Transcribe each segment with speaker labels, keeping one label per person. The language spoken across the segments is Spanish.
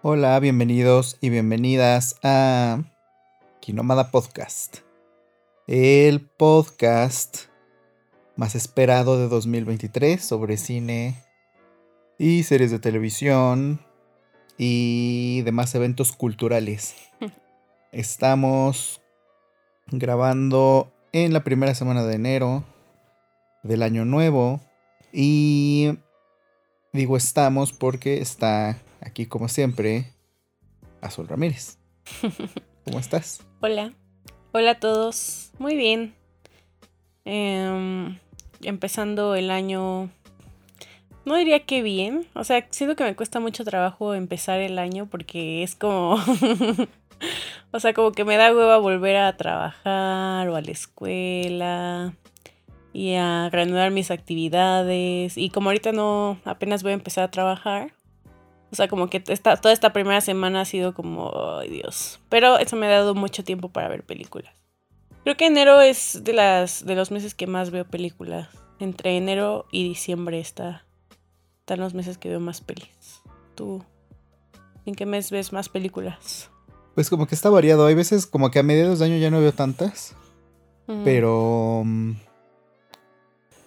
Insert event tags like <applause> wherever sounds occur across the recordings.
Speaker 1: Hola, bienvenidos y bienvenidas a Kinomada Podcast, el podcast más esperado de 2023 sobre cine y series de televisión y demás eventos culturales. <laughs> Estamos grabando en la primera semana de enero del año nuevo y digo estamos porque está aquí como siempre Azul Ramírez. <laughs> ¿Cómo estás?
Speaker 2: Hola, hola a todos. Muy bien. Em, empezando el año, no diría que bien. O sea, siento que me cuesta mucho trabajo empezar el año porque es como... <laughs> o sea, como que me da hueva volver a trabajar o a la escuela y a reanudar mis actividades. Y como ahorita no, apenas voy a empezar a trabajar, o sea, como que esta, toda esta primera semana ha sido como, ay Dios. Pero eso me ha dado mucho tiempo para ver películas. Creo que enero es de, las, de los meses que más veo películas. Entre enero y diciembre está, están los meses que veo más pelis. ¿Tú en qué mes ves más películas?
Speaker 1: Pues como que está variado. Hay veces como que a mediados de año ya no veo tantas. Pero... Mm,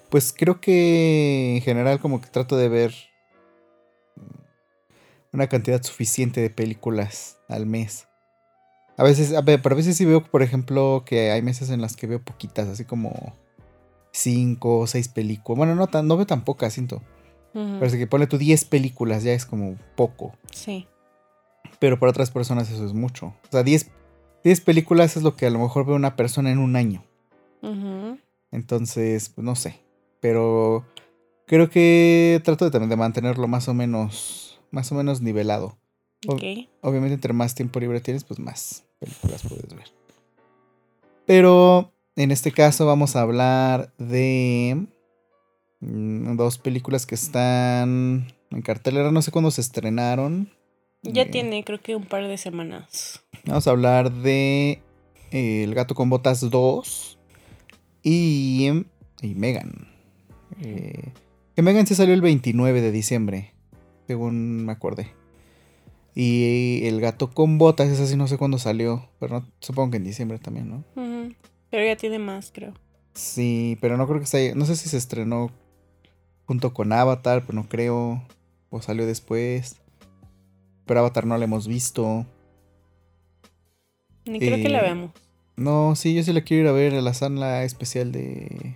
Speaker 1: pues creo que en general como que trato de ver una cantidad suficiente de películas al mes. A veces, a pero a veces sí veo, por ejemplo, que hay meses en las que veo poquitas, así como cinco o seis películas. Bueno, no, tan, no veo tan pocas, siento. Parece que pone tú 10 películas, ya es como poco.
Speaker 2: Sí.
Speaker 1: Pero para otras personas eso es mucho. O sea, 10, películas es lo que a lo mejor ve una persona en un año. Entonces, pues no sé. Pero creo que trato de también de mantenerlo más o menos más o menos nivelado. obviamente, entre más tiempo libre tienes, pues más películas puedes ver. Pero en este caso vamos a hablar de mm, dos películas que están en cartelera. No sé cuándo se estrenaron.
Speaker 2: Ya eh, tiene, creo que un par de semanas.
Speaker 1: Vamos a hablar de eh, El gato con botas 2 y, y Megan. Eh, que Megan se salió el 29 de diciembre según me acordé. Y el gato con botas, esa sí no sé cuándo salió, pero supongo que en diciembre también, ¿no?
Speaker 2: Pero ya tiene más, creo.
Speaker 1: Sí, pero no creo que se no sé si se estrenó junto con Avatar, pero no creo, o salió después. Pero Avatar no la hemos visto.
Speaker 2: Ni creo que la eh, veamos.
Speaker 1: No, sí, yo sí la quiero ir a ver a la sala especial de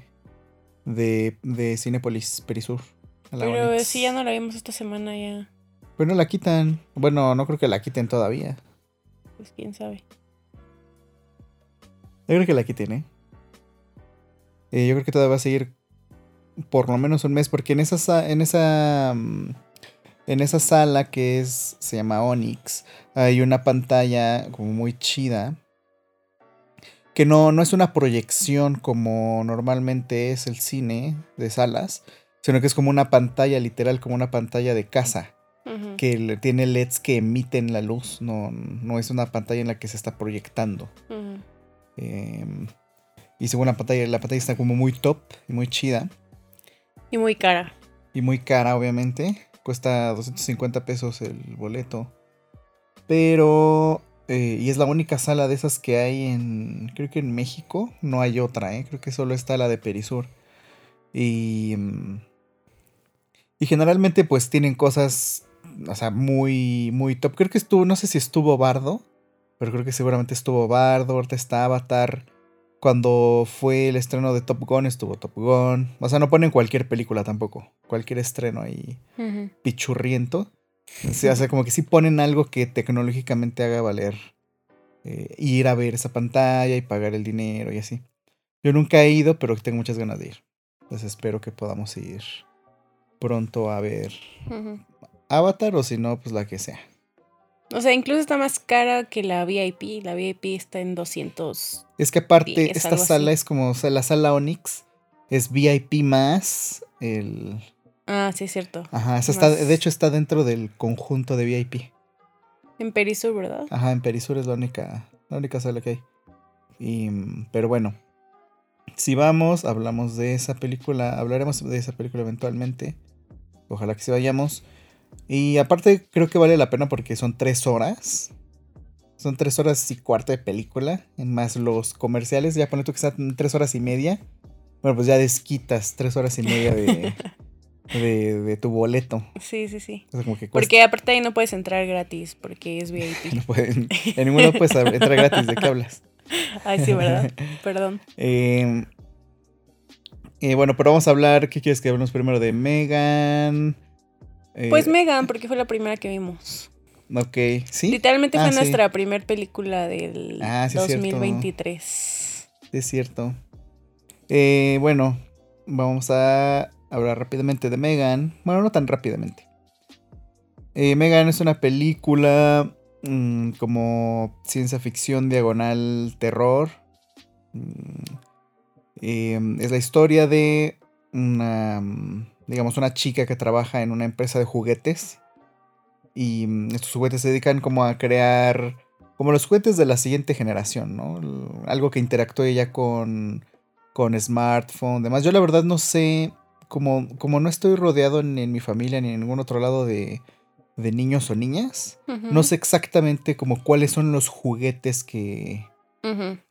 Speaker 1: de, de Cinepolis Perisur.
Speaker 2: Pero si ya no la vimos esta semana ya.
Speaker 1: Pero no la quitan. Bueno, no creo que la quiten todavía.
Speaker 2: Pues quién sabe.
Speaker 1: Yo creo que la quiten, ¿eh? ¿eh? yo creo que todavía va a seguir por lo menos un mes, porque en esa, en esa, mm, en esa sala que es, se llama Onyx, hay una pantalla como muy chida, que no, no es una proyección como normalmente es el cine de salas, sino que es como una pantalla, literal, como una pantalla de casa. Que tiene LEDs que emiten la luz, no, no es una pantalla en la que se está proyectando. Em, y según la pantalla, la pantalla está como muy top y muy chida.
Speaker 2: Y muy cara.
Speaker 1: Y muy cara, obviamente. Cuesta 250 pesos el boleto. Pero. Eh, y es la única sala de esas que hay en. Creo que en México. No hay otra, ¿eh? Creo que solo está la de Perisur. Y. Y generalmente pues tienen cosas, o sea, muy, muy top. Creo que estuvo, no sé si estuvo Bardo, pero creo que seguramente estuvo Bardo, ahorita está Avatar. Cuando fue el estreno de Top Gun estuvo Top Gun. O sea, no ponen cualquier película tampoco. Cualquier estreno ahí pichurriento. O sea, como que sí ponen algo que tecnológicamente haga valer eh, ir a ver esa pantalla y pagar el dinero y así. Yo nunca he ido, pero tengo muchas ganas de ir. Entonces espero que podamos ir pronto a ver Avatar o si no, pues la que sea.
Speaker 2: O sea, incluso está más cara que la VIP. La VIP está en 200.
Speaker 1: Es que aparte, esta sala es como, o sea, la sala Onyx es VIP más el...
Speaker 2: Ah, sí, es cierto.
Speaker 1: Ajá, está, de hecho está dentro del conjunto de VIP.
Speaker 2: En Perisur, ¿verdad?
Speaker 1: Ajá, en Perisur es la única, la única sala que hay. Y, pero bueno, si vamos, hablamos de esa película, hablaremos de esa película eventualmente. Ojalá que se vayamos. Y aparte creo que vale la pena porque son tres horas. Son tres horas y cuarto de película. En más los comerciales. Ya pone tú que están tres horas y media. Bueno, pues ya desquitas tres horas y media de, <laughs> de, tu boleto.
Speaker 2: Sí, sí, sí. porque aparte ahí no puedes entrar gratis porque es VIP. <laughs>
Speaker 1: no pueden, en ninguno puedes entrar gratis. ¿De qué hablas?
Speaker 2: Ay, sí, ¿verdad? <laughs> Perdón.
Speaker 1: Eh, eh, bueno, pero vamos a hablar. ¿Qué quieres que hablemos primero de Megan?
Speaker 2: Eh, pues Megan, porque fue la primera que vimos.
Speaker 1: Ok, sí.
Speaker 2: Literalmente fue ah, nuestra primera película del ah, sí 2023.
Speaker 1: Es cierto. Eh, bueno, vamos a hablar rápidamente de Megan. Bueno, no tan rápidamente. Megan es una película mm, como ciencia ficción diagonal terror. Mm, Em, es la historia de una, digamos, una chica que trabaja en una empresa de juguetes. Y mm, estos juguetes se dedican como a crear, como los juguetes de la siguiente generación, ¿no? Algo que interactúe ya con, con smartphone, demás. Yo la verdad no sé, como, como no estoy rodeado en, mi familia ni en ningún otro lado de, de niños o niñas, no sé exactamente como cuáles son los juguetes que,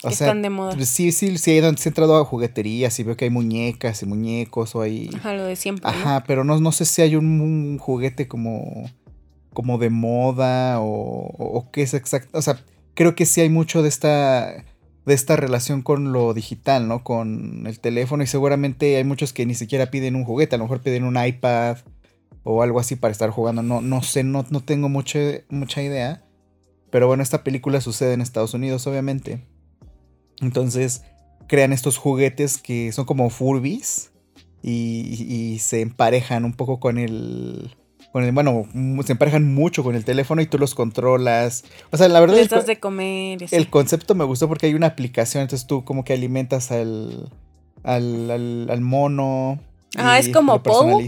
Speaker 2: están de moda.
Speaker 1: Pues sí, sí, sí, he entrado a jugueterías y veo que hay muñecas y muñecos o hay...
Speaker 2: Ajá, lo de siempre.
Speaker 1: Ajá, pero no, no sé si hay un, juguete como, como de moda o, o, qué es exacto. O sea, creo que sí hay mucho de esta, de esta relación con lo digital, ¿no? Con el teléfono y seguramente hay muchos que ni siquiera piden un juguete, a lo mejor piden un iPad o algo así para estar jugando. No, no sé, no, no tengo mucha idea. Pero bueno, esta película sucede en Estados Unidos, obviamente. Entonces crean estos juguetes que son como Furbies y, se emparejan un poco con el, con el, bueno, se emparejan mucho con el teléfono y tú los controlas. O sea, la verdad.
Speaker 2: es de comer.
Speaker 1: El concepto me gustó porque hay una aplicación, entonces tú como que alimentas al, al, al mono.
Speaker 2: Ajá, es como Pou.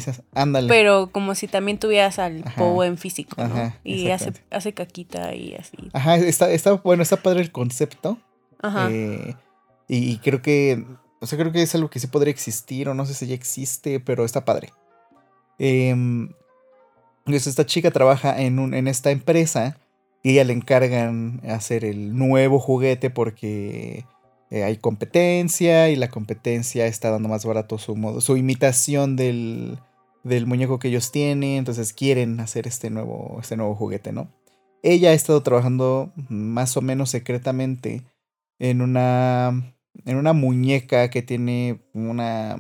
Speaker 2: Pero como si también tuvieras al Pou en físico, ¿no? y hace, hace caquita y así.
Speaker 1: Ajá, está, está, bueno, está padre el concepto. Ajá. Eh, y, creo que. O sea, creo que es algo que sí podría existir, o no sé si ya existe, pero está padre. Eh, entonces, esta chica trabaja en, un, en esta empresa y ella le encargan hacer el nuevo juguete porque eh, hay competencia y la competencia está dando más barato su, modo, su imitación del, del muñeco que ellos tienen, entonces quieren hacer este nuevo, este nuevo juguete, ¿no? Ella ha estado trabajando más o menos secretamente en una, en una muñeca que tiene una,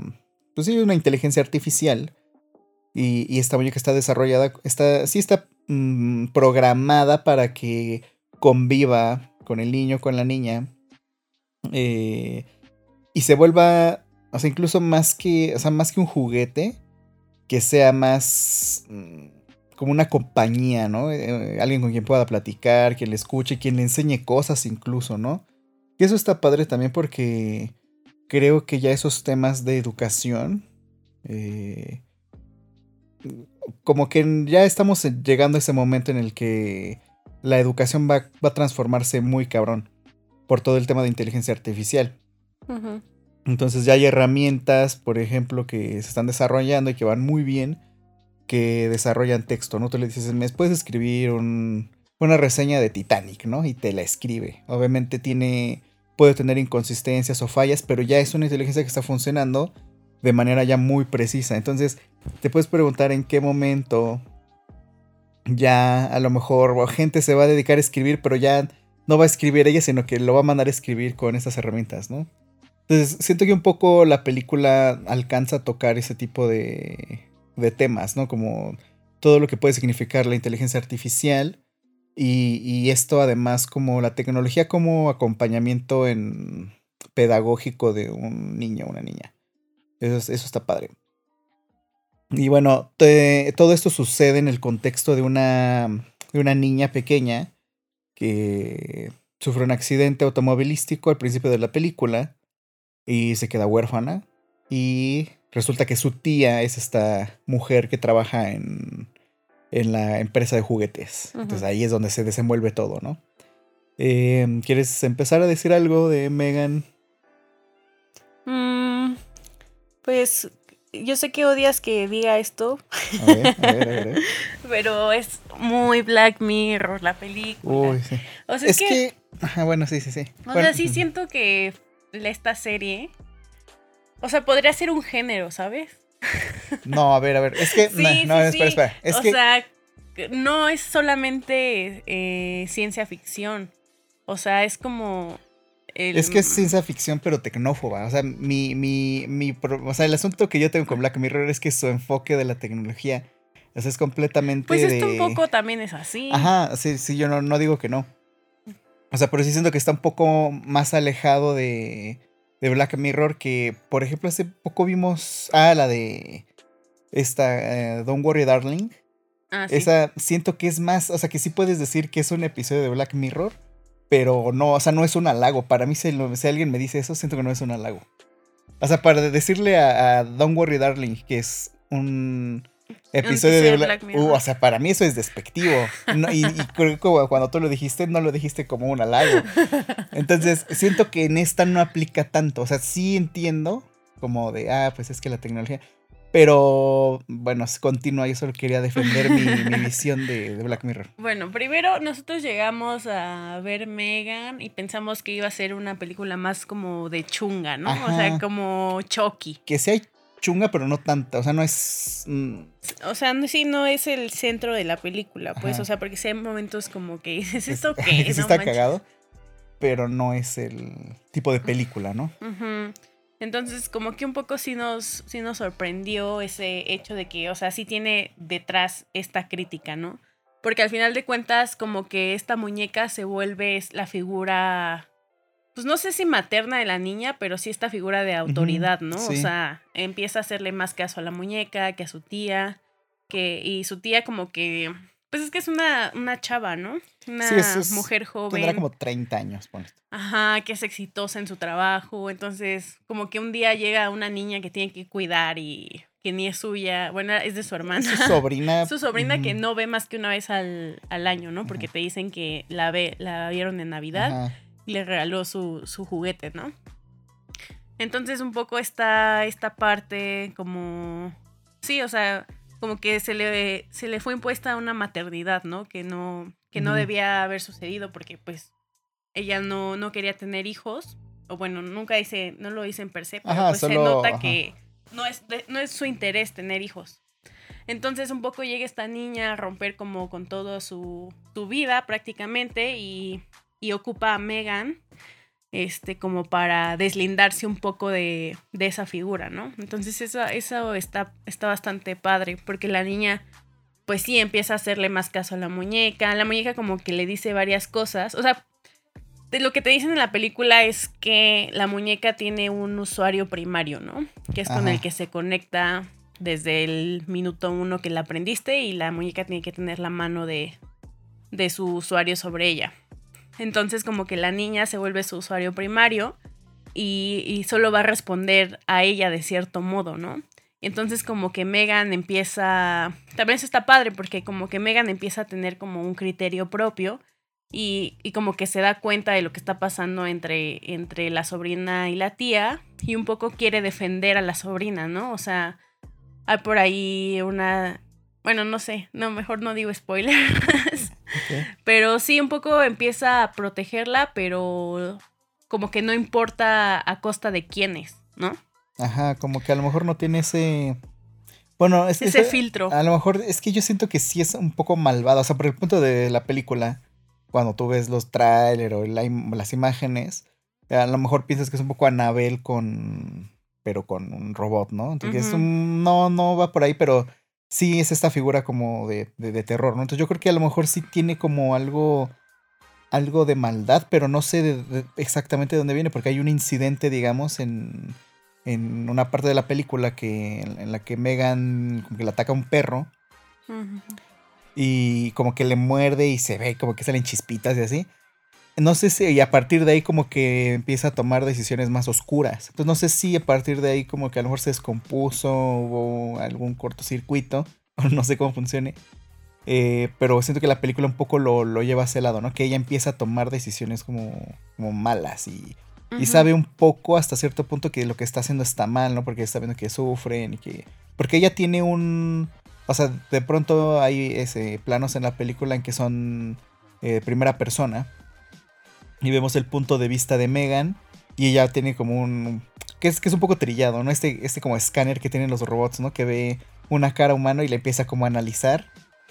Speaker 1: pues sí, una inteligencia artificial. Y, y esta muñeca está desarrollada, está, sí está mm, programada para que conviva con el niño, con la niña eh, y se vuelva, o sea, incluso más que, o sea, más que un juguete, que sea más mm, como una compañía, ¿no? Eh, alguien con quien pueda platicar, quien le escuche, quien le enseñe cosas incluso, ¿no? Y eso está padre también porque creo que ya esos temas de educación, eh, como que ya estamos llegando a ese momento en el que la educación va, va a transformarse muy cabrón por todo el tema de inteligencia artificial. Entonces ya hay herramientas, por ejemplo, que se están desarrollando y que van muy bien, que desarrollan texto, ¿no? Tú le dices, ¿me puedes escribir una reseña de Titanic, ¿no? Y te la escribe. Obviamente tiene, puede tener inconsistencias o fallas, pero ya es una inteligencia que está funcionando de manera ya muy precisa. Entonces, te puedes preguntar en qué momento ya a lo mejor gente se va a dedicar a escribir, pero ya no va a escribir ella, sino que lo va a mandar a escribir con estas herramientas, ¿no? Entonces, siento que un poco la película alcanza a tocar ese tipo de, de temas, ¿no? Como todo lo que puede significar la inteligencia artificial y, esto además como la tecnología como acompañamiento en pedagógico de un niño o una niña. Eso, eso está padre. Y bueno, todo esto sucede en el contexto de una, de una niña pequeña que sufre un accidente automovilístico al principio de la película y se queda huérfana y resulta que su tía es esta mujer que trabaja en, en la empresa de juguetes. Entonces ahí es donde se desenvuelve todo, ¿no? Em, ¿Quieres empezar a decir algo de Megan?
Speaker 2: Mm, pues yo sé que odias que diga esto.
Speaker 1: A ver, a ver, a ver. <laughs>
Speaker 2: pero es muy Black Mirror la película.
Speaker 1: Uy, sí.
Speaker 2: O sea,
Speaker 1: Es que. Bueno, sí, sí, sí.
Speaker 2: O
Speaker 1: Bueno,
Speaker 2: sea, sí siento que esta serie. O sea, podría ser un género, ¿sabes?
Speaker 1: No, a ver, a ver. Es que. <laughs>
Speaker 2: Sí,
Speaker 1: no,
Speaker 2: sí,
Speaker 1: no, espera, espera. Es
Speaker 2: o
Speaker 1: que.
Speaker 2: sea, no es solamente eh, ciencia ficción. O sea, es como. El-
Speaker 1: Es que es ciencia ficción, pero tecnófoba. O sea, mi, mi, mi, o sea, el asunto que yo tengo con Black Mirror es que su enfoque de la tecnología, o sea, es completamente
Speaker 2: Pues
Speaker 1: de...
Speaker 2: esto un poco también es así.
Speaker 1: Ajá, sí, sí, yo no, no digo que no. O sea, pero sí siento que está un poco más alejado de, de Black Mirror que, por ejemplo, hace poco vimos, ah, la de esta, eh, Don't Worry Darling.
Speaker 2: Ah, sí.
Speaker 1: Esa siento que es más, o sea, que sí puedes decir que es un episodio de Black Mirror, pero no, o sea, no es un halago. Para mí, si, alguien me dice eso, siento que no es un halago. O sea, para decirle a, a Don't Worry Darling que es un episodio de
Speaker 2: episodio de
Speaker 1: Black,
Speaker 2: Black Mirror.
Speaker 1: Uh, o sea, para mí eso es despectivo. No, y, y creo que cuando tú lo dijiste, no lo dijiste como un halago. Entonces, siento que en esta no aplica tanto. O sea, sí entiendo como de, ah, pues es que la tecnología. Pero bueno, continúa. Yo solo quería defender mi, <laughs> mi visión de, de Black Mirror.
Speaker 2: Bueno, primero nosotros llegamos a ver Megan y pensamos que iba a ser una película más como de chunga, ¿no? O sea,
Speaker 1: Ajá.
Speaker 2: como Chucky.
Speaker 1: Que hay chunga, pero no tanta. O sea, no es. mm,
Speaker 2: O sea, no, sí, no es el centro de la película, pues,
Speaker 1: Ajá.
Speaker 2: o sea, porque sí hay momentos como que dices,
Speaker 1: es-
Speaker 2: ¿esto qué?
Speaker 1: sí
Speaker 2: No
Speaker 1: está
Speaker 2: manches".
Speaker 1: cagado. Pero no es el tipo de película, ¿no?
Speaker 2: Ujú. Entonces, como que un poco sí nos, sí nos sorprendió ese hecho de que, o sea, sí tiene detrás esta crítica, ¿no? Porque al final de cuentas, como que esta muñeca se vuelve la figura, pues no sé si materna de la niña, pero sí esta figura de autoridad, ¿no? O sea, empieza a hacerle más caso a la muñeca que a su tía, que, y su tía como que, pues es que es una, una chava, ¿no? Una
Speaker 1: Sí, es- es-
Speaker 2: mujer joven.
Speaker 1: Tendrá como 30 años, ponle.
Speaker 2: Ajá, que es exitosa en su trabajo. Entonces, como que un día llega una niña que tiene que cuidar y que ni es suya. Bueno, es de su hermana.
Speaker 1: Su sobrina. <laughs>
Speaker 2: Su sobrina que no ve más que una vez al, al año, ¿no? Porque
Speaker 1: Ajá.
Speaker 2: te dicen que la ve, la vieron en Navidad
Speaker 1: ajá.
Speaker 2: y le regaló su, su juguete, ¿no? Entonces, un poco está esta parte como. Sí, o sea, como que se le, se le fue impuesta una maternidad, ¿no? Que no, que no debía haber sucedido porque, pues, ella no, no quería tener hijos. O bueno, nunca dice, no lo dicen per se, pero
Speaker 1: Ajá,
Speaker 2: pues se nota
Speaker 1: ajá.
Speaker 2: que no es, de- no es su interés tener hijos. Entonces un poco llega esta niña a romper como con toda su, su vida prácticamente y, y ocupa a Megan este, como para deslindarse un poco de, de esa figura, ¿no? Entonces eso, eso está, está bastante padre porque la niña pues sí empieza a hacerle más caso a la muñeca, la muñeca como que le dice varias cosas, o sea, de lo que te dicen en la película es que la muñeca tiene un usuario primario, ¿no? Que es con el que se conecta desde el minuto uno que la aprendiste y la muñeca tiene que tener la mano de, de su usuario sobre ella. Entonces como que la niña se vuelve su usuario primario y, solo va a responder a ella de cierto modo, ¿no? Entonces como que Megan empieza, también eso está padre porque como que Megan empieza a tener como un criterio propio y, y como que se da cuenta de lo que está pasando entre, entre la sobrina y la tía y un poco quiere defender a la sobrina, ¿no? O sea, hay por ahí una, bueno, no sé, no, mejor no digo spoilers, <laughs> pero sí un poco empieza a protegerla, pero como que no importa a costa de quiénes, ¿no?
Speaker 1: Ajá, como que a lo mejor no tiene ese. Bueno, es
Speaker 2: Ese filtro.
Speaker 1: A lo mejor es que yo siento que sí es un poco malvada. O sea, por el punto de la película, cuando tú ves los trailers o la im- las imágenes, a lo mejor piensas que es un poco Anabel con. pero con un robot, ¿no? Entonces, no, no va por ahí, pero sí es esta figura como de, de, de terror, ¿no? Entonces yo creo que a lo mejor sí tiene como algo. algo de maldad, pero no sé de- exactamente de dónde viene, porque hay un incidente, digamos, en en una parte de la película que en, en la que Megan como que le ataca a un perro y como que le muerde y se ve como que salen chispitas y así. No sé si y a partir de ahí como que empieza a tomar decisiones más oscuras. Entonces no sé si a partir de ahí como que a lo mejor se descompuso, hubo algún cortocircuito, <laughs> o no sé cómo funcione. Eh, pero siento que la película un poco lo, lo lleva a ese lado, ¿no? Que ella empieza a tomar decisiones como, como malas y Y sabe un poco hasta cierto punto que lo que está haciendo está mal, ¿no? Porque está viendo que sufren y que... Porque ella tiene un... O sea, de pronto hay ese, planos en la película en que son eh, primera persona. Y vemos el punto de vista de Megan. Y ella tiene como un... Que es, que es un poco trillado, ¿no? Este, este como escáner que tienen los robots, ¿no? Que ve una cara humana y le empieza como a analizar.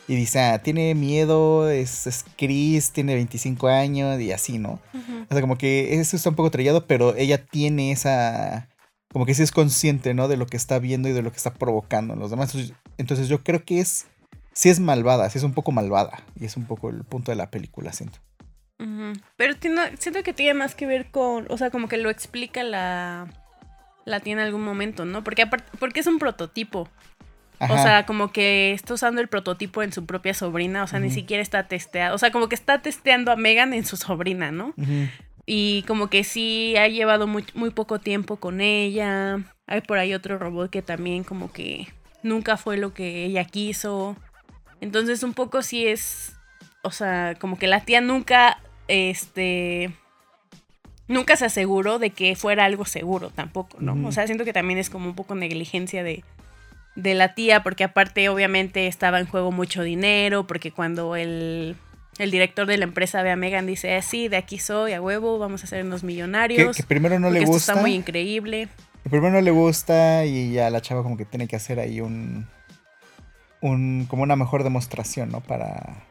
Speaker 1: Y dice, ah, tiene miedo, es, es Chris, tiene 25 años y así, ¿no? O sea, como que eso está un poco trillado, pero ella tiene esa... Como que sí es consciente, ¿no? De lo que está viendo y de lo que está provocando en los demás. Entonces yo creo que es... Sí es malvada, sí es un poco malvada. Y es un poco el punto de la película, siento.
Speaker 2: Pero siento que tiene más que ver con... O sea, como que lo explica la... La tiene en algún momento, ¿no? Porque, porque es un prototipo. O sea, como que está usando el prototipo en su propia sobrina, o sea, ni siquiera está testeado, o sea, como que está testeando a Megan en su sobrina, ¿no? Y como que sí ha llevado muy, muy poco tiempo con ella. Hay por ahí otro robot que también como que nunca fue lo que ella quiso. Entonces un poco sí es, o sea, como que la tía nunca, este, nunca se aseguró de que fuera algo seguro tampoco, ¿no? O sea, siento que también es como un poco negligencia de, de la tía, porque aparte obviamente estaba en juego mucho dinero, porque cuando el, el director de la empresa ve a Megan dice, eh, sí, de aquí soy, a huevo, vamos a ser unos millonarios.
Speaker 1: Que, primero no le gusta.
Speaker 2: Esto está muy increíble.
Speaker 1: Que primero no le gusta y ya la chava como que tiene que hacer ahí un... un como una mejor demostración, ¿no? Para...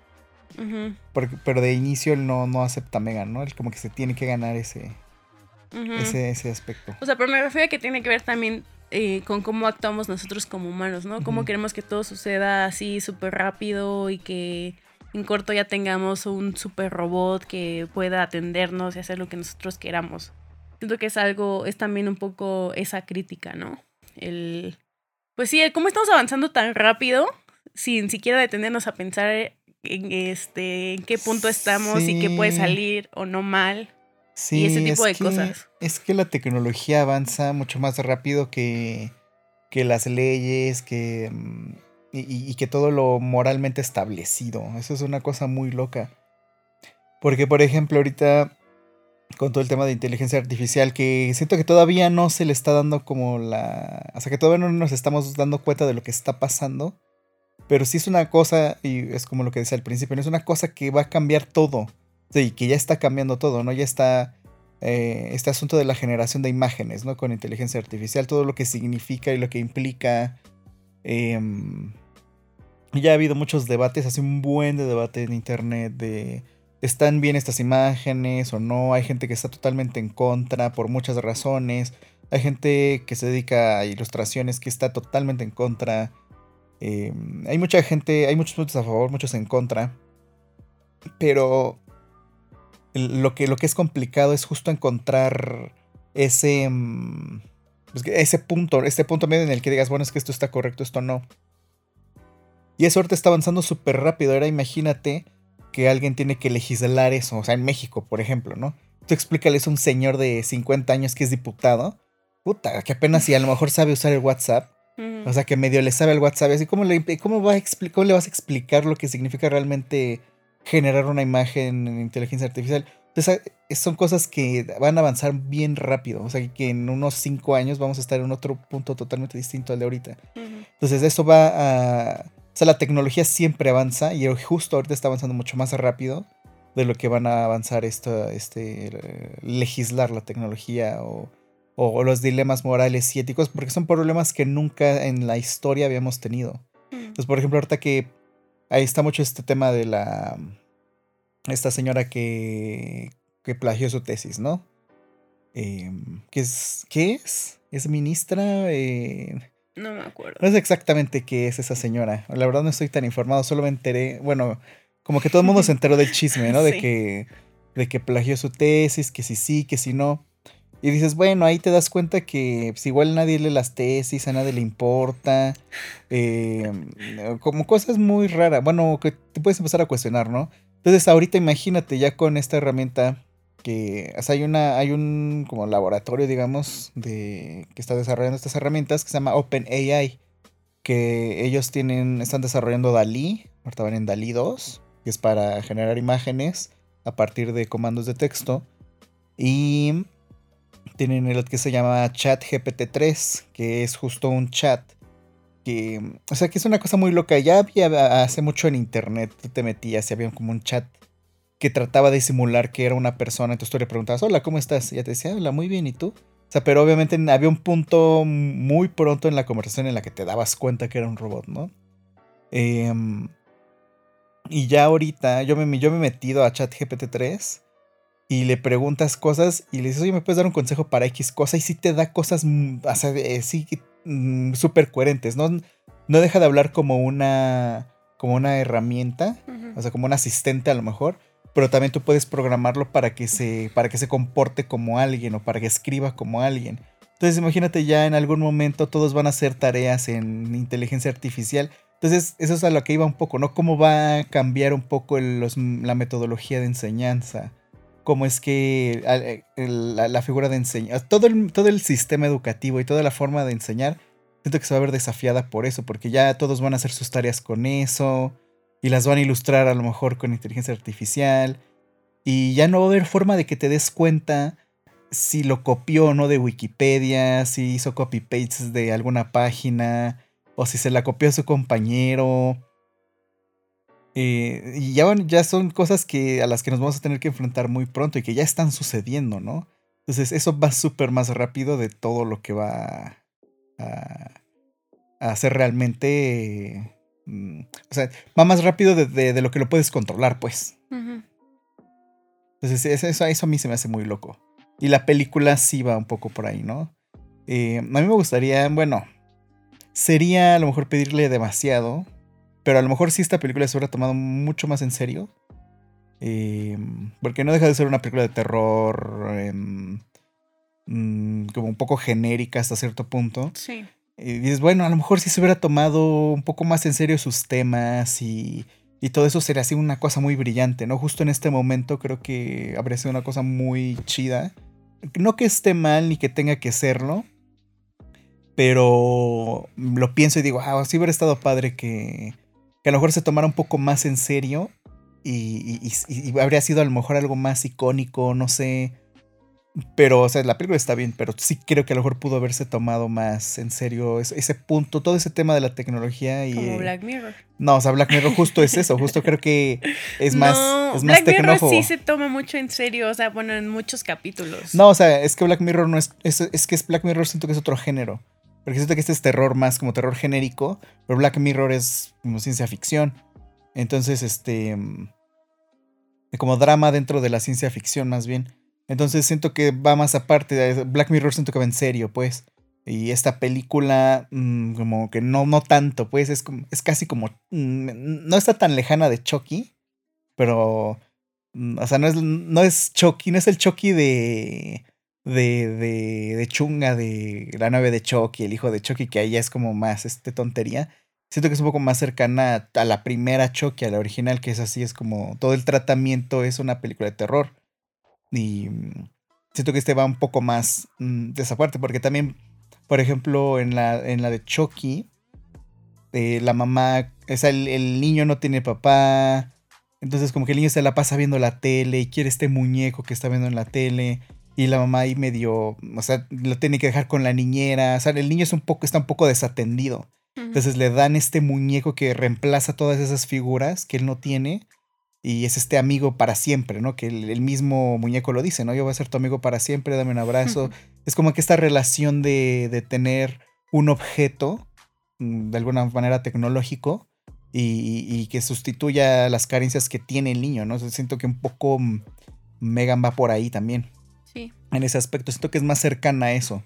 Speaker 1: pero de inicio él no, no acepta a Megan, ¿no? Él como que se tiene que ganar ese... ese, ese aspecto.
Speaker 2: O sea, pero me refiero a que tiene que ver también eh, con cómo actuamos nosotros como humanos, ¿no? Cómo queremos que todo suceda así súper rápido y que en corto ya tengamos un super robot que pueda atendernos y hacer lo que nosotros queramos. Siento que es algo, es también un poco esa crítica, ¿no? El, pues sí, cómo estamos avanzando tan rápido sin siquiera detenernos a pensar en este en qué punto estamos y qué puede salir o no mal. Sí, y ese tipo de cosas.
Speaker 1: Es que la tecnología avanza mucho más rápido que, que las leyes, que, mm, y, que todo lo moralmente establecido. Eso es una cosa muy loca. Porque, por ejemplo, ahorita con todo el tema de inteligencia artificial, que siento que todavía no se le está dando como la... O sea, que todavía no nos estamos dando cuenta de lo que está pasando. Pero sí es una cosa, y es como lo que decía al principio, no es una cosa que va a cambiar todo. Sí, que ya está cambiando todo, ¿no? Ya está eh, este asunto de la generación de imágenes, ¿no? Con inteligencia artificial, todo lo que significa y lo que implica. Em, ya ha habido muchos debates, hace un buen de debate en internet de están bien estas imágenes o no. Hay gente que está totalmente en contra por muchas razones. Hay gente que se dedica a ilustraciones que está totalmente en contra. Em, hay mucha gente, hay muchos puntos a favor, muchos en contra. Pero lo que, es complicado es justo encontrar ese, mm, pues, ese punto, este punto medio en el que digas, bueno, es que esto está correcto, esto no. Y eso ahorita está avanzando súper rápido. Ahora imagínate que alguien tiene que legislar eso, o sea, en México, por ejemplo, ¿no? Tú explícales a un señor de 50 años que es diputado, puta, que apenas si a lo mejor sabe usar el WhatsApp, o sea, que medio le sabe el WhatsApp, así, ¿cómo le, cómo va a cómo le vas a explicar lo que significa realmente generar una imagen en inteligencia artificial. Entonces, son cosas que van a avanzar bien rápido. O sea, que en unos cinco años vamos a estar en otro punto totalmente distinto al de ahorita. Entonces, eso va a. O sea, la tecnología siempre avanza y justo ahorita está avanzando mucho más rápido de lo que van a avanzar esto, este, legislar la tecnología o, o, los dilemas morales y éticos, porque son problemas que nunca en la historia habíamos tenido. Entonces, por ejemplo, ahorita que ahí está mucho este tema de la. Esta señora que. que plagió su tesis, ¿no? Em, ¿qué, es, ¿Qué es? ¿Es ministra?
Speaker 2: Eh, no me acuerdo.
Speaker 1: No sé exactamente qué es esa señora. La verdad no estoy tan informado, solo me enteré. Bueno, como que todo el mundo se enteró del chisme, ¿no? De <laughs> que. De que plagió su tesis, que si sí, que si no. Y dices, bueno, ahí te das cuenta que pues, igual nadie lee las tesis, a nadie le importa. Eh, como cosas muy raras. Bueno, que te puedes empezar a cuestionar, ¿no? Entonces ahorita imagínate ya con esta herramienta que hay una hay un como laboratorio digamos de que está desarrollando estas herramientas que se llama OpenAI que ellos tienen están desarrollando DALI ahorita van en DALI 2 que es para generar imágenes a partir de comandos de texto y tienen el que se llama Chat GPT-3, que es justo un chat que, o sea, que es una cosa muy loca. Ya había hace mucho en internet, tú te metías y había como un chat que trataba de simular que era una persona. Entonces tú le preguntabas, hola, ¿cómo estás? Y ella te decía, hola, muy bien, ¿y tú? O sea, pero obviamente había un punto muy pronto en la conversación en la que te dabas cuenta que era un robot, ¿no? Em, y ya ahorita yo me, yo me he metido a ChatGPT 3 y le preguntas cosas y le dices, oye, ¿me puedes dar un consejo para X cosa? Y sí te da cosas, mm, o sea, sí, mm, súper coherentes, ¿no? No deja de hablar como una, como una herramienta, o sea, como un asistente a lo mejor, pero también tú puedes programarlo para que se, para que se comporte como alguien o para que escriba como alguien. Entonces imagínate ya en algún momento todos van a hacer tareas en inteligencia artificial. Entonces eso es a lo que iba un poco, ¿no? Cómo va a cambiar un poco la metodología de enseñanza cómo es que eh, la, figura de enseñar, todo el, todo el sistema educativo y toda la forma de enseñar, siento que se va a ver desafiada por eso, porque ya todos van a hacer sus tareas con eso y las van a ilustrar a lo mejor con inteligencia artificial y ya no va a haber forma de que te des cuenta si lo copió o no de Wikipedia, si hizo copy-paste de alguna página o si se la copió a su compañero eh, y ya, ya son cosas que, a las que nos vamos a tener que enfrentar muy pronto y que ya están sucediendo, ¿no? Entonces eso va súper más rápido de todo lo que va a, hacer realmente... Mm, o sea, va más rápido de, lo que lo puedes controlar, pues. Entonces eso, eso a mí se me hace muy loco. Y la película sí va un poco por ahí, ¿no? Eh, a mí me gustaría, bueno, sería a lo mejor pedirle demasiado, pero a lo mejor sí esta película se hubiera tomado mucho más en serio. Em, porque no deja de ser una película de terror em, mm, como un poco genérica hasta cierto punto.
Speaker 2: Sí.
Speaker 1: Y dices, bueno, a lo mejor sí se hubiera tomado un poco más en serio sus temas y, y todo eso sería así una cosa muy brillante, ¿no? Justo en este momento creo que habría sido una cosa muy chida. No que esté mal ni que tenga que serlo, pero lo pienso y digo, ah, sí hubiera estado padre que, que a lo mejor se tomara un poco más en serio y, habría sido a lo mejor algo más icónico, no sé. Pero, o sea, la película está bien, pero sí creo que a lo mejor pudo haberse tomado más en serio ese, punto, todo ese tema de la tecnología y...
Speaker 2: Como Black Mirror.
Speaker 1: No, o sea, Black Mirror justo es eso, justo creo que es más...
Speaker 2: No, Black Mirror sí se toma mucho en serio, o sea, bueno, en muchos capítulos.
Speaker 1: No, o sea, es que Black Mirror no es, es, es que es Black Mirror siento que es otro género. Porque siento que este es terror más como terror genérico, pero Black Mirror es como ciencia ficción. Entonces, este... Mm, como drama dentro de la ciencia ficción más bien. Entonces siento que va más aparte. Black Mirror siento que va en serio, pues. Y esta película, mm, como que no, no tanto, pues. Es, es casi como. Mm, no está tan lejana de Chucky. Pero. O sea, no es, no es Chucky, no es el Chucky de de, de, de Chunga, de la nave de Chucky, el hijo de Chucky, que ahí ya es como más este tontería. Siento que es un poco más cercana a la primera Chucky, a la original, que es así, es como todo el tratamiento es una película de terror. Y mm, siento que este va un poco más mm, de esa parte, porque también, por ejemplo, en la, en la de Chucky, eh, la mamá, o sea, el, el, niño no tiene papá, entonces como que el niño se la pasa viendo la tele y quiere este muñeco que está viendo en la tele. Y la mamá ahí medio, o sea, lo tiene que dejar con la niñera. O sea, el niño es un poco, está un poco desatendido. Entonces le dan este muñeco que reemplaza todas esas figuras que él no tiene. Y es este amigo para siempre, ¿no? Que el, mismo muñeco lo dice, ¿no? Yo voy a ser tu amigo para siempre, dame un abrazo. Es como que esta relación de, de tener un objeto, mm, de alguna manera tecnológico, y, y, que sustituya las carencias que tiene el niño, ¿no? siento que un poco mm, Megan va por ahí también. En ese aspecto, siento que es más cercana a eso.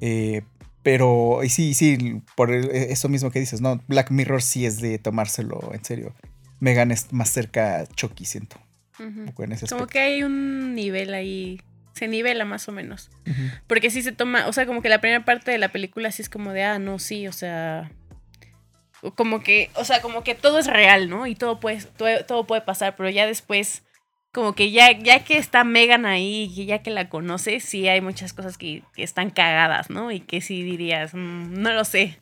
Speaker 1: Eh, pero y sí, sí, por e, eso mismo que dices, ¿no? Black Mirror sí es de tomárselo en serio. Megan es más cerca a Chucky, siento.
Speaker 2: como que hay un nivel ahí. Se nivela más o menos. Porque sí se toma, o sea, como que la primera parte de la película sí es como de, ah, no, sí, o sea, como que, o sea, como que todo es real, ¿no? Y todo puede, todo puede pasar, pero ya después como que ya, ya que está Megan ahí y ya que la conoces, sí hay muchas cosas que, están cagadas, ¿no? Y que sí dirías, mm, no lo sé.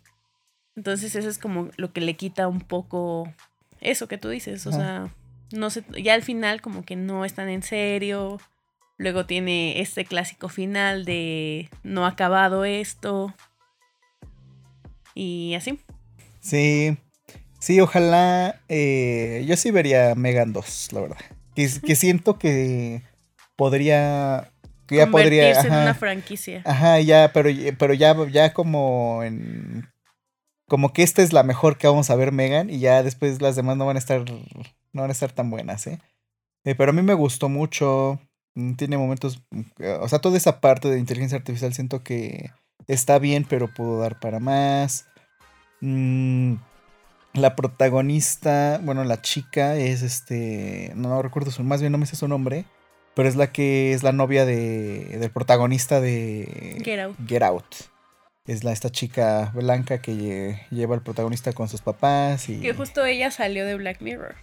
Speaker 2: Entonces eso es como lo que le quita un poco eso que tú dices, o sea, no sé, ya al final como que no están en serio Luego tiene este clásico final de no ha acabado esto. Y así.
Speaker 1: Sí, sí, ojalá. eh, yo sí vería Megan 2, la verdad. Que, que siento que podría. Que ya podría.
Speaker 2: Convertirse en
Speaker 1: ajá.
Speaker 2: una franquicia.
Speaker 1: Ajá, ya, pero, pero ya, ya como en. Como que esta es la mejor que vamos a ver, Megan, y ya después las demás no van a estar. No van a estar tan buenas, ¿eh? Eh, pero a mí me gustó mucho. mm, Tiene momentos. O sea, toda esa parte de inteligencia artificial siento que está bien, pero pudo dar para más. Mm, la protagonista, bueno, la chica es este. No, no recuerdo su. Más bien no me sé su nombre. Pero es la que es la novia de, del protagonista de
Speaker 2: Get Out.
Speaker 1: Get Out. Es la, esta chica blanca que lle- lleva al protagonista con sus papás y...
Speaker 2: Que justo ella salió de Black Mirror.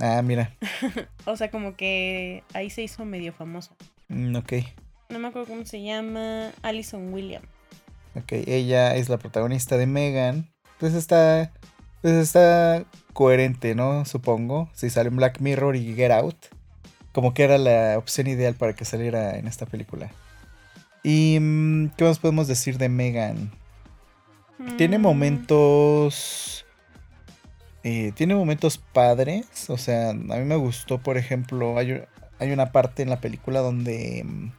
Speaker 1: Ah, mira. <laughs>
Speaker 2: O sea, como que ahí se hizo medio famosa.
Speaker 1: Mm, ok.
Speaker 2: No me acuerdo cómo se llama. Alison Williams.
Speaker 1: Ok, ella es la protagonista de Megan. Pues está... Pues está coherente, ¿no? Supongo. Si sale en Black Mirror y Get Out. Como que era la opción ideal para que saliera en esta película. ¿Y mm, qué más podemos decir de Megan? Tiene
Speaker 2: Mm,
Speaker 1: momentos. eh, tiene momentos padres. O sea, a mí me gustó, por ejemplo, hay, una parte en la película donde. mm,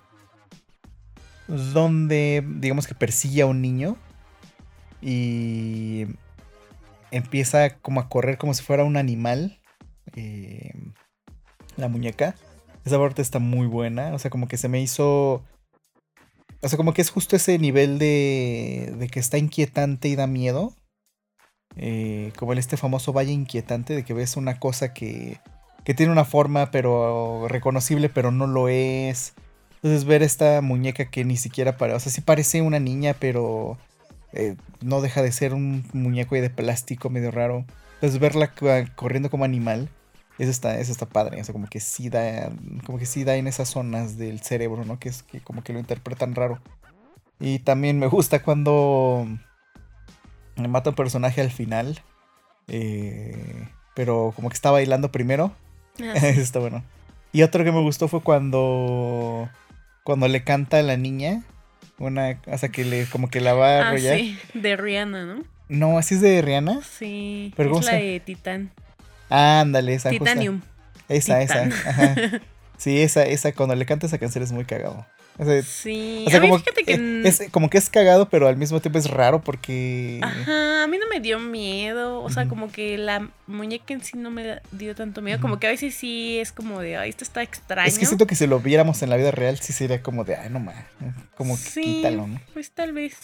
Speaker 1: Donde, digamos que persigue a un niño. Y. Empieza como a correr como si fuera un animal. eh, la muñeca. Esa parte está muy buena. O sea, como que se me hizo. O sea, como que es justo ese nivel de, de que está inquietante y da miedo. Eh, como en este famoso Valle Inquietante, de que ves una cosa que, que tiene una forma pero reconocible, pero no lo es. Entonces ver esta muñeca que ni siquiera para, o sea, sí parece una niña, pero eh, no deja de ser un muñeco de plástico medio raro. Entonces verla co- corriendo como animal, eso está, eso está padre. O sea, como que sí da, como que sí da en esas zonas del cerebro, ¿no? Que es que como que lo interpretan raro. Y también me gusta cuando mata un personaje al final. eh, pero como que está bailando primero.
Speaker 2: ah, <laughs> sí.
Speaker 1: está bueno. Y otro que me gustó fue cuando. Cuando le canta a la niña. Una. O sea que le como que la va a
Speaker 2: Ah,
Speaker 1: arrollar.
Speaker 2: sí, de Rihanna, ¿no?
Speaker 1: No, así es de Rihanna.
Speaker 2: Sí,
Speaker 1: ¿Pero
Speaker 2: es la
Speaker 1: se-
Speaker 2: de Titán.
Speaker 1: Ándale, esa. justa.
Speaker 2: Titanium.
Speaker 1: Esa,
Speaker 2: Titán.
Speaker 1: esa. Ajá. <laughs> Sí, esa, esa, cuando le canta esa canción es muy cagado. O sea,
Speaker 2: Sí,
Speaker 1: o sea,
Speaker 2: a mí
Speaker 1: como,
Speaker 2: fíjate que...
Speaker 1: es, como que es cagado, pero al mismo tiempo es raro porque.
Speaker 2: Ajá, a mí no me dio miedo, o sea, como que la muñeca en sí no me dio tanto miedo, como que a veces sí es como de, ay, esto está extraño.
Speaker 1: Es que siento que si lo viéramos en la vida real, sí sería como de, ay, no más. Como que
Speaker 2: Sí.
Speaker 1: quítalo, ¿no?
Speaker 2: Pues tal vez.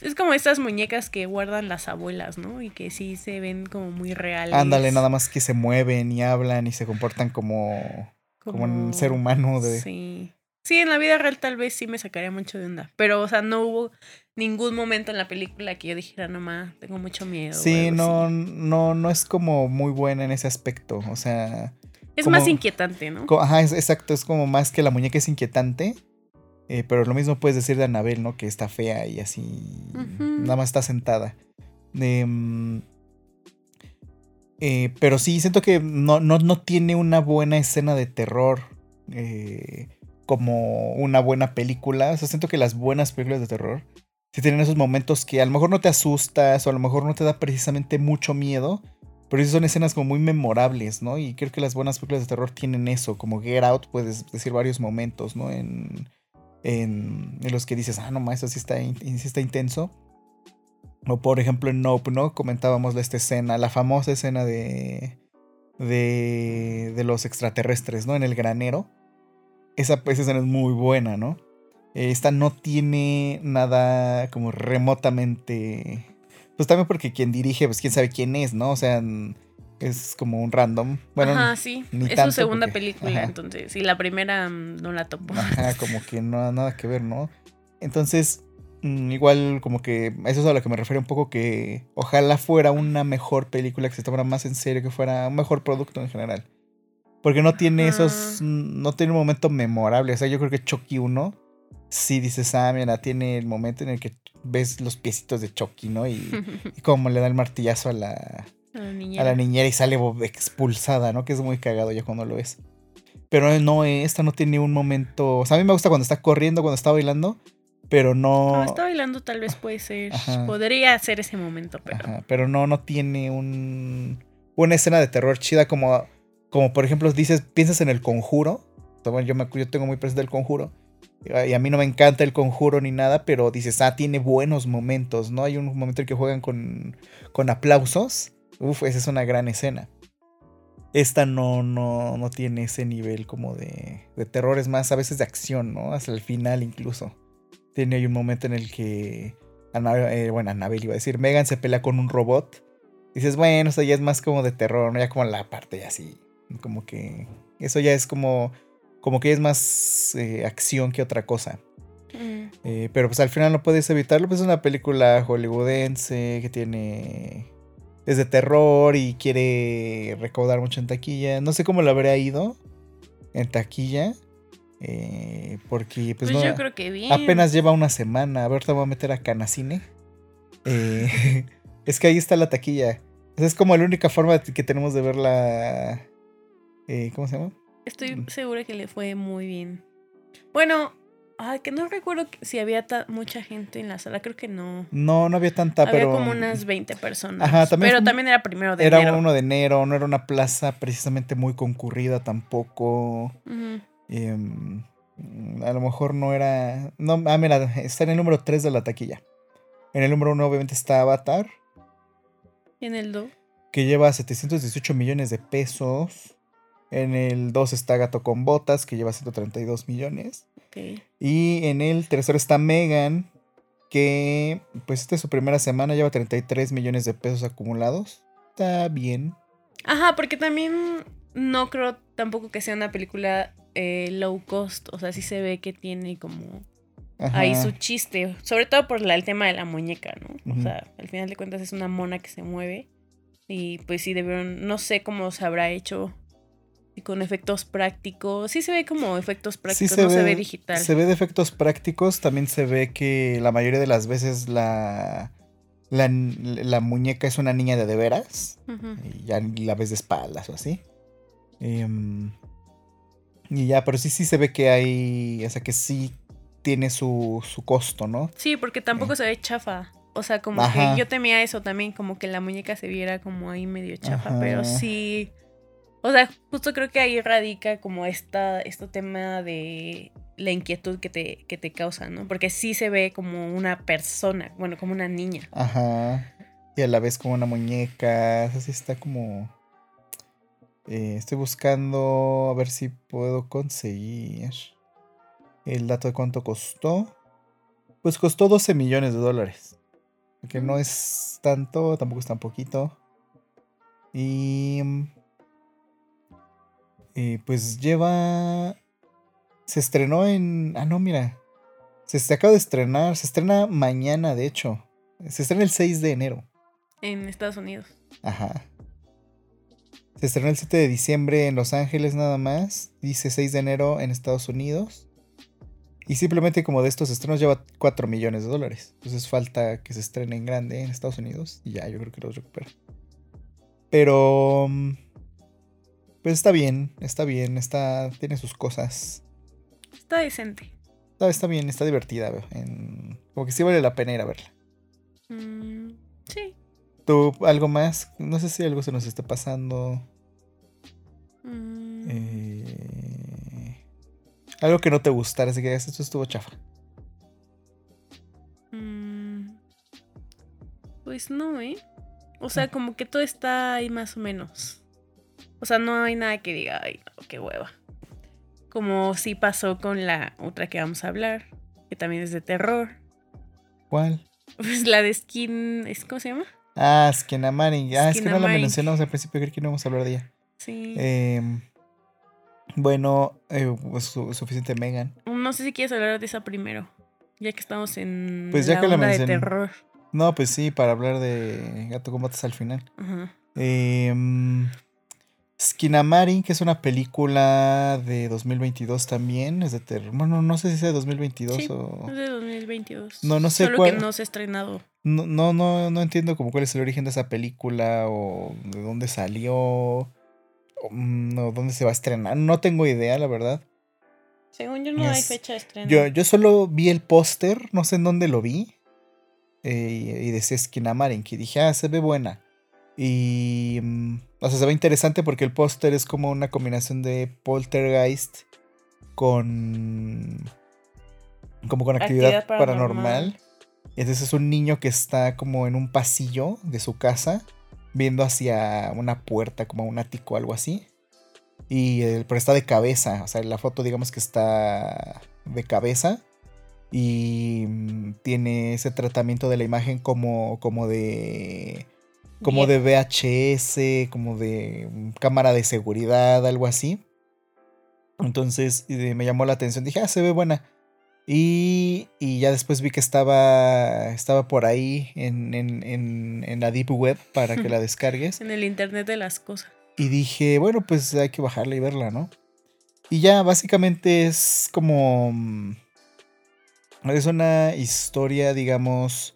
Speaker 2: Es como estas muñecas que guardan las abuelas, ¿no? Y que sí se ven como muy reales.
Speaker 1: Ándale, nada más que se mueven y hablan y se comportan como, como un ser humano. De...
Speaker 2: Sí. Sí, en la vida real tal vez sí me sacaría mucho de onda. Pero, o sea, no hubo ningún momento en la película que yo dijera, no más, tengo mucho miedo.
Speaker 1: Sí, no,
Speaker 2: así".
Speaker 1: no, no es como muy buena en ese aspecto. O sea,
Speaker 2: Es
Speaker 1: como-
Speaker 2: más inquietante, ¿no?
Speaker 1: ajá, es, exacto, es como más que la muñeca es inquietante. eh, pero lo mismo puedes decir de Anabel, ¿no? Que está fea y así. Nada más está sentada. Em, eh, pero sí, siento que no, no, no tiene una buena escena de terror. eh, como una buena película. O sea, siento que las buenas películas de terror. Si tienen esos momentos que a lo mejor no te asustas o a lo mejor no te da precisamente mucho miedo. Pero sí son escenas como muy memorables, ¿no? Y creo que las buenas películas de terror tienen eso. Como Get Out, puedes decir varios momentos, ¿no? En, en, los que dices, ah, no más, eso sí está, sí está intenso. O por ejemplo en Nope, ¿no? Comentábamos esta escena, la famosa escena de, de, de los extraterrestres, ¿no? En el granero. Esa, esa escena es muy buena, ¿no? Esta no tiene nada como remotamente... Pues también porque quien dirige, pues quién sabe quién es, ¿no? O sea, es como un random. Bueno,
Speaker 2: Ajá, sí.
Speaker 1: ni
Speaker 2: Es su segunda
Speaker 1: porque-
Speaker 2: película,
Speaker 1: ajá.
Speaker 2: entonces. Y la primera mm, no la topo.
Speaker 1: Ajá, como que no nada que ver, ¿no? Entonces, mm, igual como que eso es a lo que me refiero un poco que ojalá fuera una mejor película que se tomara más en serio, que fuera un mejor producto en general. Porque no tiene esos, no tiene un momento memorable. O sea, yo creo que Chucky 1, sí dices, ah, mira, tiene el momento en el que ves los piecitos de Chucky, ¿no? Y, <laughs> y cómo le da el martillazo a la,
Speaker 2: A la niña.
Speaker 1: a la niñera y sale expulsada, ¿no? Que es muy cagado ya cuando lo ves. Pero no, esta no tiene un momento. O sea, a mí me gusta cuando está corriendo, cuando está bailando. Pero no.
Speaker 2: Cuando está bailando, tal vez puede ser. Podría ser ese momento, pero.
Speaker 1: pero no, no tiene un. Una escena de terror chida como. Como por ejemplo, dices, piensas en el conjuro. Yo, tengo muy presente el conjuro. Y a mí no me encanta el conjuro ni nada, pero dices, ah, tiene buenos momentos, ¿no? Hay un momento en que juegan con, con aplausos. Uf, esa es una gran escena. Esta no, no, no tiene ese nivel como de, de terror, es más a veces de acción, ¿no? Hasta el final incluso. Tiene ahí un momento en el que, eh, bueno, Anabel iba a decir, Megan se pelea con un robot. dices, bueno, eso ya es más como de terror, ¿no? Ya como la parte así, como que eso ya es como, como que es más eh, acción que otra cosa. Mm. Eh, pero pues al final no puedes evitarlo, pues es una película hollywoodense que tiene es de terror y quiere recaudar mucho en taquilla. No sé cómo le habría ido en taquilla. Eh, porque pues,
Speaker 2: pues yo creo que bien.
Speaker 1: apenas lleva una semana. A ver, te voy a meter a Canacine. Eh, <laughs> es que ahí está la taquilla. es como la única forma que tenemos de verla. Eh, ¿Cómo se llama?
Speaker 2: Estoy mm. segura que le fue muy bien. Bueno, Ay, que no recuerdo si había mucha gente en la sala, creo que no.
Speaker 1: No, no había tanta,
Speaker 2: había
Speaker 1: pero.
Speaker 2: como unas 20 personas. Ajá, también. Pero también era primero de
Speaker 1: enero.
Speaker 2: Era
Speaker 1: uno de enero, no era una plaza precisamente muy concurrida tampoco. Em, a lo mejor no era. No, ah, mira, está en el número 3 de la taquilla. En el número 1, obviamente, está Avatar.
Speaker 2: ¿Y en el 2?
Speaker 1: Que lleva 718 millones de pesos. En el 2 está Gato con Botas, que lleva 132 millones. Y en el tercero está Megan, que pues esta es su primera semana, lleva 33 millones de pesos acumulados. Está bien.
Speaker 2: Ajá, porque también no creo tampoco que sea una película eh, low cost. O sea, sí se ve que tiene como ahí su chiste. Sobre todo por el tema de la muñeca, ¿no? O sea, al final de cuentas es una mona que se mueve. Y pues sí debieron, no sé cómo se habrá hecho y con efectos prácticos. Sí se ve como efectos prácticos, no se ve digital.
Speaker 1: Se ve de efectos prácticos, también se ve que la mayoría de las veces la, la, muñeca es una niña de de veras. Y ya la ves de espaldas o así. Em, y ya, pero sí, sí se ve que hay, o sea, que sí tiene su, su costo, ¿no?
Speaker 2: Sí, porque tampoco eh. se ve chafa. O sea, como que yo temía eso también, como que la muñeca se viera como ahí medio chafa, pero sí o sea, justo creo que ahí radica como esta, este tema de la inquietud que te, que te causa, ¿no? Porque sí se ve como una persona, bueno, como una niña.
Speaker 1: Ajá. Y a la vez como una muñeca. Así está como. Eh, estoy buscando a ver si puedo conseguir el dato de cuánto costó. Pues costó 12 millones de dólares. Que no es tanto, tampoco es tan poquito. Y eh, pues lleva... Se estrenó en... Ah, no, mira. Se, se acaba de estrenar. Se estrena mañana, de hecho. Se estrena el 6 de enero.
Speaker 2: En Estados Unidos.
Speaker 1: Ajá. Se estrenó el 7 de diciembre en Los Ángeles nada más. Dice 6 de enero en Estados Unidos. Y simplemente como de estos estrenos lleva 4 millones de dólares. Entonces falta que se estrene en grande en Estados Unidos. Y ya, yo creo que los recupera. Pero... Pues está bien, está bien, está, tiene sus cosas.
Speaker 2: Está decente.
Speaker 1: Está, está bien, está divertida. como que sí vale la pena ir a verla.
Speaker 2: Mm, sí.
Speaker 1: ¿Tú algo más? No sé si algo se nos está pasando. Mm. Eh, algo que no te gustara, así que esto estuvo chafa.
Speaker 2: Mm, pues no, ¿eh? O sea, como que todo está ahí más o menos. O sea, no hay nada que diga, ay, no, qué hueva. Como sí pasó con la otra que vamos a hablar, que también es de terror.
Speaker 1: ¿Cuál?
Speaker 2: Pues la de Skin. ¿Cómo se llama?
Speaker 1: Ah, Skinamaring. Ah, es que no la mencionamos al principio, creo que no vamos a hablar de ella.
Speaker 2: Sí.
Speaker 1: Em, bueno, eh, pues, suficiente Megan.
Speaker 2: No sé si quieres hablar de esa primero, ya que estamos en pues ya la que la de terror.
Speaker 1: No, pues sí, para hablar de Gato Combates al final. Ajá. Eh, Skinamarin, que es una película de 2022 también, es de terror. Bueno, no sé si es de 2022
Speaker 2: o... Es de 2022.
Speaker 1: No, no sé
Speaker 2: Solo que no se ha estrenado.
Speaker 1: No, no, no, no entiendo como cuál es el origen de esa película o de dónde salió. mm, no, dónde se va a estrenar. No tengo idea, la verdad.
Speaker 2: Según yo no hay fecha de estreno.
Speaker 1: Yo, yo solo vi el póster, no sé en dónde lo vi. Eh, y decía Skinamarin, que dije, ah, se ve buena. Y. Mm, o sea, se ve interesante porque el póster es como una combinación de poltergeist con. como con actividad, paranormal. Entonces es un niño que está como en un pasillo de su casa, viendo hacia una puerta, como un ático o algo así. Y el, pero está de cabeza, o sea, la foto digamos que está de cabeza. Y mm, tiene ese tratamiento de la imagen como, como de como de VHS, como de cámara de seguridad, algo así. Entonces me llamó la atención, dije, ah, se ve buena. Y, y ya después vi que estaba, estaba por ahí en, en, en, la Deep Web para que la <laughs> descargues.
Speaker 2: En el Internet de las cosas.
Speaker 1: Y dije, bueno, pues hay que bajarla y verla, ¿no? Y ya básicamente es como... Mm, es una historia, digamos,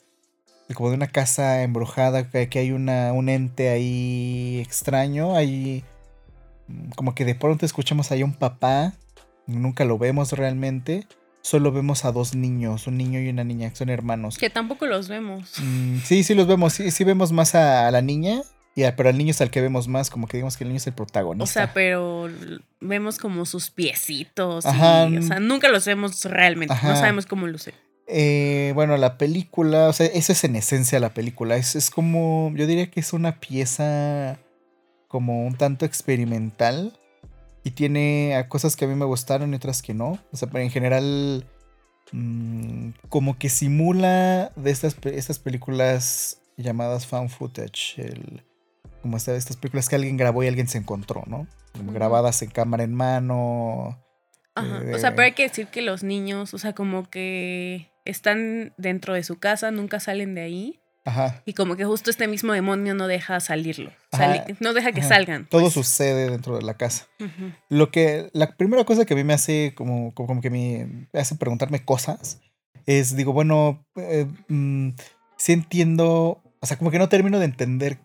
Speaker 1: como de una casa embrujada, que hay una, un ente ahí extraño, ahí mm, como que de pronto escuchamos ahí un papá, nunca lo vemos realmente, solo vemos a dos niños, un niño y una niña, que son hermanos.
Speaker 2: Que tampoco los vemos.
Speaker 1: Mm, sí, sí los vemos, sí, sí vemos más a, la niña, y pero al niño es al que vemos más, como que digamos que el niño es el protagonista. O
Speaker 2: sea, pero vemos como sus piecitos. Ajá. o sea, nunca los vemos realmente. No sabemos cómo luce.
Speaker 1: Eh, bueno, la película, o sea, eso es en esencia la película. Es, es como, yo diría que es una pieza como un tanto experimental. Y tiene cosas que a mí me gustaron y otras que no. O sea, pero en general, mm, como que simula de estas, estas películas llamadas found footage. El, como esta, estas películas que alguien grabó y alguien se encontró, ¿no? grabadas en cámara en mano.
Speaker 2: Ajá. O sea, pero hay que decir que los niños, o sea, como que están dentro de su casa, nunca salen de ahí. Ajá. Y como que justo este mismo demonio no deja salirlo. no deja que salgan.
Speaker 1: Todo pues. sucede dentro de la casa. Lo que. La primera cosa que a mí me hace como, como que me hace preguntarme cosas es, digo, bueno, eh, mm, sí entiendo. O sea, como que no termino de entender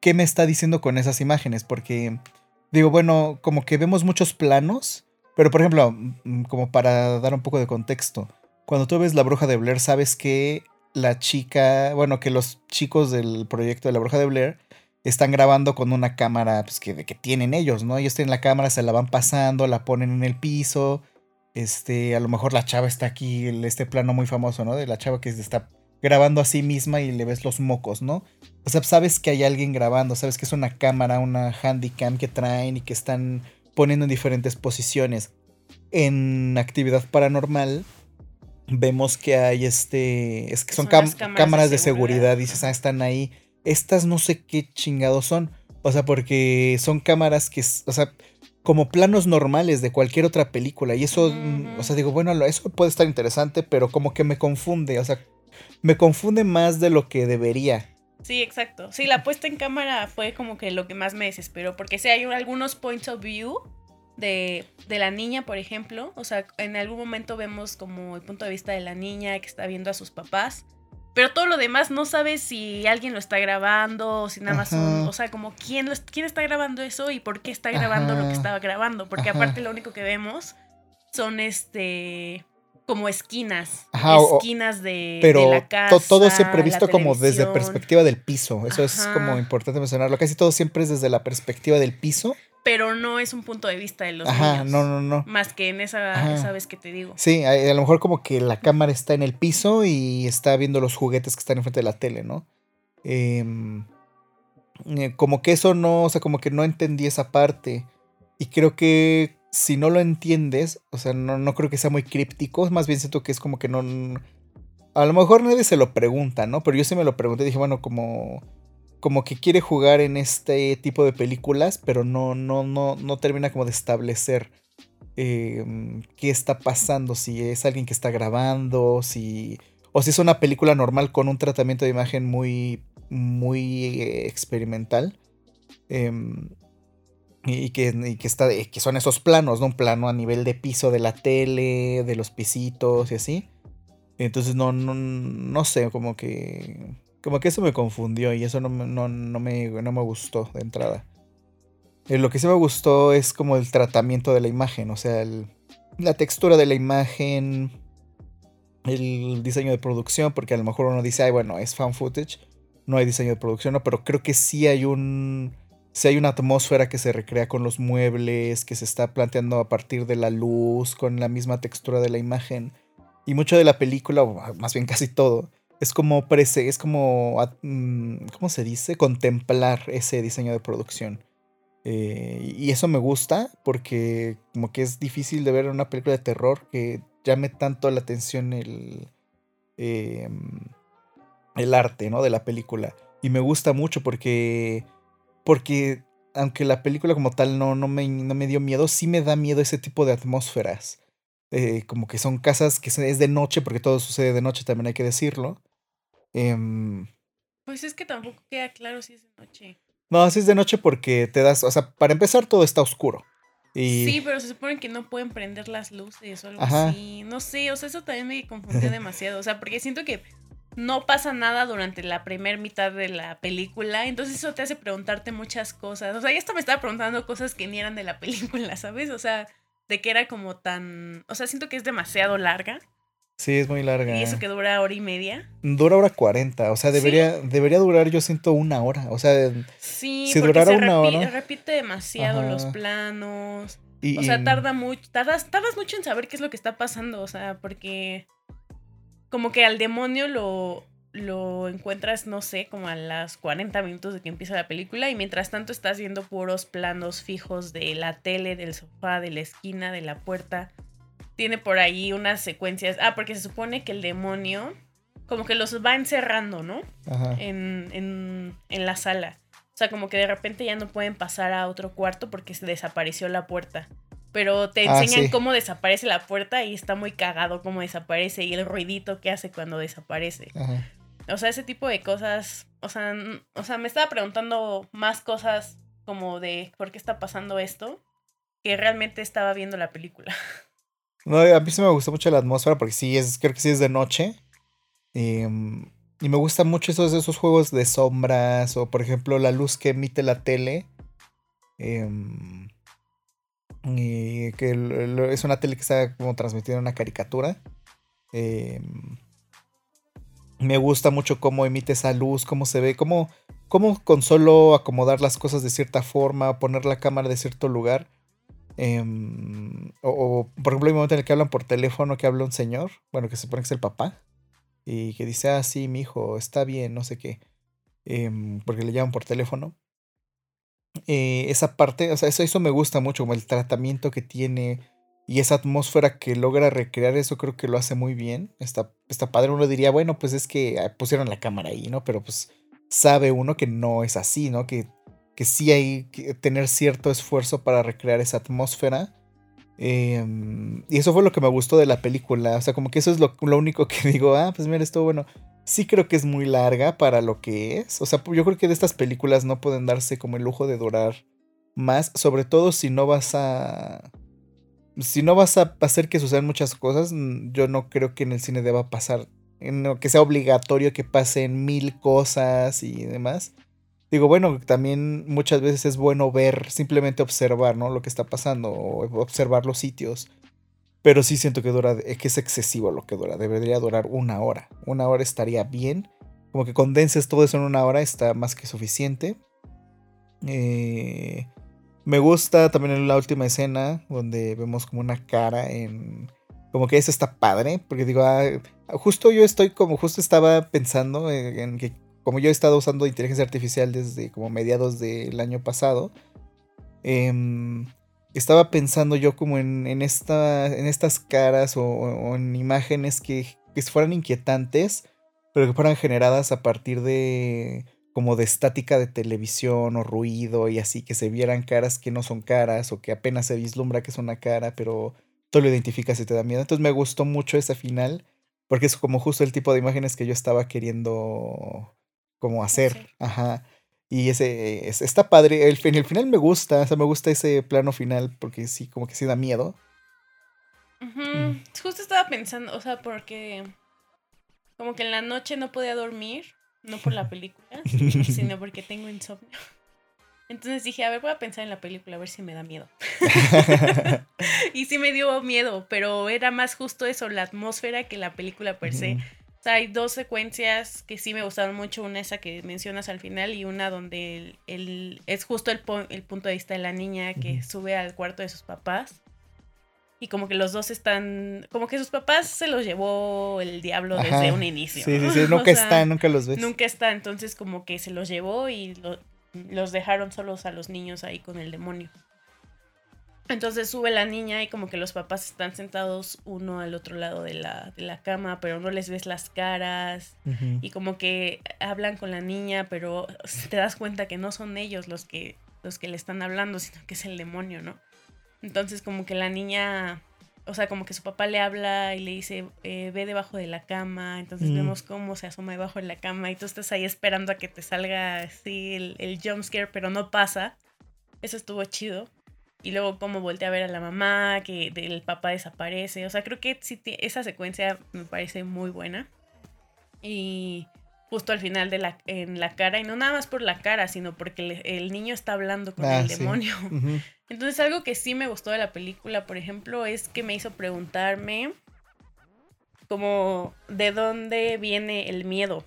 Speaker 1: qué me está diciendo con esas imágenes. Porque digo, bueno, como que vemos muchos planos. Pero por ejemplo, mm, como para dar un poco de contexto cuando tú ves La Bruja de Blair, sabes que la chica, bueno, que los chicos del proyecto de La Bruja de Blair están grabando con una cámara pues, que, que tienen ellos, ¿no? Ellos tienen la cámara, se la van pasando, la ponen en el piso. Este, a lo mejor la chava está aquí, este plano muy famoso, ¿no? De la chava que está grabando a sí misma y le ves los mocos, ¿no? O sea, sabes que hay alguien grabando, sabes que es una cámara, una handycam que traen y que están poniendo en diferentes posiciones. En actividad paranormal, vemos que hay este. Es que son, cámaras, de, seguridad. Dices, ah, están ahí. Estas no sé qué chingados son. O sea, porque son cámaras que. O sea, como planos normales de cualquier otra película. Y eso. Mm, o sea, digo, bueno, eso puede estar interesante, pero como que me confunde. O sea, me confunde más de lo que debería.
Speaker 2: Sí, exacto. Sí, la puesta en cámara fue como que lo que más me desesperó. Porque si hay algunos points of view de, la niña, por ejemplo. O sea, en algún momento vemos como el punto de vista de la niña que está viendo a sus papás. Pero todo lo demás no sabes si alguien lo está grabando o si nada más son, o sea, como quién, quién está grabando eso y por qué está grabando lo que estaba grabando. Porque aparte lo único que vemos son este como esquinas, esquinas de,
Speaker 1: pero
Speaker 2: la casa.
Speaker 1: todo siempre visto como desde perspectiva del piso. Eso es como importante mencionarlo. Casi todo siempre es desde la perspectiva del piso
Speaker 2: pero no es un punto de vista de los Ajá,
Speaker 1: no, no, no.
Speaker 2: Más que en esa, vez que te digo.
Speaker 1: Sí, a, lo mejor como que la cámara está en el piso y está viendo los juguetes que están enfrente de la tele, ¿no? Em, eh, como que eso no, o sea, como que no entendí esa parte. Y creo que si no lo entiendes, o sea, no, no creo que sea muy críptico, más bien siento que es como que no... A lo mejor nadie se lo pregunta, ¿no? Pero yo sí me lo pregunté, dije, bueno, como como que quiere jugar en este tipo de películas, pero no, no, no, no termina como de establecer em, qué está pasando, si es alguien que está grabando, si o si es una película normal con un tratamiento de imagen muy, muy eh, experimental. Em, y, que, está, que son esos planos, ¿no? Un plano a nivel de piso de la tele, de los pisitos y así. Entonces no, no, no sé, como que como que eso me confundió y eso no, no, me, no me gustó de entrada. Eh, lo que sí me gustó es como el tratamiento de la imagen, o sea, la textura de la imagen, el diseño de producción, porque a lo mejor uno dice, ay, bueno, es fan footage, no hay diseño de producción, ¿no? pero creo que sí hay un... Sí hay una atmósfera que se recrea con los muebles, que se está planteando a partir de la luz, con la misma textura de la imagen. Y mucho de la película, o más bien casi todo, es como prese, es como, mm, ¿cómo se dice? Contemplar ese diseño de producción. Eh, y eso me gusta porque como que es difícil de ver una película de terror que llame tanto la atención el, em, el arte, ¿no? De la película. Y me gusta mucho porque, porque aunque la película como tal no, no, me, no me dio miedo, sí me da miedo ese tipo de atmósferas. Eh, como que son casas que es de noche, porque todo sucede de noche, también hay que decirlo. Em,
Speaker 2: pues es que tampoco queda claro si es de noche.
Speaker 1: No, si es de noche porque te das, o sea, para empezar todo está oscuro. Y...
Speaker 2: Sí, pero se supone que no pueden prender las luces o algo así. No sé, o sea, eso también me confundió <laughs> demasiado. O sea, porque siento que no pasa nada durante la primera mitad de la película. Entonces eso te hace preguntarte muchas cosas. O sea, ya hasta me estaba preguntando cosas que ni eran de la <laughs> película, ¿sabes? O sea, de que era como tan... O sea, siento que es demasiado larga.
Speaker 1: Sí, es muy larga.
Speaker 2: ¿Y eso que dura hora y media?
Speaker 1: Dura hora cuarenta, o sea, debería, debería durar yo siento una hora, o sea,
Speaker 2: sí, si durara una hora... repite demasiado los planos, o sea, tarda mucho, tardas, tardas mucho en saber qué es lo que está pasando, o sea, porque como que al demonio lo, lo encuentras, no sé, como a las 40 minutos de que empieza la película y mientras tanto estás viendo puros planos fijos de la tele, del sofá, de la esquina, de la puerta tiene por ahí unas secuencias. Ah, porque se supone que el demonio como que los va encerrando, ¿no? Ajá. En, en, en la sala. O sea, como que de repente ya no pueden pasar a otro cuarto porque se desapareció la puerta. Pero te ah, enseñan cómo desaparece la puerta y está muy cagado cómo desaparece y el ruidito que hace cuando desaparece. Ajá. O sea, ese tipo de cosas. O sea, o sea, me estaba preguntando más cosas como de por qué está pasando esto que realmente estaba viendo la película. <laughs>
Speaker 1: No, a mí sí me gustó mucho la atmósfera porque sí, es, creo que sí es de noche. Em, y me gustan mucho esos, esos juegos de sombras o por ejemplo la luz que emite la tele. Em, y que es una tele que está como transmitiendo una caricatura. Em, me gusta mucho cómo emite esa luz, cómo se ve, cómo, cómo con solo acomodar las cosas de cierta forma, poner la cámara de cierto lugar Em, o, por ejemplo, hay un momento en el que hablan por teléfono, que habla un señor, bueno, que se supone que es el papá, y que dice, ah, sí, mi hijo, está bien, no sé qué, em, porque le llaman por teléfono. Eh, esa parte, o sea, eso, eso me gusta mucho, como el tratamiento que tiene y esa atmósfera que logra recrear, eso creo que lo hace muy bien. Está, está padre, uno diría, bueno, pues es que ah, pusieron la cámara ahí, ¿no? Pero pues sabe uno que no es así, ¿no? Que que sí hay que tener cierto esfuerzo para recrear esa atmósfera. Em, y eso fue lo que me gustó de la película. O sea, como que eso es lo, único que <laughs> digo, ah, pues mira, esto bueno. Sí creo que es muy larga para lo que es. O sea, yo creo que de estas películas no pueden darse como el lujo de durar más. Sobre todo si no vas a... Si no vas a hacer que sucedan muchas cosas, yo no creo que en el cine deba pasar. que sea obligatorio que pasen mil cosas y demás. Digo, bueno, también muchas veces es bueno ver, simplemente observar, ¿no? Lo que está pasando, o observar los sitios. Pero sí siento que dura, que es excesivo lo que dura. Debería durar una hora. Una hora estaría bien. Como que condenses todo eso en una hora está más que suficiente. Eh, me gusta también la última escena donde vemos como una cara en... Como que eso está padre, porque digo, ah, justo yo estoy como, justo estaba pensando en que como yo he estado usando inteligencia artificial desde como mediados del año pasado, em, estaba pensando yo como en, esta, en estas caras o, en imágenes que, que, fueran inquietantes, pero que fueran generadas a partir de como de estática de televisión o ruido y así, que se vieran caras que no son caras o que apenas se vislumbra que es una cara, pero tú lo identificas y te da miedo. Entonces me gustó mucho ese final, porque es como justo el tipo de imágenes que yo estaba queriendo como hacer. Ajá. Y ese, está padre. El, en el final me gusta, o sea, me gusta ese plano final porque sí, como que sí da miedo.
Speaker 2: Mm. Justo estaba pensando, o sea, porque como que en la noche no podía dormir, no por la película, sino <laughs> porque tengo insomnio. <laughs> Entonces dije, a ver, voy a pensar en la película, a ver si me da miedo. <laughs> y sí me dio miedo, pero era más justo eso, la atmósfera que la película per se. O sea, hay dos secuencias que sí me gustaron mucho, una esa que mencionas al final y una donde el, es justo el, el, punto de vista de la niña que sube al cuarto de sus papás y como que los dos están, como que sus papás se los llevó el diablo desde un inicio.
Speaker 1: Sí, sí, sí, <laughs> nunca están, nunca los ves.
Speaker 2: Nunca está, entonces como que se los llevó y los dejaron solos a los niños ahí con el demonio. Entonces sube la niña y como que los papás están sentados uno al otro lado de la, de la cama, pero no les ves las caras. Y como que hablan con la niña, pero <laughs> te das cuenta que no son ellos los que, los que le están hablando, sino que es el demonio, ¿no? Entonces como que la niña, o sea, como que su papá le habla y le dice, eh, ve debajo de la cama. Entonces vemos cómo se asoma debajo de la cama y tú estás ahí esperando a que te salga así el, el jump scare, pero no pasa. Eso estuvo chido. Y luego cómo voltea a ver a la mamá, que el papá desaparece. O sea, creo que esa secuencia me parece muy buena. Y justo al final de la, en la cara, y no nada más por la cara, sino porque el, niño está hablando con ah, el demonio. <laughs> Entonces algo que sí me gustó de la película, por ejemplo, es que me hizo preguntarme como de dónde viene el miedo,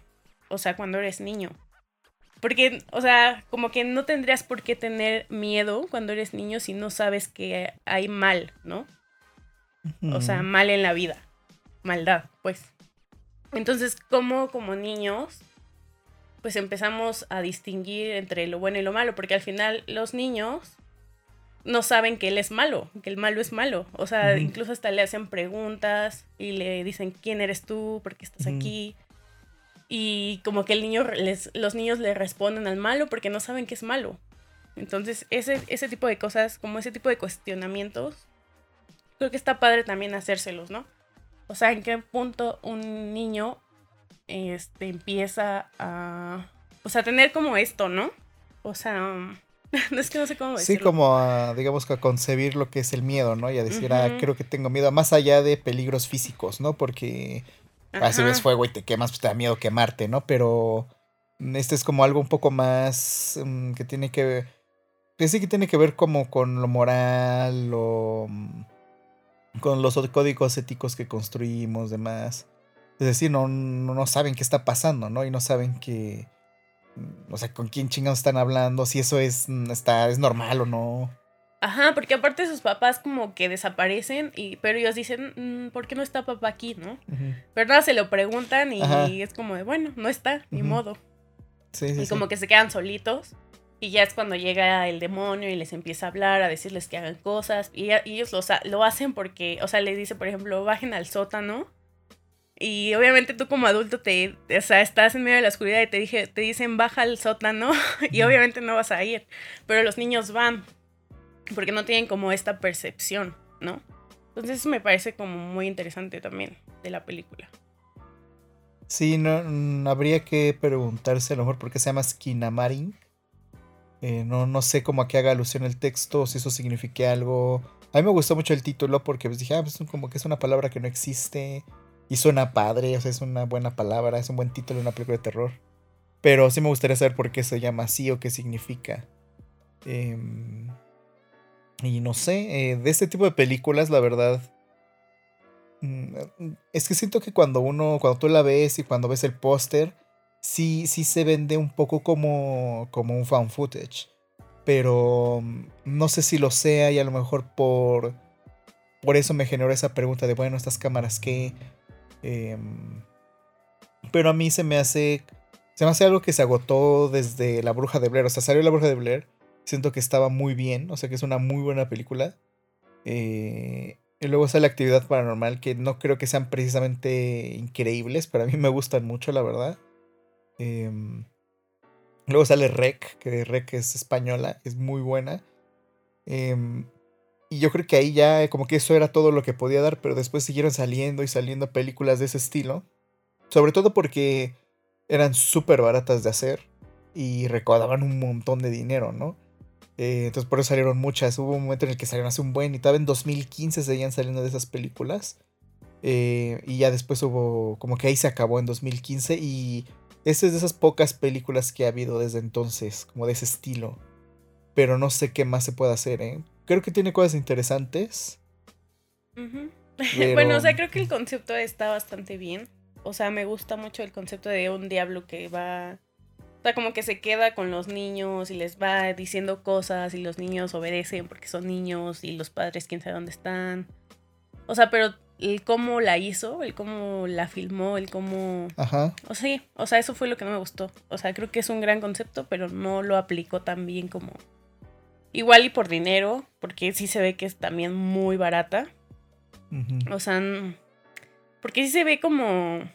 Speaker 2: o sea, cuando eres niño. Porque, o sea, como que no tendrías por qué tener miedo cuando eres niño si no sabes que hay mal, ¿no? O sea, mal en la vida. Maldad, pues. Entonces, ¿cómo como niños, pues empezamos a distinguir entre lo bueno y lo malo? Porque al final los niños no saben que él es malo, que el malo es malo. O sea, incluso hasta le hacen preguntas y le dicen, ¿quién eres tú? ¿Por qué estás aquí? Y como que el niño les, los niños le responden al malo porque no saben que es malo. Entonces, ese, ese tipo de cosas, como ese tipo de cuestionamientos, creo que está padre también hacérselos, ¿no? O sea, en qué punto un niño este, empieza a, o sea, tener como esto, ¿no? O sea, <laughs> es que no sé cómo decirlo.
Speaker 1: Sí, como a, digamos que a concebir lo que es el miedo, ¿no? Y a decir, ah, creo que tengo miedo, más allá de peligros físicos, ¿no? Porque si ves fuego y te quemas, pues te da miedo quemarte, ¿no? Pero este es como algo un poco más mm, que tiene que ver, que sí que tiene que ver como con lo moral o mm, con los códigos éticos que construimos, demás. Es decir, no, no, saben qué está pasando, ¿no? Y no saben que, mm, o sea, con quién chingados están hablando, si eso es, está, es normal o no.
Speaker 2: Ajá, porque aparte sus papás como que desaparecen, y, pero ellos dicen, mm, ¿por qué no está papá aquí, no? ¿Verdad? Se lo preguntan y, es como de, bueno, no está, ni modo. Sí, sí, y como que se quedan solitos. Y ya es cuando llega el demonio y les empieza a hablar, a decirles que hagan cosas. Y, ellos lo, lo hacen porque, o sea, les dice, por ejemplo, bajen al sótano. Y obviamente tú como adulto te, o sea, estás en medio de la oscuridad y te, dije, te dicen baja al sótano <laughs> y obviamente no vas a ir. Pero los niños van porque no tienen como esta percepción, ¿no? Entonces me parece como muy interesante también de la película.
Speaker 1: Sí, no, mm, habría que preguntarse a lo mejor por qué se llama Skinamarin. Eh, no, no sé cómo a qué haga alusión el texto, si eso signifique algo. A mí me gustó mucho el título porque pues dije, ah, pues como que es una palabra que no existe y suena padre, o sea, es una buena palabra, es un buen título de una película de terror. Pero sí me gustaría saber por qué se llama así o qué significa. Eh, y no sé, eh, de este tipo de películas, la verdad. Mm, es que siento que cuando uno, cuando tú la ves y cuando ves el póster, sí, sí se vende un poco como, como un fan footage. Pero mm, no sé si lo sea y a lo mejor por, por eso me generó esa pregunta de, bueno, estas cámaras qué. Em, pero a mí se me hace, se me hace algo que se agotó desde La Bruja de Blair. O sea, salió La Bruja de Blair Siento que estaba muy bien, o sea que es una muy buena película. Eh, y luego sale Actividad Paranormal, que no creo que sean precisamente increíbles, pero a mí me gustan mucho, la verdad. Em, luego sale Rec, que Rec es española, es muy buena. Em, y yo creo que ahí ya como que eso era todo lo que podía dar, pero después siguieron saliendo y saliendo películas de ese estilo. Sobre todo porque eran súper baratas de hacer y recaudaban un montón de dinero, ¿no? Eh, entonces por eso salieron muchas. Hubo un momento en el que salieron hace un buen y todavía en 2015 seguían saliendo de esas películas. Eh, y ya después hubo, como que ahí se acabó en 2015 y esa es de esas pocas películas que ha habido desde entonces, como de ese estilo. pero no sé qué más se puede hacer, ¿eh? Creo que tiene cosas interesantes. <laughs>
Speaker 2: bueno, o sea, creo que el concepto está bastante bien. O sea, me gusta mucho el concepto de un diablo que va... O sea, como que se queda con los niños y les va diciendo cosas y los niños obedecen porque son niños y los padres quién sabe dónde están. O sea, pero el cómo la hizo, el cómo la filmó, el cómo...
Speaker 1: Ajá.
Speaker 2: O sea, sí, o sea, eso fue lo que no me gustó. O sea, creo que es un gran concepto, pero no lo aplicó tan bien como... Igual y por dinero, porque sí se ve que es también muy barata. O sea, porque sí se ve como...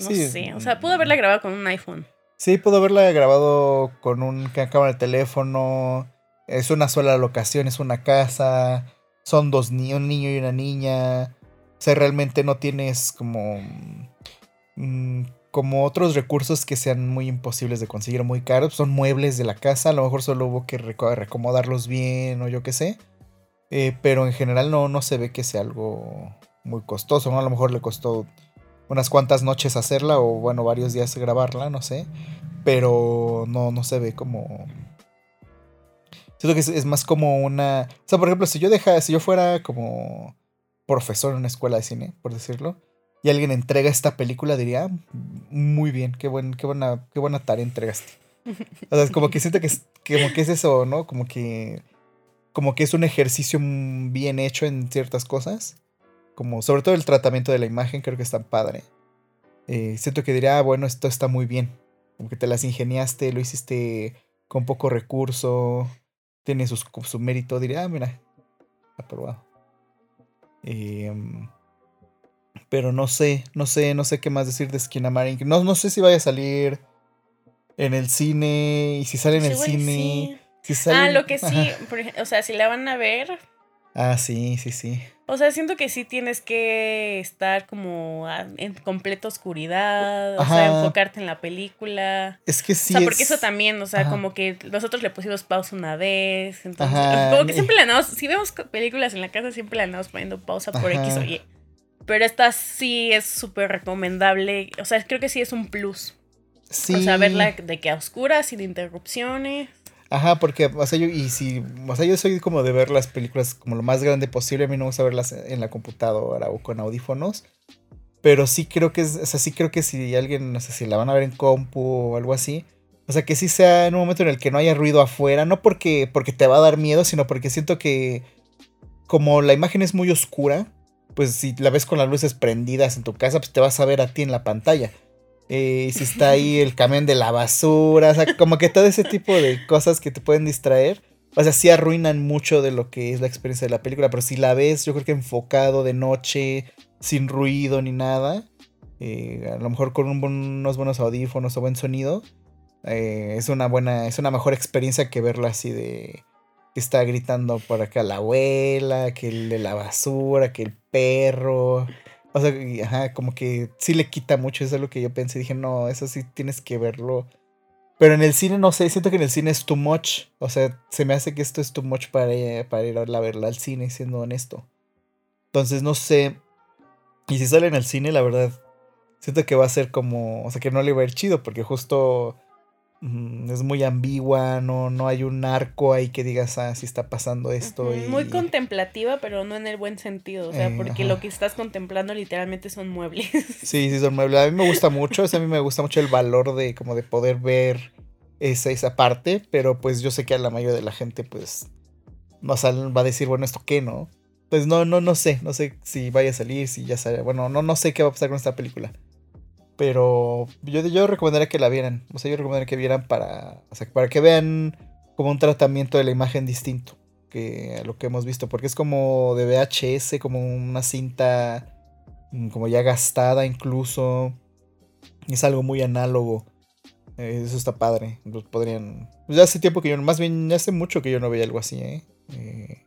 Speaker 2: No sé, o sea, pudo haberla grabado con un iPhone.
Speaker 1: Sí, pudo haberla grabado con un cámara de teléfono. Es una sola locación, es una casa son dos niños, un niño y una niña. O sea, realmente no tienes como. Mm, como otros recursos que sean muy imposibles de conseguir, muy caros. Son muebles de la casa. A lo mejor solo hubo que reacomodarlos bien o yo qué sé. Eh, pero en general no, no se ve que sea algo muy costoso. ¿no? A lo mejor le costó unas cuantas noches hacerla o bueno, varios días grabarla, no sé. Pero no, no se ve como Siento que es, más como una. O sea, por ejemplo, si yo deja, si yo fuera como profesor en una escuela de cine, por decirlo, y alguien entrega esta película, diría, ah, muy bien, qué, buen, qué, buena, qué buena tarea entregaste. O sea, es como que siento que es, que es eso, ¿no? Como que. Como que es un ejercicio bien hecho en ciertas cosas. Como sobre todo el tratamiento de la imagen, creo que está padre. Eh, siento que diría, ah, bueno, esto está muy bien. Como que te las ingeniaste, lo hiciste con poco recurso tiene su mérito, diría, ah, mira, aprobado. Em, pero no sé, no sé, no sé qué más decir de Skinamarink. No, no sé si vaya a salir en el cine y si sale en el cine.
Speaker 2: ah, lo que <laughs> sí, o sea, si la van a ver,
Speaker 1: Ah, sí, sí, sí.
Speaker 2: O sea, siento que sí tienes que estar como en completa oscuridad, o sea, enfocarte en la película.
Speaker 1: Es que sí.
Speaker 2: O sea, porque eso también, o sea, como que nosotros le pusimos pausa una vez, entonces, como que siempre le andamos, si vemos películas en la casa, siempre le andamos poniendo pausa por X o Y. Pero esta sí es súper recomendable, o sea, creo que sí es un plus. Sí. O sea, verla de que a oscuras, sin interrupciones.
Speaker 1: Ajá, porque, o sea, yo, y si, o sea, yo soy como de ver las películas como lo más grande posible, a mí no me gusta verlas en la computadora o con audífonos, pero sí creo que es, o sea, sí creo que si alguien, no sé, si la van a ver en compu o algo así, o sea, que sí sea en un momento en el que no haya ruido afuera, no porque, porque te va a dar miedo, sino porque siento que como la imagen es muy oscura, pues si la ves con las luces prendidas en tu casa, pues te vas a ver a ti en la pantalla. Eh, si está ahí el camión de la basura, o sea, como que todo ese tipo de cosas que te pueden distraer, o sea, sí arruinan mucho de lo que es la experiencia de la película, pero si la ves, yo creo que enfocado de noche, sin ruido ni nada, eh, a lo mejor con unos buenos audífonos o buen sonido, eh, es una buena, es una mejor experiencia que verla así de que está gritando por acá la abuela, que el de la basura, que el perro. O sea, ajá, como que sí le quita mucho, eso es lo que yo pensé. Dije, no, eso sí tienes que verlo. Pero en el cine, no sé, siento que en el cine es too much. O sea, se me hace que esto es too much para, para ir a verla al cine, siendo honesto. Entonces, no sé. Y si sale en el cine, la verdad, siento que va a ser como. O sea, que no le va a ir chido, porque justo es muy ambigua, no, no hay un arco ahí que digas, ah, sí está pasando esto. y...
Speaker 2: Muy contemplativa, pero no en el buen sentido, o sea, eh, porque lo que estás contemplando literalmente son muebles. <laughs>
Speaker 1: Sí, sí, son muebles. A mí me gusta mucho, a mí me gusta mucho el valor de como de poder ver esa, esa parte, pero pues yo sé que a la mayoría de la gente pues va a decir, bueno, ¿esto qué, no? Pues no, no, no sé, no sé si vaya a salir, si ya sale, bueno, no, no sé qué va a pasar con esta película. Pero yo, yo recomendaría que la vieran. O sea, yo recomendaría que vieran para, o sea, para que vean como un tratamiento de la imagen distinto que a lo que hemos visto. Porque es como de VHS, como una cinta mm, como ya gastada incluso. Es algo muy análogo. Eh, eso está padre. Los podrían. Pues ya hace tiempo que yo. Más bien, ya hace mucho que yo no veía algo así, ¿eh? eh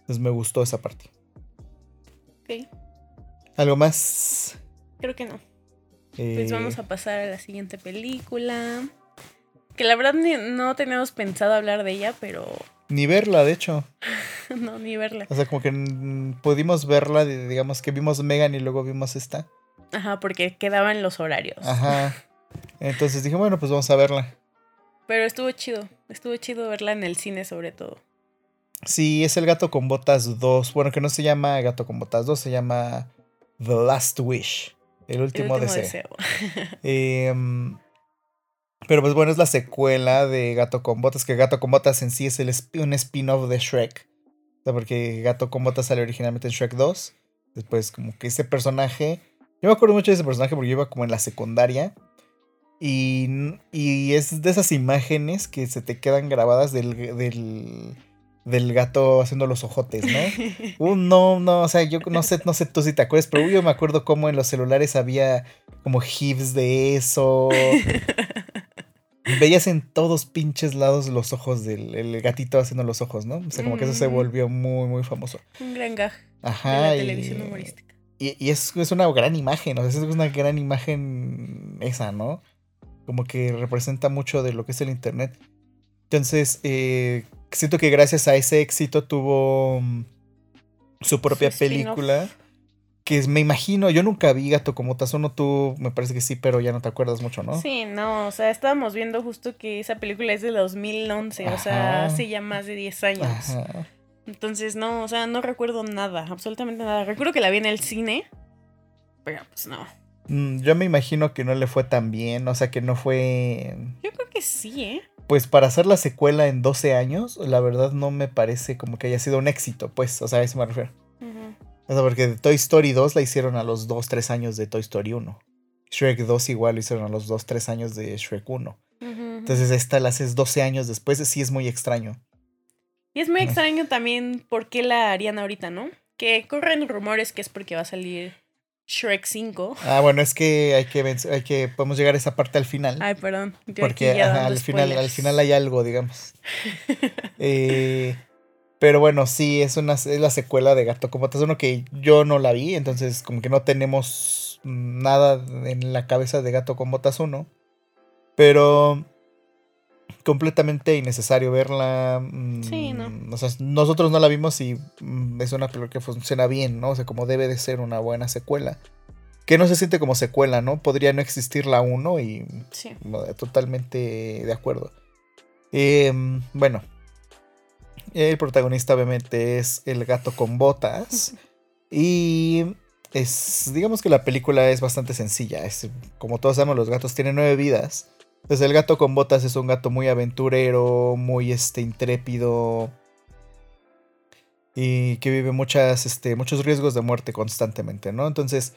Speaker 1: entonces me gustó esa parte.
Speaker 2: Ok.
Speaker 1: ¿Algo más?
Speaker 2: Creo que no. Pues eh, vamos a pasar a la siguiente película. Que la verdad no tenemos pensado hablar de ella, pero.
Speaker 1: Ni verla, de hecho. <laughs>
Speaker 2: no, ni verla.
Speaker 1: O sea, como que pudimos verla, digamos que vimos Megan y luego vimos esta.
Speaker 2: Ajá, porque quedaban los horarios.
Speaker 1: Ajá. Entonces dije, bueno, pues vamos a verla.
Speaker 2: Pero estuvo chido. Estuvo chido verla en el cine sobre todo.
Speaker 1: Sí, es el gato con botas 2. Bueno, que no se llama gato con botas 2, se llama The Last Wish. El último,
Speaker 2: El último
Speaker 1: deseo.
Speaker 2: deseo. <laughs>
Speaker 1: Em, pero pues bueno, es la secuela de Gato con Botas, que Gato con Botas en sí es el sp- un spin-off de Shrek. O sea, porque Gato con Botas salió originalmente en Shrek 2. Después como que ese personaje... Yo me acuerdo mucho de ese personaje porque yo iba como en la secundaria. Y, y es de esas imágenes que se te quedan grabadas del, del, del gato haciendo los ojotes, ¿no? <laughs> Uh, no, no, o sea, yo no sé, no sé tú si te acuerdas, pero yo me acuerdo cómo en los celulares había como GIFs de eso. <laughs> Veías en todos pinches lados los ojos del el gatito haciendo los ojos, ¿no? O sea, como que eso se
Speaker 2: Mm.
Speaker 1: volvió muy, muy famoso.
Speaker 2: Un gran gag de
Speaker 1: Ajá.
Speaker 2: la
Speaker 1: y-
Speaker 2: televisión humorística.
Speaker 1: y, y es, es una gran imagen, o sea, es una gran imagen esa, ¿no? Como que representa mucho de lo que es el Internet. Entonces, eh, siento que gracias a ese éxito tuvo mm, su propia película. Que me imagino, yo nunca vi Gato como Tazono, tú me parece que sí, pero ya no te acuerdas mucho, ¿no?
Speaker 2: Sí, no, o sea, estábamos viendo justo que esa película es de 2011, o sea,
Speaker 1: Ajá.
Speaker 2: hace ya más de 10 años.
Speaker 1: Ajá.
Speaker 2: Entonces, no, o sea, no recuerdo nada, absolutamente nada. Recuerdo que la vi en el cine, pero pues no.
Speaker 1: Mm, Yo me imagino que no le fue tan bien, o sea, que no fue...
Speaker 2: Yo creo que sí, ¿eh?
Speaker 1: Pues para hacer la secuela en 12 años, la verdad no me parece como que haya sido un éxito, pues, o sea, a eso me refiero.
Speaker 2: Ujú.
Speaker 1: O sea, porque Toy Story 2 la hicieron a los 2, 3 años de Toy Story 1. Shrek 2 igual lo hicieron a los 2, 3 años de Shrek 1.
Speaker 2: Ujú, ujú.
Speaker 1: Entonces esta la haces 12 años después, sí es muy extraño.
Speaker 2: Y es muy extraño también por qué la harían ahorita, ¿no? Que corren rumores que es porque va a salir Shrek 5.
Speaker 1: Ah, bueno, es que hay que, hay que podemos llegar a esa parte al final.
Speaker 2: Ay, perdón.
Speaker 1: porque ajá, al final, al final hay algo, digamos. <laughs> Eh, pero bueno, sí, es una es la secuela de Gato con Botas uno que yo no la vi, entonces como que no tenemos nada en la cabeza de Gato con Botas 1. Pero completamente innecesario verla. mm,
Speaker 2: Sí, ¿no?
Speaker 1: O sea, nosotros no la vimos y mm, es una película que funciona bien, ¿no? O sea, como debe de ser una buena secuela. Que no se siente como secuela, ¿no? Podría no existir la 1 y
Speaker 2: Sí.
Speaker 1: Totalmente de acuerdo. Em, bueno, el protagonista obviamente es el gato con botas. <laughs> y es, digamos que la película es bastante sencilla. Es, como todos sabemos, los gatos tienen nueve vidas. Entonces el gato con botas es un gato muy aventurero, muy este, intrépido. Y que vive este, muchos riesgos de muerte constantemente, ¿no? Entonces,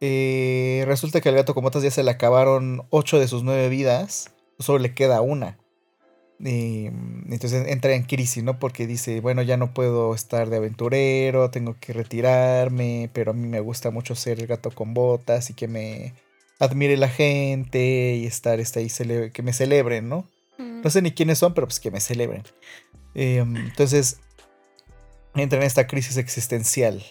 Speaker 1: eh, resulta que al gato con botas ya se le acabaron 8 de sus 9 vidas. Solo le queda una. Y, mm, entonces entra en crisis, ¿no? Porque dice, bueno, ya no puedo estar de aventurero, tengo que retirarme, pero a mí me gusta mucho ser el gato con botas y que me admire la gente y estar este, ahí, cele- que me celebren, ¿no?
Speaker 2: Mm.
Speaker 1: No sé ni quiénes son, pero pues que me celebren. Em, entonces, entra en esta crisis existencial.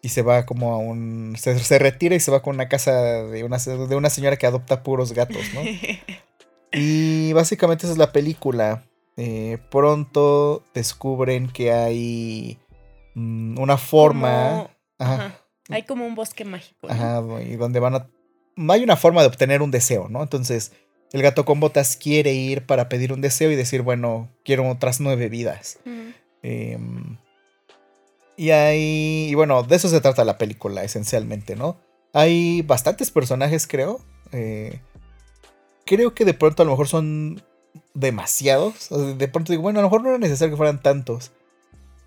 Speaker 1: Y se va como a un... Se, se retira y se va con una casa de una, de una señora que adopta puros gatos, ¿no? <laughs> Y básicamente esa es la película. Eh, pronto descubren que hay mm, una forma...
Speaker 2: Como-
Speaker 1: Ajá,
Speaker 2: Ajá. Hay como un bosque mágico. ¿no?
Speaker 1: Ajá, y donde van a... Hay una forma de obtener un deseo, ¿no? Entonces, el gato con botas quiere ir para pedir un deseo y decir, bueno, quiero otras nueve vidas. Em, y hay... Y bueno, de eso se trata la película, esencialmente, ¿no? Hay bastantes personajes, creo. Eh, creo que de pronto a lo mejor son demasiados. De pronto digo, bueno, a lo mejor no era necesario que fueran tantos.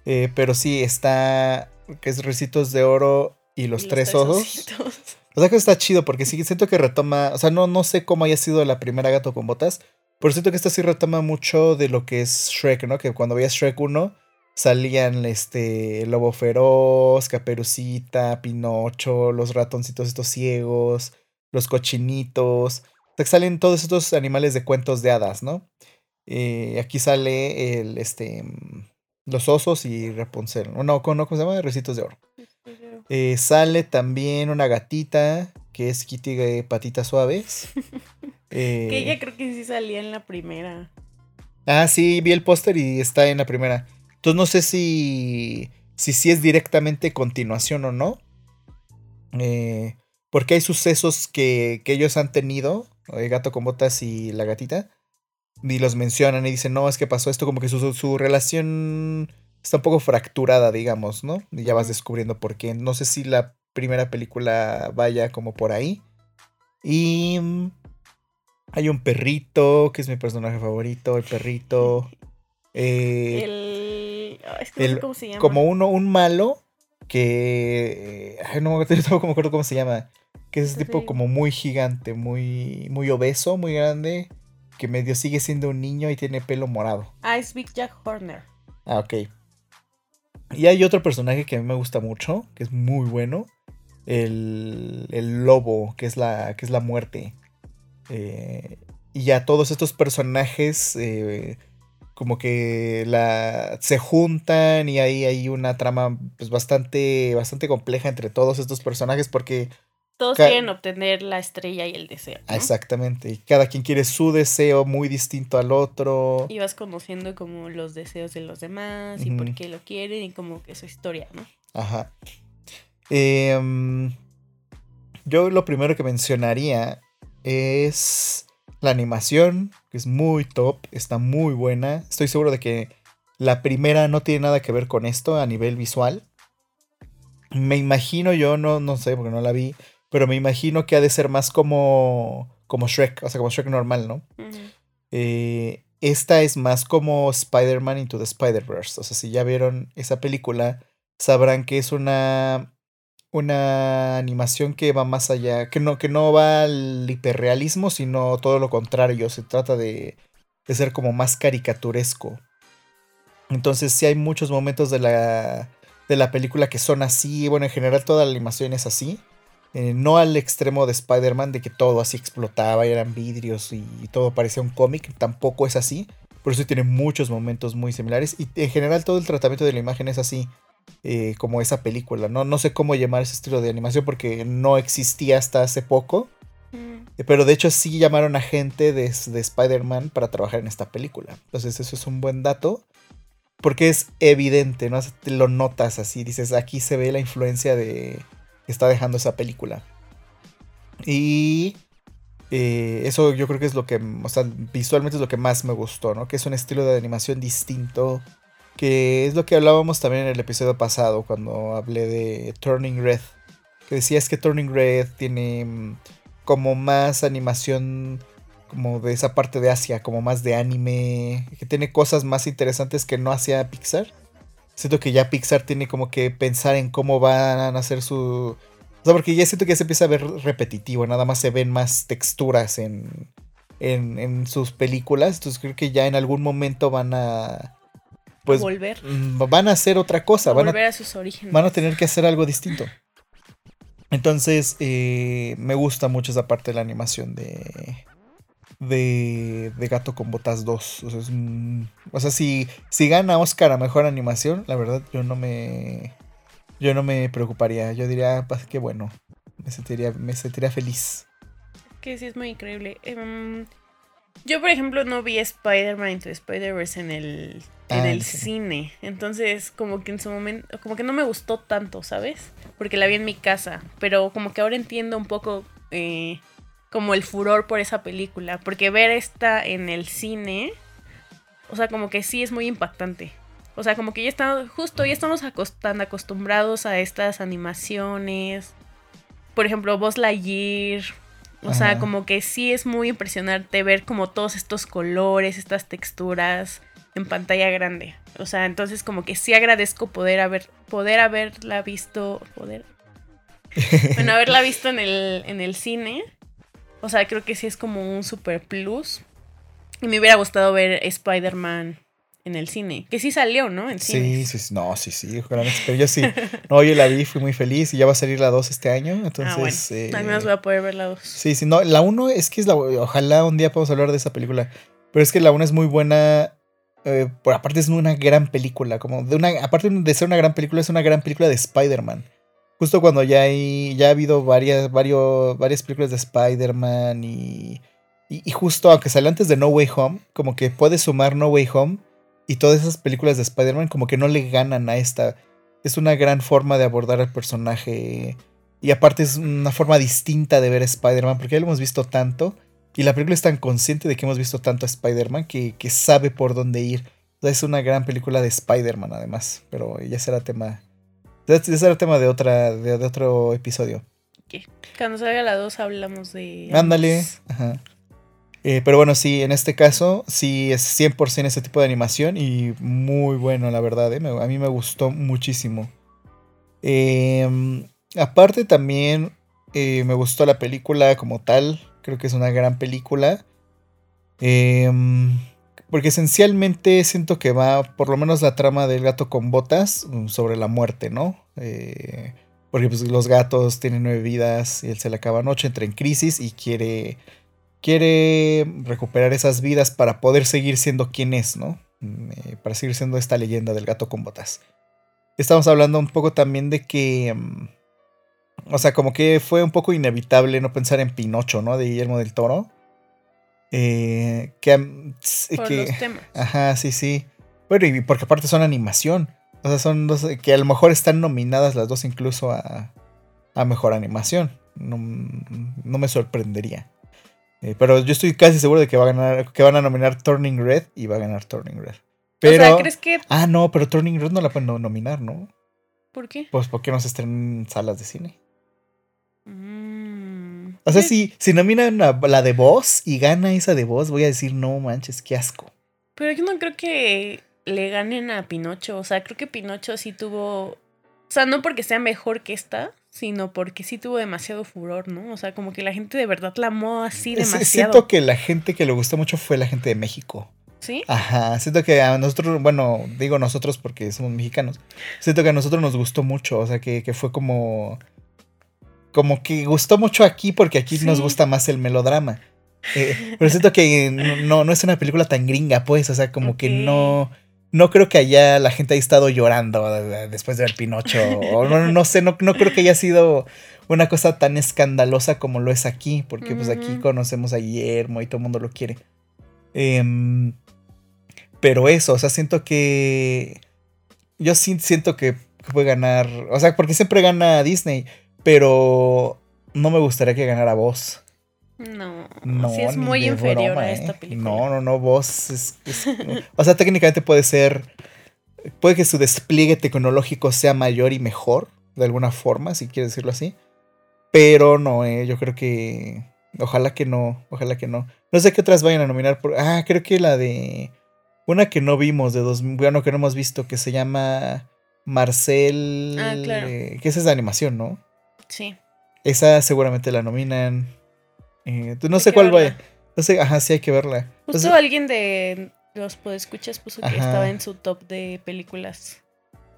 Speaker 1: Eh, pero sí, está... Que es Recitos de Oro y los,
Speaker 2: Y
Speaker 1: tres ojos.
Speaker 2: ositos.
Speaker 1: O sea que está chido porque sí siento que retoma, o sea, no, no sé cómo haya sido la primera gato con botas, pero siento que esta sí retoma mucho de lo que es Shrek, ¿no? Que cuando veías Shrek 1 salían este lobo feroz, Caperucita, Pinocho, los ratoncitos estos ciegos, los cochinitos, o sea, que salen todos estos animales de cuentos de hadas, ¿no? Eh, aquí sale el este mm, los osos y Rapunzel, no, no, ¿cómo se llama? Recitos de oro. Eh, sale también una gatita que es Kitty de patitas suaves. Eh, <laughs>
Speaker 2: Que ella creo que sí salía en la primera.
Speaker 1: Ah, sí, vi el póster y está en la primera. Entonces no sé si si sí es directamente continuación o no. Eh, porque hay sucesos que, que ellos han tenido, el gato con botas y la gatita, y los mencionan y dicen, no, es que pasó esto, como que su, su relación está un poco fracturada, digamos, ¿no? Y ya vas descubriendo por qué. No sé si la primera película vaya como por ahí. Y mm, hay un perrito, que es mi personaje favorito, el perrito.
Speaker 2: Eh, el... Es que no sé cómo se llama.
Speaker 1: Como uno, un malo que... Ay, no me acuerdo <laughs> cómo se llama. Que es tipo como muy gigante, muy, muy obeso, muy grande. Que medio sigue siendo un niño y tiene pelo morado.
Speaker 2: Ah, es Big Jack Horner.
Speaker 1: Ah, ok. Y hay otro personaje que a mí me gusta mucho, que es muy bueno. El, el lobo, que es la, que es la muerte. Eh, y ya todos estos personajes eh, como que la, se juntan y ahí hay una trama pues bastante, bastante compleja entre todos estos personajes porque...
Speaker 2: Todos quieren obtener la estrella y el deseo.
Speaker 1: Exactamente. Y cada quien quiere su deseo muy distinto al otro.
Speaker 2: Y vas conociendo como los deseos de los demás y por qué lo quieren y como que su historia, ¿no?
Speaker 1: Ajá. Em, yo lo primero que mencionaría es la animación, que es muy top, está muy buena. Estoy seguro de que la primera no tiene nada que ver con esto a nivel visual. Me imagino yo, no, no sé porque no la vi, pero me imagino que ha de ser más como, como Shrek, o sea, como Shrek normal, ¿no? Eh, esta es más como Spider-Man Into the Spider-Verse. O sea, si ya vieron esa película, sabrán que es una una animación que va más allá, que no, que no va al hiperrealismo, sino todo lo contrario, se trata de, de ser como más caricaturesco. Entonces sí hay muchos momentos de la, de la película que son así, bueno, en general toda la animación es así. Eh, no al extremo de Spider-Man, de que todo así explotaba y eran vidrios y, todo parecía un cómic, tampoco es así. Por eso tiene muchos momentos muy similares y en general todo el tratamiento de la imagen es así. Eh, como esa película. ¿no? no sé cómo llamar ese estilo de animación porque no existía hasta hace poco. Mm. Eh, pero de hecho sí llamaron a gente de, de Spider-Man para trabajar en esta película. Entonces eso es un buen dato. Porque es evidente, ¿no? Lo notas así, dices, aquí se ve la influencia de está dejando esa película. Y eh, eso yo creo que es lo que, o sea, visualmente es lo que más me gustó, ¿no? Que es un estilo de animación distinto, que es lo que hablábamos también en el episodio pasado cuando hablé de Turning Red, que decías que Turning Red tiene mm, como más animación como de esa parte de Asia, como más de anime, que tiene cosas más interesantes que no hacía Pixar. Siento que ya Pixar tiene como que pensar en cómo van a hacer su... O sea, porque ya siento que ya se empieza a ver repetitivo, nada más se ven más texturas en, en, en sus películas, entonces creo que ya en algún momento van a pues
Speaker 2: volver.
Speaker 1: Mm, van a hacer otra cosa. van
Speaker 2: volver a, sus orígenes.
Speaker 1: Van a tener que hacer algo distinto. Entonces, eh, me gusta mucho esa parte de la animación de, de, de Gato con Botas 2. O sea, si, si gana Oscar a Mejor Animación, la verdad yo no me... Yo no me preocuparía. Yo diría, pues, qué bueno. Me sentiría, me sentiría feliz.
Speaker 2: Que sí, es muy increíble. Em, yo, por ejemplo, no vi Spider-Man Into Spider-Verse en el, en ah, el cine. Entonces, como que en su momento, como que no me gustó tanto, ¿sabes? Porque la vi en mi casa. Pero como que ahora entiendo un poco eh, como el furor por esa película. Porque ver esta en el cine, o sea, como que sí es muy impactante. O sea, como que ya estamos, justo ya estamos tan acostumbrados a estas animaciones. Por ejemplo, Buzz Lightyear, o sea, como que sí es muy impresionante ver como todos estos colores, estas texturas en pantalla grande. O sea, entonces como que sí agradezco poder haber, poder haberla visto, poder, <laughs> bueno, haberla visto en el, en el cine. O sea, creo que sí es como un super plus. Y me hubiera gustado ver Spider-Man en el cine. Que sí salió, ¿no? En
Speaker 1: sí, sí, no, sí, sí, pero yo sí. No, yo la vi, fui muy feliz y ya va a salir la 2 este año, entonces...
Speaker 2: Ah, bueno. voy a poder ver la 2.
Speaker 1: Sí, sí, no, la 1 es que es la... Ojalá un día podamos hablar de esa película, pero es que la 1 es muy buena, eh, por aparte es una gran película, como de una... Aparte de ser una gran película, es una gran película de Spider-Man. Justo cuando ya hay, ya ha habido varias, varias películas de Spider-Man y, y, y justo aunque salió antes de No Way Home, como que puede sumar No Way Home y todas esas películas de Spider-Man como que no le ganan a esta. Es una gran forma de abordar al personaje. Y aparte es una forma distinta de ver a Spider-Man, porque ya lo hemos visto tanto y la película es tan consciente de que hemos visto tanto a Spider-Man que, que, sabe por dónde ir. es una gran película de Spider-Man además, pero ya será tema... Ya será tema de, otra, de, otro episodio.
Speaker 2: Cuando salga la 2 hablamos de...
Speaker 1: Ándale. Ajá. Eh, pero bueno, sí, en este caso, sí es 100% ese tipo de animación y muy bueno, la verdad. ¿eh? a mí me gustó muchísimo. Em, aparte también eh, me gustó la película como tal. Creo que es una gran película. Em, porque esencialmente siento que va, por lo menos la trama del gato con botas, mm, sobre la muerte, ¿no? porque pues, los gatos tienen nueve vidas y él se le acaba noche, entra en crisis y quiere quiere recuperar esas vidas para poder seguir siendo quien es, ¿no? Mm, eh, para seguir siendo esta leyenda del gato con botas. Estamos hablando un poco también de que... Mm, o sea, como que fue un poco inevitable no pensar en Pinocho, ¿no? De Guillermo del Toro. Eh, que,
Speaker 2: Por los temas. <laughs>
Speaker 1: Ajá, sí, sí. Bueno, y porque aparte son animación. O sea, son dos que a lo mejor están nominadas las dos incluso a, a mejor animación. No, no me sorprendería. Eh, pero yo estoy casi seguro de que va a ganar, que van a nominar Turning Red y va a ganar Turning Red. Pero, o sea, ¿crees que.? Ah, no, pero Turning Red no la pueden nominar, ¿no?
Speaker 2: ¿Por qué?
Speaker 1: Pues porque no se estrenan en salas de cine. O sea, si, si nominan la de voz y gana esa de voz, voy a decir, no manches, qué asco.
Speaker 2: Pero yo no creo que le ganen a Pinocho. O sea, creo que Pinocho sí tuvo. O sea, no porque sea mejor que esta, sino porque sí tuvo demasiado furor, ¿no? O sea, como que la gente de verdad la amó así demasiado.
Speaker 1: Siento que la gente que le gustó mucho fue la gente de México.
Speaker 2: ¿Sí?
Speaker 1: Ajá, siento que a nosotros, bueno, digo nosotros porque somos mexicanos, siento que a nosotros nos gustó mucho, o sea, que, fue como... Como que gustó mucho aquí porque aquí nos gusta más el melodrama. Eh, pero siento que no, no es una película tan gringa, pues, o sea, como que no no creo que allá la gente haya estado llorando después de ver Pinocho. O no, no sé, no, no, creo que haya sido una cosa tan escandalosa como lo es aquí. Porque pues aquí conocemos a Guillermo y todo el mundo lo quiere. Em, pero eso, o sea, siento que. Yo sí siento que puede ganar. O sea, porque siempre gana Disney. Pero no me gustaría que ganara vos.
Speaker 2: No, no sí es muy inferior a esta ¿eh? película.
Speaker 1: No, no, no, vos es, o sea, técnicamente puede ser puede que su despliegue tecnológico sea mayor y mejor de alguna forma, si quieres decirlo así. Pero no, eh, yo creo que ojalá que no, ojalá que no. No sé qué otras vayan a nominar por ah, creo que la de una que no vimos de dos, bueno, que no hemos visto que se llama Marcel,
Speaker 2: ah, claro.
Speaker 1: Eh, que esa es de animación, ¿no?
Speaker 2: Sí.
Speaker 1: Esa seguramente la nominan. Eh, no sé cuál va. No sé, ajá, sí hay que verla.
Speaker 2: Justo alguien de los podescuchas puso que estaba en su top de películas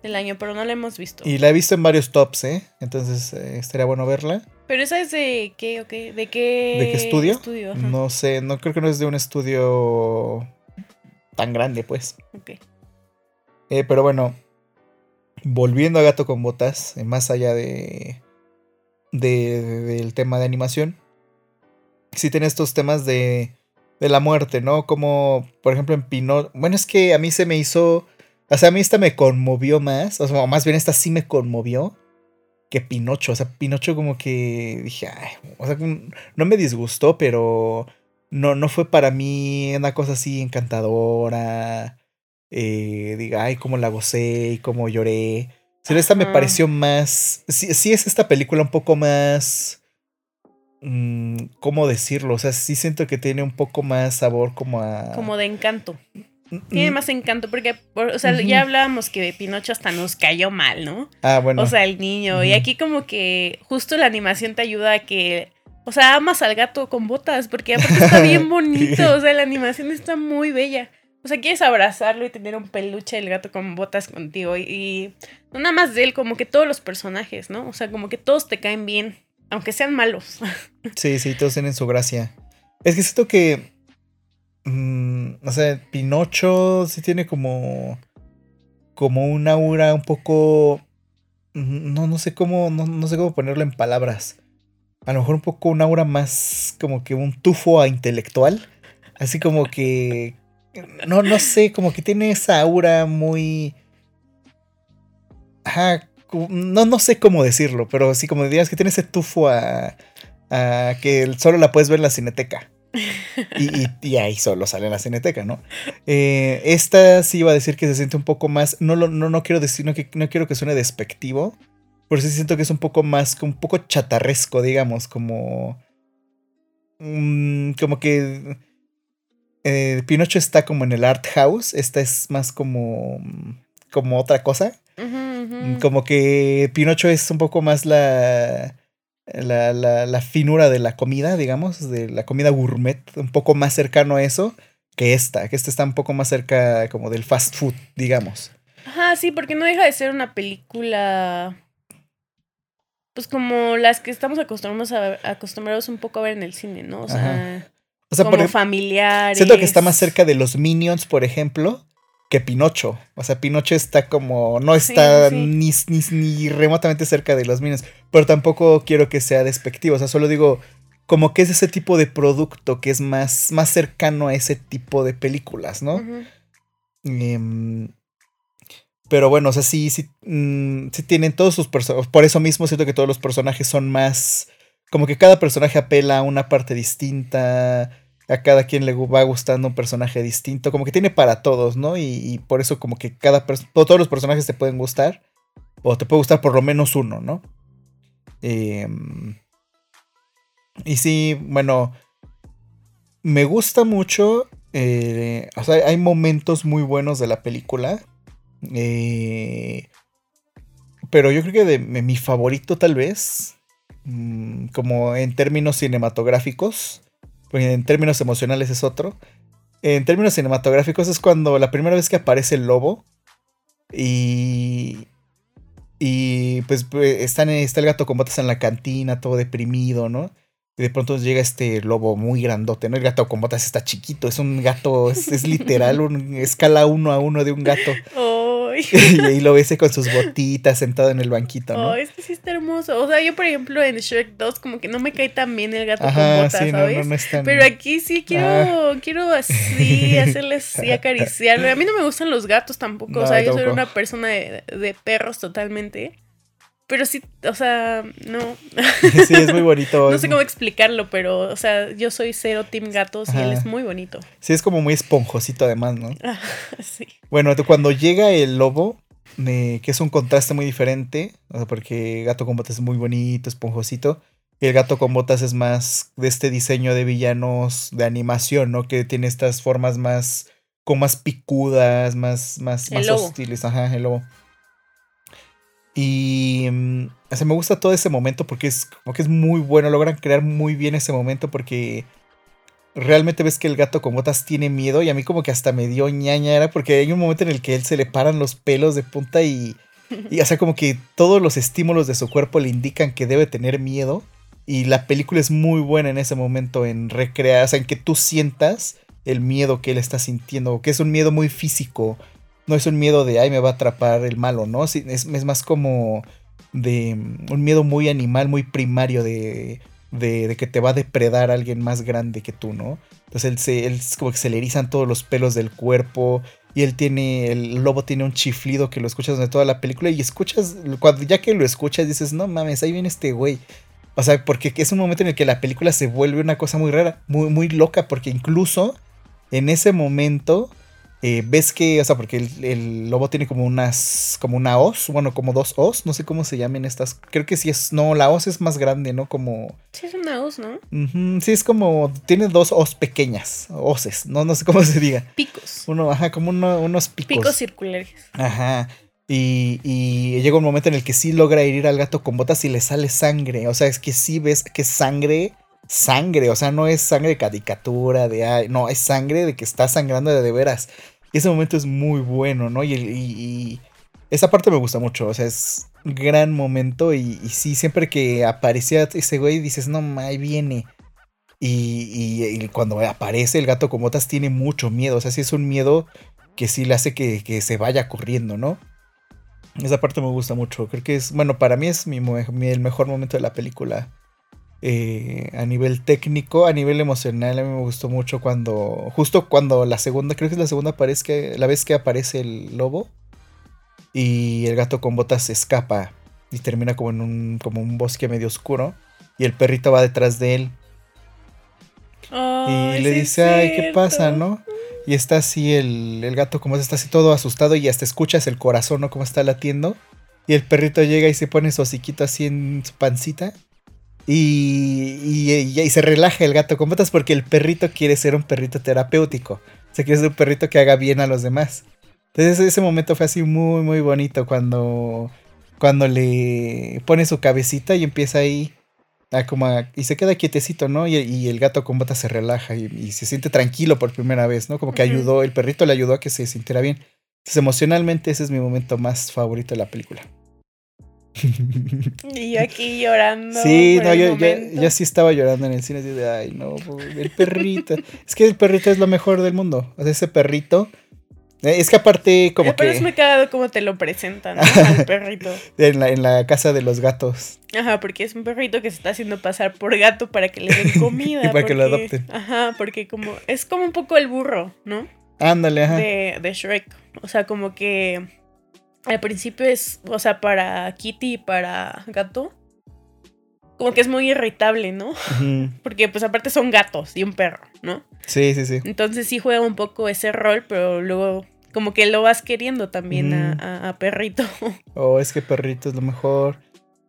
Speaker 2: del año, pero no la hemos visto.
Speaker 1: Y la he visto en varios tops, ¿eh? Entonces eh, estaría bueno verla.
Speaker 2: Pero esa es de qué, o qué? ¿De qué,
Speaker 1: ¿De qué estudio? no sé, no creo que no es de un estudio tan grande, pues.
Speaker 2: Ok.
Speaker 1: Eh, pero bueno, volviendo a Gato con Botas, eh, más allá de, de, del tema de animación, tiene estos temas de, de la muerte, ¿no? Como, por ejemplo, en Pinocho. Bueno, es que a mí se me hizo. O sea, a mí esta me conmovió más. O sea, más bien esta sí me conmovió que Pinocho. O sea, Pinocho como que dije, o sea, no me disgustó, pero no, no fue para mí una cosa así encantadora. Eh, diga, ay, cómo la gocé y cómo lloré. Pero esta me pareció más. Sí, sí es esta película un poco más Mm, ¿Cómo decirlo? O sea, sí siento que tiene un poco más sabor como a...
Speaker 2: Como de encanto. Mm, tiene mm. más encanto porque, o sea, ya hablábamos que Pinocho hasta nos cayó mal, ¿no?
Speaker 1: Ah, bueno.
Speaker 2: O sea, el niño. Y aquí como que justo la animación te ayuda a que... O sea, amas al gato con botas porque aparte está <laughs> bien bonito. O sea, la animación está muy bella. O sea, quieres abrazarlo y tener un peluche del gato con botas contigo. Y, no nada más de él, como que todos los personajes, ¿no? O sea, como que todos te caen bien. Aunque sean malos. <laughs>
Speaker 1: Sí, sí, todos tienen su gracia. Es que siento que. Mmm, no sé, Pinocho sí tiene como. Como un aura un poco. No, no sé cómo. No, sé cómo ponerlo en palabras. A lo mejor un poco un aura más como que un tufo a intelectual. Así como que. No, no sé, como que tiene esa aura muy. Ajá, no, no sé cómo decirlo, pero sí como dirías que tiene ese tufo a, a que solo la puedes ver en la cineteca. Y, ahí solo sale en la cineteca, ¿no? Eh, esta sí iba a decir que se siente un poco más. No, no, no quiero decir, no, no quiero que suene despectivo. Pero sí siento que es un poco más, un poco chatarresco, digamos, como. Mm, como que. Eh, Pinocho está como en el art house. Esta es más como. como otra cosa. Como que Pinocho es un poco más la la, la, la, finura de la comida, digamos, de la comida gourmet, un poco más cercano a eso que esta, que esta está un poco más cerca como del fast food, digamos.
Speaker 2: Ajá, sí, porque no deja de ser una película, pues como las que estamos acostumbrados a, acostumbrados un poco a ver en el cine, ¿no? O sea, como familiares.
Speaker 1: Siento que está más cerca de los Minions, por ejemplo, que Pinocho. O sea, Pinocho está como. No está Ni, ni, remotamente cerca de los Minions. Pero tampoco quiero que sea despectivo. O sea, solo digo. Como que es ese tipo de producto que es más, más cercano a ese tipo de películas, ¿no? Em, pero bueno, o sea, sí, sí, mm, sí tienen todos sus personajes. Por eso mismo siento que todos los personajes son más. Como que cada personaje apela a una parte distinta a cada quien le va gustando un personaje distinto, como que tiene para todos, ¿no? Y, por eso como que cada todos los personajes te pueden gustar, o te puede gustar por lo menos uno, ¿no? Em, y sí, bueno, me gusta mucho, eh, o sea, hay momentos muy buenos de la película, eh, pero yo creo que de, mi favorito tal vez, mm, como en términos cinematográficos, en términos emocionales es otro. En términos cinematográficos es cuando la primera vez que aparece el lobo y... Y pues, pues está el gato con botas en la cantina, todo deprimido, ¿no? Y de pronto llega este lobo muy grandote, ¿no? El gato con botas está chiquito, es un gato, es, literal, un escala uno a uno de un gato. <laughs> <laughs> y ahí lo ves con sus botitas sentado en el banquito, ¿no?
Speaker 2: Oh, es que sí está hermoso. O sea, yo, por ejemplo, en Shrek 2, como que no me cae tan bien el gato con botas, ¿sabes? Pero aquí sí quiero, ah. quiero así, <laughs> hacerle así, acariciarlo. A mí no me gustan los gatos tampoco. o sea, yo soy una persona de, de perros totalmente. Pero sí, o sea, no. <laughs>
Speaker 1: Sí, es muy bonito.
Speaker 2: no sé cómo explicarlo, pero, o sea, yo soy cero Team Gatos y él es muy bonito.
Speaker 1: Sí, es como muy esponjosito además, ¿no? <laughs>
Speaker 2: sí.
Speaker 1: Bueno, cuando llega el lobo, que es un contraste muy diferente, o sea, porque Gato con Botas es muy bonito, esponjosito. Y el Gato con Botas es más de este diseño de villanos de animación, ¿no? Que tiene estas formas más, como más picudas, más, más, más hostiles. Ajá, el lobo. Y mm, o me gusta todo ese momento porque es como que es muy bueno, logran crear muy bien ese momento porque realmente ves que el gato con botas tiene miedo y a mí como que hasta me dio ñaña porque hay un momento en el que él se le paran los pelos de punta y, y o sea como que todos los estímulos de su cuerpo le indican que debe tener miedo y la película es muy buena en ese momento en recrear, o sea, en que tú sientas el miedo que él está sintiendo, que es un miedo muy físico, no es un miedo de, ay, me va a atrapar el malo, ¿no? Es, es más como de un miedo muy animal, muy primario de, de, que te va a depredar alguien más grande que tú, ¿no? Entonces él, se, él es como que se todos los pelos del cuerpo y él tiene, el lobo tiene un chiflido que lo escuchas de toda la película y escuchas, cuando ya que lo escuchas dices, no mames, ahí viene este güey. O sea, porque es un momento en el que la película se vuelve una cosa muy rara, muy, muy loca, porque incluso en ese momento eh, ves que, o sea, porque el, lobo tiene como unas, como una hoz, bueno, como dos hoz, no sé cómo se llamen estas. Creo que sí es, no, la hoz es más grande, ¿no? Como...
Speaker 2: Sí, es una hoz, ¿no?
Speaker 1: sí, es como, tiene dos hoz pequeñas, hoces, no, no sé cómo se diga.
Speaker 2: Picos.
Speaker 1: Uno, ajá, como unos picos.
Speaker 2: Picos circulares.
Speaker 1: Ajá. Y, y, llega un momento en el que sí logra herir al gato con botas y le sale sangre. O sea, es que sí ves que sangre, sangre. O sea, no es sangre de caricatura, de ay, no, es sangre de que está sangrando de, de veras. Ese momento es muy bueno, ¿no? Y, esa parte me gusta mucho, o sea, es un gran momento y, sí, siempre que aparecía ese güey dices, no, ahí viene. Y, cuando aparece el gato con botas tiene mucho miedo, o sea, sí es un miedo que sí le hace que, se vaya corriendo, ¿no? Esa parte me gusta mucho, creo que es, bueno, para mí es mi, el mejor momento de la película. Eh, a nivel técnico, a nivel emocional, a mí me gustó mucho cuando, justo cuando la segunda, creo que es la segunda aparece, la vez que aparece el lobo y el gato con botas se escapa y termina como en un, como un bosque medio oscuro y el perrito va detrás de él. y le dice, ay, ¿qué pasa, no? Y está así el, el gato como está así todo asustado y hasta escuchas el corazón, ¿no? Como está latiendo. Y el perrito llega y se pone su hociquito así en su pancita. Y, y, y, se relaja el gato con botas porque el perrito quiere ser un perrito terapéutico. O sea, quiere ser un perrito que haga bien a los demás. Entonces ese momento fue así muy, muy bonito cuando, cuando le pone su cabecita y empieza ahí a como y se queda quietecito, ¿no? Y, el gato con botas se relaja y, se siente tranquilo por primera vez, ¿no? Como que ayudó, el perrito le ayudó a que se sintiera bien. Entonces emocionalmente ese es mi momento más favorito de la película.
Speaker 2: Y yo aquí llorando.
Speaker 1: Sí, no, yo, ya sí estaba llorando en el cine. De, ay, no, el perrito. es que el perrito es lo mejor del mundo. O sea, ese perrito. Eh, es que aparte, como que.
Speaker 2: Pero es muy cagado como te lo presentan, <laughs> Al perrito.
Speaker 1: En la, en la casa de los gatos.
Speaker 2: Ajá, porque es un perrito que se está haciendo pasar por gato para que le den <laughs> comida.
Speaker 1: y para que lo adopten.
Speaker 2: Ajá, porque como. Es como un poco el burro, ¿no?
Speaker 1: Ándale, ajá.
Speaker 2: De, de Shrek. O sea, como que al principio es, o sea, para Kitty y para gato, como que es muy irritable, ¿no? <laughs> Porque pues aparte son gatos y un perro, ¿no?
Speaker 1: Sí, sí, sí.
Speaker 2: Entonces sí juega un poco ese rol, pero luego como que lo vas queriendo también a, perrito. <laughs>
Speaker 1: Oh, es que perrito es lo mejor.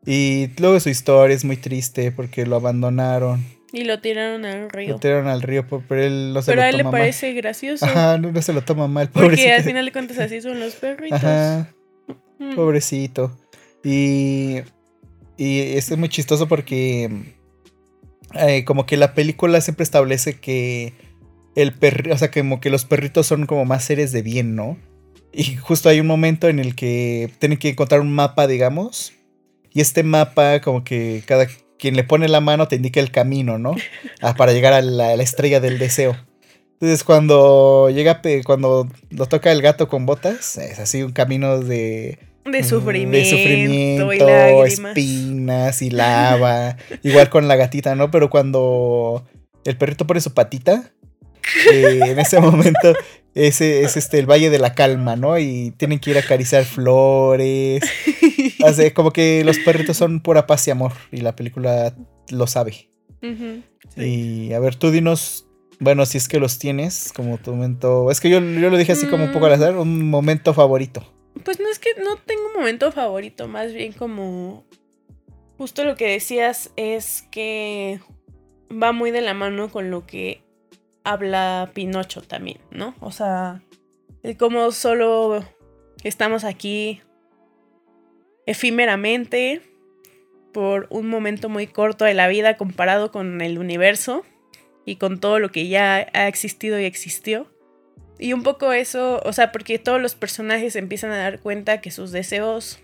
Speaker 1: Y luego su historia es muy triste porque lo abandonaron.
Speaker 2: Y lo tiraron al río.
Speaker 1: Lo tiraron al río, pero él no se
Speaker 2: pero
Speaker 1: lo
Speaker 2: toma mal.
Speaker 1: Pero
Speaker 2: a él le parece gracioso.
Speaker 1: Ajá, no, se lo toma mal,
Speaker 2: Porque al final de cuentas así son los perritos. Ajá.
Speaker 1: Pobrecito. Y, y es muy chistoso porque eh, como que la película siempre establece que el o sea, como que los perritos son como más seres de bien, ¿no? Y justo hay un momento en el que tienen que encontrar un mapa, digamos. Y este mapa, como que cada quien le pone la mano te indica el camino, ¿no? Ah, para llegar a la, la, estrella del deseo. Entonces cuando llega, cuando lo toca el gato con botas, es así un camino de
Speaker 2: de sufrimiento, de sufrimiento
Speaker 1: y espinas y lava. <laughs> igual con la gatita, ¿no? Pero cuando el perrito pone su patita, eh, en ese momento ese es este el Valle de la Calma, ¿no? Y tienen que ir a acariciar flores. <laughs> Hace como que los perritos son pura paz y amor. Y la película lo sabe. Y a ver, tú dinos. Bueno, si es que los tienes, como tu momento. Es que yo, yo lo dije así como un poco al mm. azar, un momento favorito.
Speaker 2: Pues no es que no tengo un momento favorito, más bien como justo lo que decías es que va muy de la mano con lo que habla Pinocho también, ¿no? O sea, el solo estamos aquí efímeramente por un momento muy corto de la vida comparado con el universo y con todo lo que ya ha existido y existió. Y un poco eso, o sea, porque todos los personajes empiezan a dar cuenta que sus deseos,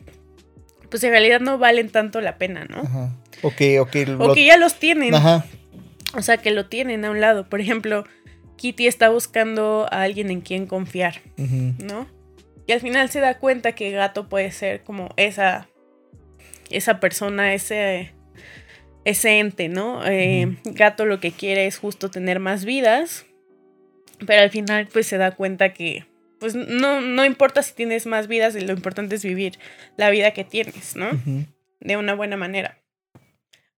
Speaker 2: pues en realidad no valen tanto la pena, ¿no?
Speaker 1: Ajá. O que,
Speaker 2: ya los tienen. Ajá. O sea, que lo tienen a un lado. Por ejemplo, Kitty está buscando a alguien en quien confiar, ¿no? Y al final se da cuenta que Gato puede ser como esa, esa persona, ese, ese ente, ¿no? Eh, Gato lo que quiere es justo tener más vidas pero al final pues se da cuenta que pues no, no importa si tienes más vidas, lo importante es vivir la vida que tienes, ¿no? De una buena manera.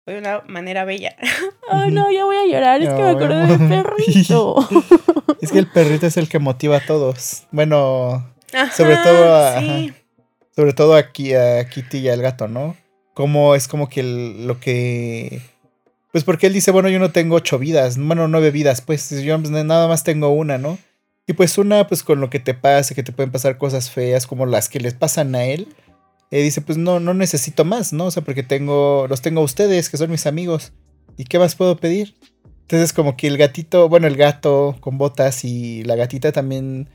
Speaker 2: De una manera bella. <laughs> Ay, no, ya voy a llorar, es que me acordé del perrito. <laughs>
Speaker 1: es que el perrito es el que motiva a todos. Bueno, sobre todo a, sobre todo aquí a Kitty y al gato, ¿no? Como es como que lo que pues porque él dice, bueno, yo no tengo ocho vidas, bueno, nueve vidas, pues yo nada más tengo una, ¿no? Y pues una, pues con lo que te pase, que te pueden pasar cosas feas como las que les pasan a él, eh, dice, pues no, no necesito más, ¿no? O sea, porque tengo, los tengo a ustedes, que son mis amigos. ¿Y qué más puedo pedir? Entonces como que el gatito, bueno, el gato con botas y la gatita también,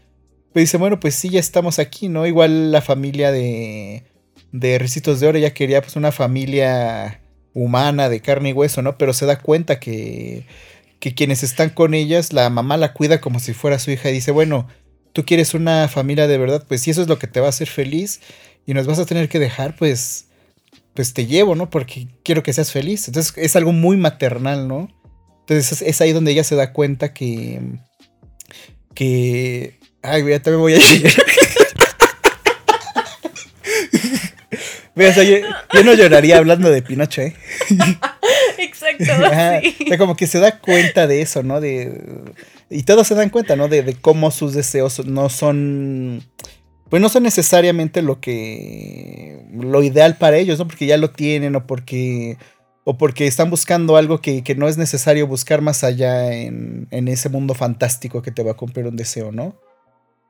Speaker 1: pues dice, bueno, pues sí, ya estamos aquí, ¿no? Igual la familia de, de Recitos de Oro ya quería pues una familia humana, de carne y hueso, ¿no? Pero se da cuenta que, que quienes están con ellas, la mamá la cuida como si fuera su hija y dice, bueno, tú quieres una familia de verdad, pues si eso es lo que te va a hacer feliz y nos vas a tener que dejar, pues, pues te llevo, ¿no? Porque quiero que seas feliz. Entonces es algo muy maternal, ¿no? Entonces es, ahí donde ella se da cuenta que... Que... Ay, ya también voy a <laughs> yo, no lloraría hablando de Pinocho, ¿eh? <laughs>
Speaker 2: Exacto. <laughs>
Speaker 1: O sea, como que se da cuenta de eso, ¿no? De, y todos se dan cuenta, ¿no? De, de cómo sus deseos no son pues no son necesariamente lo que lo ideal para ellos, ¿no? Porque ya lo tienen o porque o porque están buscando algo que, no es necesario buscar más allá en, en, ese mundo fantástico que te va a cumplir un deseo, ¿no?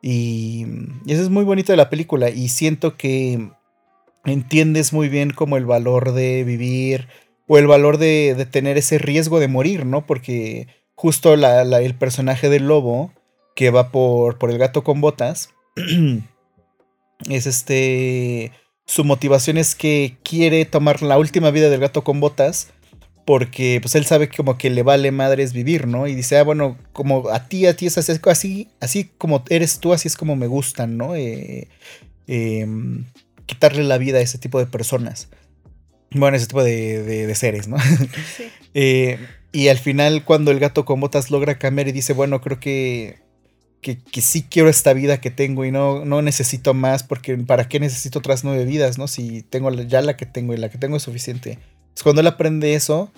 Speaker 1: Y, eso es muy bonito de la película y siento que entiendes muy bien como el valor de vivir o el valor de, de tener ese riesgo de morir, ¿no? Porque justo el personaje del lobo que va por, por el gato con botas <clears throat> es este su motivación es que quiere tomar la última vida del gato con botas porque pues él sabe que como que le vale madres vivir, ¿no? Y dice, ah, bueno, como a ti, a ti es así, así, así como eres tú, así es como me gustan, ¿no? Eh, em, quitarle la vida a ese tipo de personas. Bueno, ese tipo de, de, seres, ¿no? Sí. <laughs> Eh, y al final, cuando el gato con botas logra cambiar y dice, bueno, creo que que, sí quiero esta vida que tengo y no, no necesito más porque ¿para qué necesito otras nueve vidas, no? Si tengo ya la que tengo y la que tengo es suficiente. Cuando él aprende eso,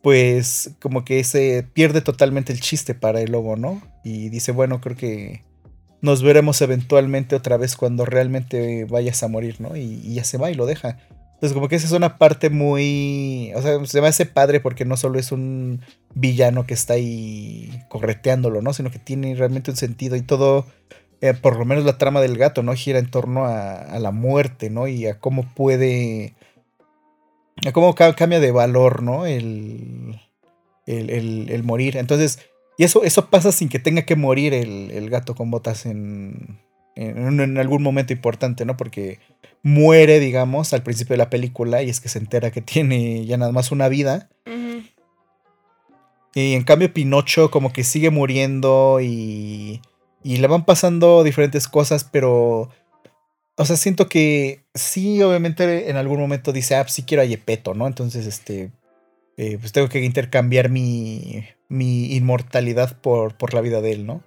Speaker 1: pues como que se pierde totalmente el chiste para el lobo, ¿no? Y dice, bueno, creo que nos veremos eventualmente otra vez cuando realmente vayas a morir, ¿no? y ya se va y lo deja. Entonces, como que esa es una parte muy. O sea, se me hace padre porque no solo es un villano que está ahí correteándolo, ¿no? Sino que tiene realmente un sentido y todo. Eh, por lo menos la trama del gato, ¿no? Gira en torno a, la muerte, ¿no? Y a cómo puede. A cómo cambia de valor, ¿no? El. El, morir. Entonces. Y eso, eso pasa sin que tenga que morir el, gato con botas en, en, en, algún momento importante, ¿no? Porque muere, digamos, al principio de la película y es que se entera que tiene ya nada más una vida. Y en cambio Pinocho como que sigue muriendo y, y le van pasando diferentes cosas, pero... O sea, siento que sí, obviamente en algún momento dice, ah, pues sí quiero a Yepeto, ¿no? Entonces, este, eh, pues tengo que intercambiar mi, mi inmortalidad por, por la vida de él, ¿no?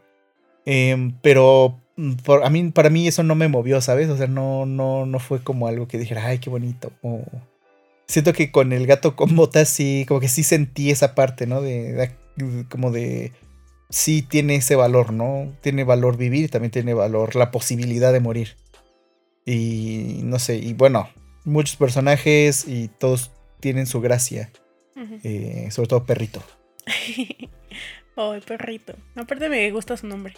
Speaker 1: Em, pero Mm, a mí, para mí eso no me movió, ¿sabes? O sea, no, no, no fue como algo que dijera, ay, qué bonito. Siento que con el gato con botas sí, como que sí sentí esa parte, ¿no? De, como de, sí tiene ese valor, ¿no? Tiene valor vivir y también tiene valor la posibilidad de morir. Y no sé, y bueno, muchos personajes y todos tienen su gracia. Eh, sobre todo Perrito. <laughs>
Speaker 2: oh, Perrito. Aparte me gusta su nombre.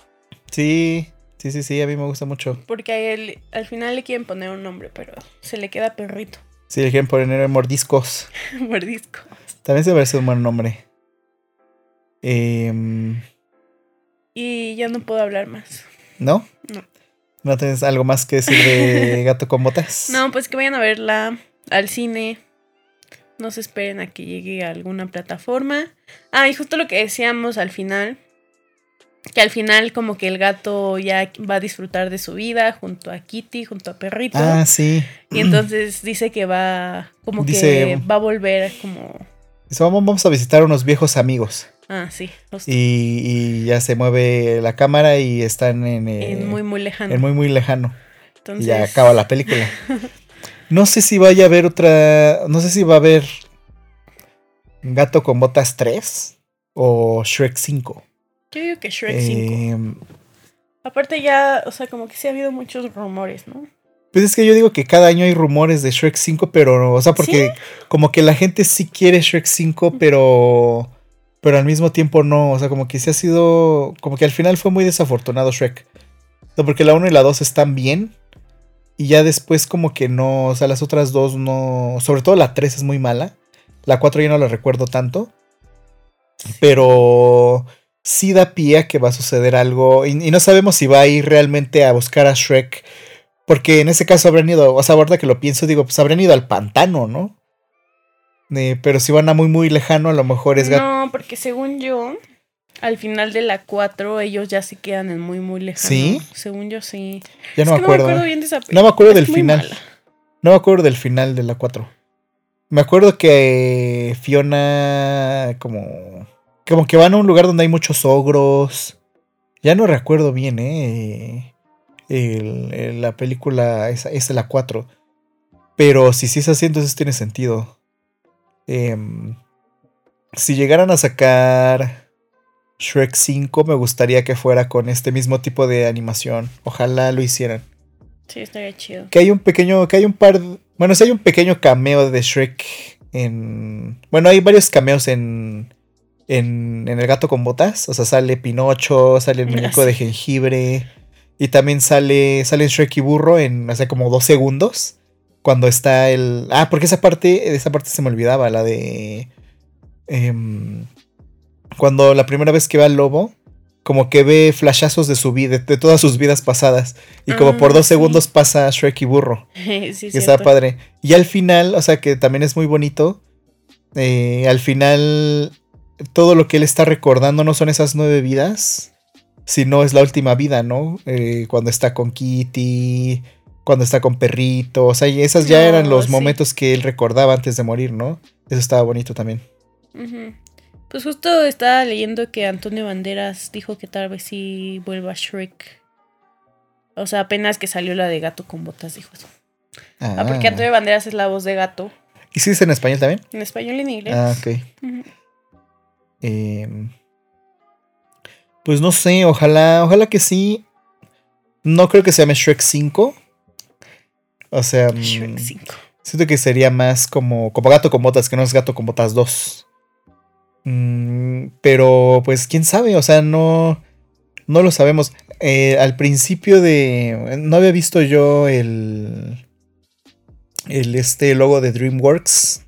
Speaker 1: Sí, Sí, sí, sí, a mí me gusta mucho.
Speaker 2: Porque a él, al final le quieren poner un nombre, pero se le queda perrito.
Speaker 1: Sí, le quieren poner mordiscos. <laughs>
Speaker 2: mordiscos.
Speaker 1: También se parece un buen nombre. Em,
Speaker 2: y ya no puedo hablar más.
Speaker 1: ¿No?
Speaker 2: No.
Speaker 1: ¿No tienes algo más que decir de <laughs> Gato con Botas?
Speaker 2: No, pues que vayan a verla al cine. No se esperen a que llegue a alguna plataforma. Ah, y justo lo que decíamos al final que al final como que el gato ya va a disfrutar de su vida junto a Kitty, junto a Perrito.
Speaker 1: Ah, sí.
Speaker 2: Y entonces dice que va, como que va a volver como...
Speaker 1: Dice, vamos a visitar unos viejos amigos.
Speaker 2: Ah, sí.
Speaker 1: Y, ya se mueve la cámara y están en...
Speaker 2: en muy, muy lejano.
Speaker 1: En muy, muy lejano. Entonces... Y ya acaba la película. <laughs> no sé si vaya a haber otra... No sé si va a haber Gato con Botas 3 o Shrek 5.
Speaker 2: Yo digo que Shrek 5. Em, Aparte ya, o sea, como que sí ha habido muchos rumores, ¿no?
Speaker 1: Pues es que yo digo que cada año hay rumores de Shrek 5, pero, o sea, porque como que la gente sí quiere Shrek 5, pero, pero al mismo tiempo no, o sea, como que sí ha sido, como que al final fue muy desafortunado Shrek. O porque la 1 y la 2 están bien, y ya después como que no, o sea, las otras dos no, sobre todo la 3 es muy mala, la 4 yo no la recuerdo tanto, pero sí da pie a que va a suceder algo y, no sabemos si va a ir realmente a buscar a Shrek. Porque en ese caso habrán ido, o sea, ahorita que lo pienso, digo, pues habrán ido al pantano, ¿no? Eh, pero si van a muy, muy lejano, a lo mejor es...
Speaker 2: No, porque según yo, al final de la 4, ellos ya se quedan en muy, muy lejano. ¿Sí? Según yo, sí.
Speaker 1: Ya no, me, acuerdo. no me acuerdo. bien de esa No me acuerdo del final. No me acuerdo del final de la 4. Me acuerdo que Fiona como como que van a un lugar donde hay muchos ogros. Ya no recuerdo bien, ¿eh? la película es, es la 4. Pero si sí es así, entonces tiene sentido. Em, si llegaran a sacar Shrek 5, me gustaría que fuera con este mismo tipo de animación. Ojalá lo hicieran.
Speaker 2: Sí, estaría chido.
Speaker 1: Que hay un pequeño, que hay un par, bueno, si hay un pequeño cameo de Shrek en, bueno, hay varios cameos en, en, en el gato con botas. O sea, sale Pinocho, sale el muñeco de jengibre. Y también sale, sale Shrek y Burro en, hace como dos segundos. Cuando está el... Ah, porque esa parte, esa parte se me olvidaba, la de... Em, cuando la primera vez que va al lobo, como que ve flashazos de su vida, de todas sus vidas pasadas. Y como por
Speaker 2: Ah,
Speaker 1: dos
Speaker 2: sí.
Speaker 1: segundos pasa Shrek y Burro. <laughs>
Speaker 2: sí,
Speaker 1: Que
Speaker 2: cierto.
Speaker 1: está padre. Y al final, o sea que también es muy bonito. eh, al final, todo lo que él está recordando no son esas nueve vidas, sino es la última vida, ¿no? Eh, cuando está con Kitty, cuando está con Perrito. O sea, y esas ya
Speaker 2: No,
Speaker 1: eran los
Speaker 2: sí.
Speaker 1: momentos que él recordaba antes de morir, ¿no? Eso estaba bonito también.
Speaker 2: Ujú. Pues justo estaba leyendo que Antonio Banderas dijo que tal vez sí vuelva Shrek. O sea, apenas que salió la de gato con botas, dijo eso. Ah, porque Antonio Banderas es la voz de gato.
Speaker 1: ¿Y si es en español también?
Speaker 2: En español y en inglés.
Speaker 1: Ah, ok. Em, pues no sé, ojalá, ojalá que sí. No creo que se llame Shrek 5. O sea, mm,
Speaker 2: Shrek 5.
Speaker 1: siento que sería más como, como gato con botas, que no es gato con botas 2. Mm, pero pues quién sabe, o sea, no, no lo sabemos. Eh, al principio de... No había visto yo el... El este logo de DreamWorks.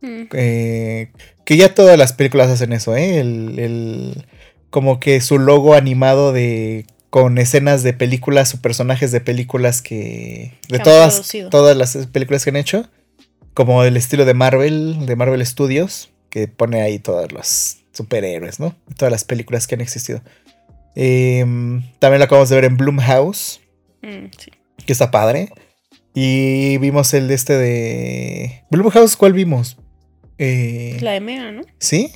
Speaker 2: Mm.
Speaker 1: Eh, que ya todas las películas hacen eso, ¿eh? El, el- como que su logo animado de con escenas de películas o personajes de películas que de
Speaker 2: Que
Speaker 1: todas
Speaker 2: producido.
Speaker 1: todas las películas que han hecho, como el estilo de Marvel, de Marvel Studios, que pone ahí todos los superhéroes, ¿no? Todas las películas que han existido. Em, también lo acabamos de ver en Bloomhouse,
Speaker 2: Mm, sí.
Speaker 1: que está padre. Y vimos el de este de Bloomhouse, ¿cuál vimos? Eh,
Speaker 2: La de Mega, ¿no?
Speaker 1: ¿Sí?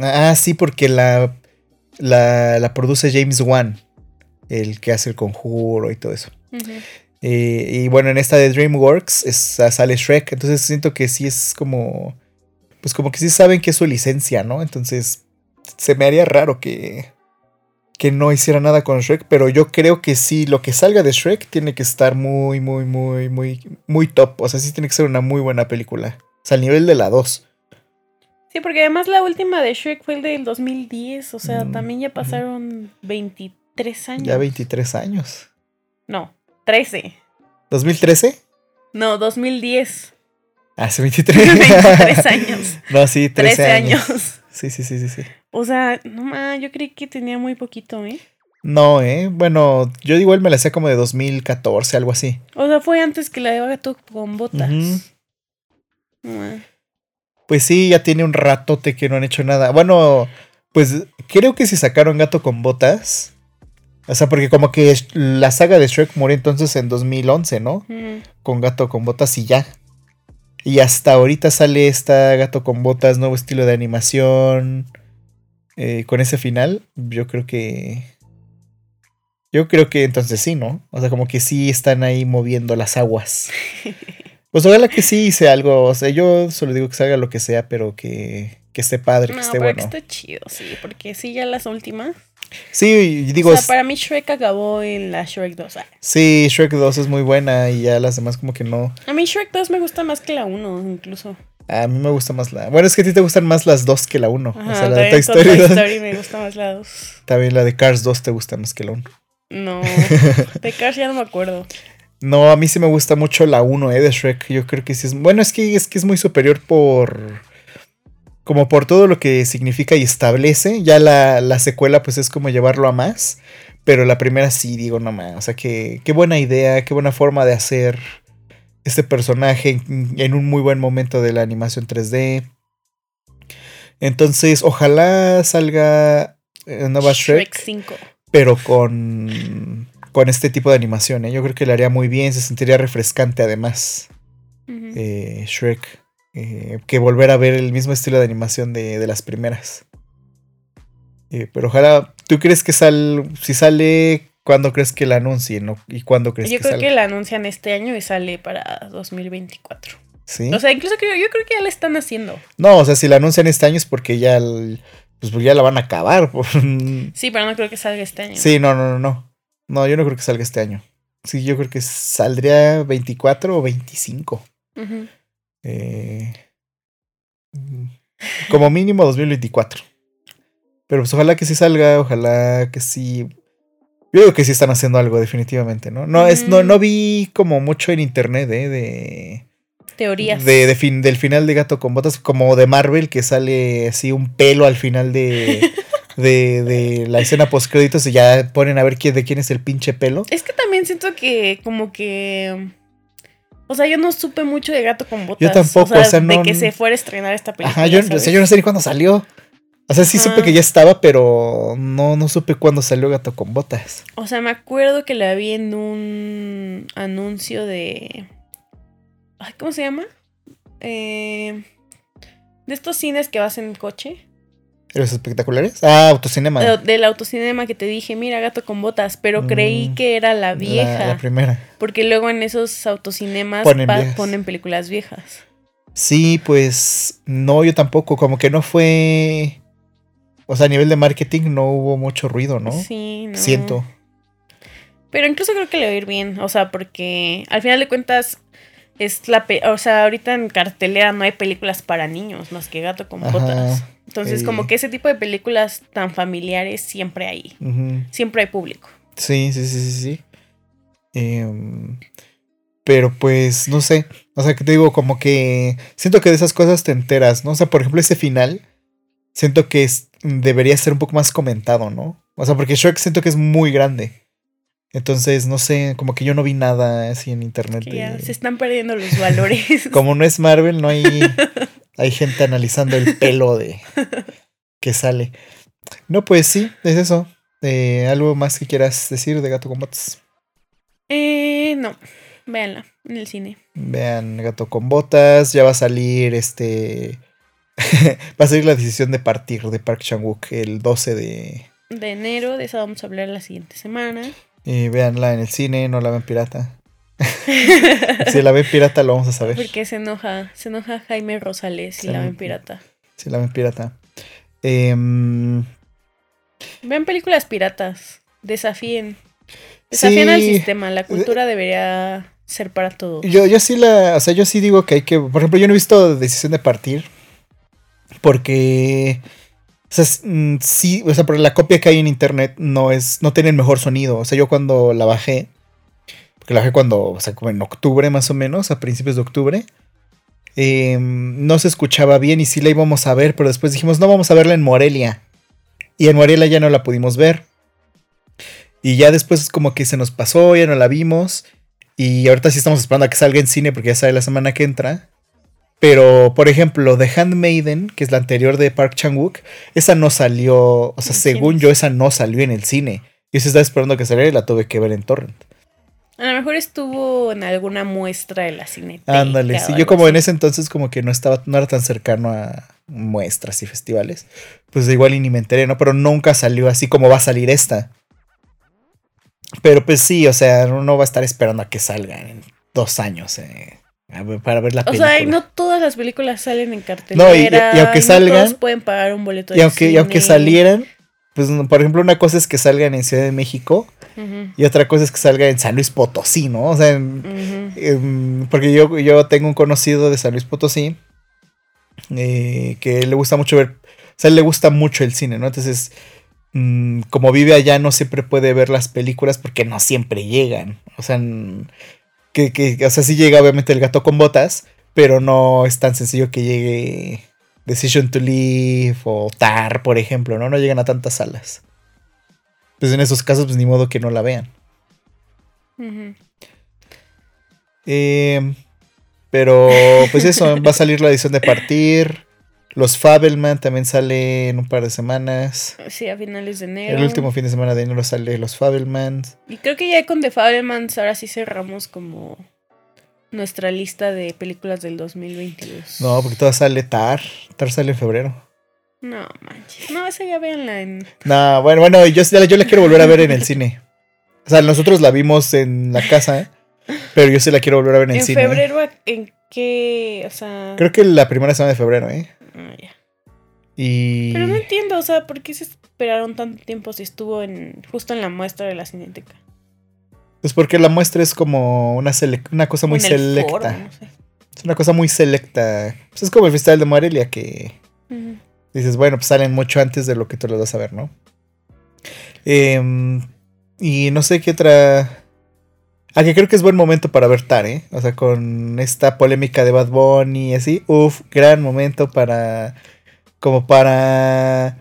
Speaker 1: Ah, sí, porque la, la, la produce James Wan, el que hace el conjuro y todo eso. Eh, y bueno, en esta de DreamWorks es- sale Shrek, entonces siento que sí es como, pues como que sí saben que es su licencia, ¿no? Entonces se me haría raro que, que no hiciera nada con Shrek, pero yo creo que sí, lo que salga de Shrek tiene que estar muy, muy, muy, muy, muy top. O sea, sí tiene que ser una muy buena película. O sea, al nivel de la 2.
Speaker 2: Sí, porque además la última de Shrek fue el del 2010. O sea,
Speaker 1: Mm,
Speaker 2: también ya pasaron 23 años.
Speaker 1: Ya 23 años.
Speaker 2: No, 13.
Speaker 1: ¿2013?
Speaker 2: No, 2010.
Speaker 1: Hace 23.
Speaker 2: 23 <laughs> <laughs> años.
Speaker 1: No, sí, 13,
Speaker 2: 13
Speaker 1: años.
Speaker 2: años.
Speaker 1: Sí, sí, sí, sí, sí.
Speaker 2: O sea, no ma, yo creí que tenía muy poquito, ¿eh?
Speaker 1: No, eh. Bueno, yo igual me la hacía como de 2014, algo así.
Speaker 2: O sea, fue antes que la de gato con botas.
Speaker 1: Pues sí, ya tiene un ratote que no han hecho nada. Bueno, pues creo que si sacaron gato con botas. O sea, porque como que la saga de Shrek murió entonces en 2011, ¿no?
Speaker 2: Ujú.
Speaker 1: Con gato con botas y ya. Y hasta ahorita sale esta gato con botas, nuevo estilo de animación. eh, con ese final, yo creo que. Yo creo que entonces sí, ¿no? O sea, como que sí están ahí moviendo las aguas. <laughs> Pues ojalá que sí hice algo. O sea, yo solo digo que salga lo que sea, pero que, que esté padre, que esté bueno.
Speaker 2: que está chido, sí, porque sí, ya las últimas.
Speaker 1: Sí, digo,
Speaker 2: o sea, para mí Shrek acabó en la Shrek 2. Ah,
Speaker 1: sí, Shrek 2 es muy buena y ya las demás como que no.
Speaker 2: A mí Shrek 2 me gusta más que la 1, incluso.
Speaker 1: A mí me gusta más la... Bueno, es que a ti te gustan más las dos que la 1.
Speaker 2: Ajá,
Speaker 1: o sea, la de Toy Story.
Speaker 2: Toy
Speaker 1: 2.
Speaker 2: Story me gusta más la 2.
Speaker 1: También la de Cars 2 te gusta más que la 1.
Speaker 2: No, <laughs> de Cars ya no me acuerdo.
Speaker 1: No, a mí sí me gusta mucho la 1, eh, de Shrek. Yo creo que sí es... Bueno, es que es, que es muy superior por... Como por todo lo que significa y establece. Ya la, la secuela pues es como llevarlo a más. Pero la primera sí, digo, no más. O sea, que, qué buena idea, qué buena forma de hacer este personaje en, en un muy buen momento de la animación 3D. Entonces, ojalá salga eh, nueva Shrek,
Speaker 2: Shrek 5.
Speaker 1: pero con, con este tipo de animación. ¿eh? Yo creo que le haría muy bien, se sentiría refrescante además. Eh, Shrek, eh, que volver a ver el mismo estilo de animación de, de las primeras. Eh, pero ojalá, ¿tú crees que sal, si sale, cuándo crees que la anuncien? ¿no? ¿Y cuándo crees
Speaker 2: Yo
Speaker 1: que
Speaker 2: creo
Speaker 1: salga?
Speaker 2: que la anuncian este año y sale para 2024.
Speaker 1: Sí.
Speaker 2: O sea, incluso creo, yo creo que ya la están haciendo.
Speaker 1: No, o sea, si la anuncian este año es porque ya, el- pues ya la van a acabar. <laughs>
Speaker 2: Sí, pero no creo que salga este año.
Speaker 1: Sí, no, no, no, no. No, yo no creo que salga este año. Sí, yo creo que saldría 24 o 25.
Speaker 2: Ujú.
Speaker 1: Eh, como mínimo 2024. Pero pues ojalá que sí salga, ojalá que sí. Yo digo que sí están haciendo algo, definitivamente, ¿no? No, es, no, no vi como mucho en internet, ¿eh? De.
Speaker 2: Teorías.
Speaker 1: De, de fin, del final de Gato con Botas, como de Marvel, que sale así un pelo al final de, de, de la escena post créditos y ya ponen a ver quién, de quién es el pinche pelo.
Speaker 2: Es que también siento que como que... O sea, yo no supe mucho de Gato con Botas.
Speaker 1: tampoco, o sea,
Speaker 2: De
Speaker 1: no-
Speaker 2: que se fuera a estrenar esta película.
Speaker 1: Ajá, yo, o sea, yo no sé ni cuándo salió. O sea, sí supe que ya estaba, pero no, no supe cuándo salió Gato con Botas.
Speaker 2: O sea, me acuerdo que la vi en un anuncio de... Ay, ¿Cómo se llama? Eh, de estos cines que vas en coche.
Speaker 1: ¿Los espectaculares? Ah, autocinema.
Speaker 2: De- Del autocinema que te dije, mira, gato con botas, pero creí
Speaker 1: Mm,
Speaker 2: que era la vieja.
Speaker 1: La, la primera.
Speaker 2: porque luego en esos autocinemas
Speaker 1: Ponen
Speaker 2: pa- ponen películas viejas.
Speaker 1: Sí, pues no, yo tampoco. Como que no fue. O sea, a nivel de marketing no hubo mucho ruido, ¿no?
Speaker 2: Sí, no.
Speaker 1: Siento.
Speaker 2: Pero incluso creo que le va a ir bien. O sea, porque al final de cuentas es la... pe- O sea, ahorita en cartelera no hay películas para niños más que gato con
Speaker 1: Ajá,
Speaker 2: botas. Entonces, como que ese tipo de películas tan familiares siempre hay. Siempre hay público.
Speaker 1: Sí, sí, sí, sí, sí. Em, pero pues, no sé. O sea, que te digo, como que siento que de esas cosas te enteras, ¿no? O sea, por ejemplo, ese final, siento que es- debería ser un poco más comentado, ¿no? O sea, porque Shrek siento que es muy grande. Entonces, no sé, como que yo no vi nada así en internet.
Speaker 2: Que
Speaker 1: de-
Speaker 2: ya se están perdiendo los valores. <laughs>
Speaker 1: Como no es Marvel, no hay, <laughs> hay gente analizando el pelo de que sale. No, pues sí, es eso. Eh, ¿Algo más que quieras decir de Gato con Botas?
Speaker 2: eh, no. Véanla en el cine.
Speaker 1: Vean Gato con Botas, ya va a salir este... <laughs> va a salir la decisión de partir de Park Chan-wook el 12 de...
Speaker 2: De enero, de esa vamos a hablar la siguiente semana.
Speaker 1: Y véanla en el cine, no la ven pirata. <laughs> si la ven pirata lo vamos a saber.
Speaker 2: Porque se enoja, se enoja Jaime Rosales y
Speaker 1: Se
Speaker 2: la ven pirata.
Speaker 1: Si la ven pirata. Em,
Speaker 2: Vean películas piratas. Desafíen. Desafíen al sistema. La cultura debería ser para todos.
Speaker 1: Yo, yo sí la, o sea, yo sí digo que hay que, por ejemplo, yo no he visto Decisión de Partir porque, o sea, mm, sí, o sea, pero la copia que hay en internet no es, no tiene el mejor sonido, o sea, yo cuando la bajé, porque la bajé cuando, o sea, como en octubre más o menos, a principios de octubre, eh, no se escuchaba bien y sí la íbamos a ver, pero después dijimos, no, vamos a verla en Morelia, y en Morelia ya no la pudimos ver. Y ya después como que se nos pasó, ya no la vimos. Y ahorita sí estamos esperando a que salga en cine porque ya sale la semana que entra. Pero, por ejemplo, The Handmaiden, que es la anterior de Park Chan-wook, esa no salió, o sea, según yo, esa no salió en el cine. Yo sí estaba esperando que saliera y la tuve que ver en Torrent.
Speaker 2: A lo mejor estuvo en alguna muestra de la cineteca.
Speaker 1: Ándale,
Speaker 2: o
Speaker 1: sí, yo como en ese entonces como que no estaba, no era tan cercano a muestras y festivales, pues igual y ni me enteré, ¿no? Pero nunca salió así como va a salir esta. Pero pues sí, o sea, uno va a estar esperando a que salgan en dos años eh, para ver la
Speaker 2: O
Speaker 1: película.
Speaker 2: sea, y no todas las películas salen en cartelera.
Speaker 1: No, y- y aunque salgan-
Speaker 2: todos pueden pagar un boleto de
Speaker 1: y aunque, y aunque
Speaker 2: cine.
Speaker 1: salieran, pues no, por ejemplo, una cosa es que salgan en Ciudad de México Y otra cosa es que salgan en San Luis Potosí, ¿no? O sea, en-. Em, porque yo, yo tengo un conocido de San Luis Potosí eh, que le gusta mucho ver, o sea, le gusta mucho el cine, ¿no? Entonces, mm, como vive allá, no siempre puede ver las películas porque no siempre llegan. O sea, que, que, o sea, sí llega obviamente el gato con botas, pero no es tan sencillo que llegue Decision to Live o Tar, por ejemplo, ¿no? No llegan a tantas salas. Pues en esos casos, pues ni modo que no la vean. Eh, pero pues eso, <laughs> va a salir la edición de partir. Los Fabelman también sale en un par de semanas.
Speaker 2: Sí, a finales de enero.
Speaker 1: El último fin de semana de enero sale Los Fabelman.
Speaker 2: Y creo que ya con The Fablemans ahora sí cerramos como nuestra lista de películas del 2022.
Speaker 1: No, porque toda sale Tar. Tar sale en febrero.
Speaker 2: No, manches. No, esa ya véanla en...
Speaker 1: No, bueno, bueno, yo, yo la quiero volver a ver en el cine. O sea, nosotros la vimos en la casa, ¿eh? Pero yo sí la quiero volver a ver en el
Speaker 2: ¿En
Speaker 1: cine. ¿eh?
Speaker 2: febrero en qué? O sea.
Speaker 1: Creo que la primera semana de febrero, ¿eh?
Speaker 2: Ah, ya.
Speaker 1: Y.
Speaker 2: Pero no entiendo, o sea, ¿por qué se esperaron tanto tiempo si estuvo en justo en la muestra de la Cineteca?
Speaker 1: Pues porque la muestra es como una, sele- una cosa muy
Speaker 2: En el
Speaker 1: selecta.
Speaker 2: foro, no sé.
Speaker 1: Es una cosa muy selecta. Pues es como el Festival de Morelia que
Speaker 2: Ujú.
Speaker 1: Dices, bueno, pues salen mucho antes de lo que tú lo vas a ver, ¿no? Em, y no sé qué otra. Ah, que creo que es buen momento para ver Tar, ¿eh? O sea, con esta polémica de Bad Bunny y así. Uf, gran momento para. Como para.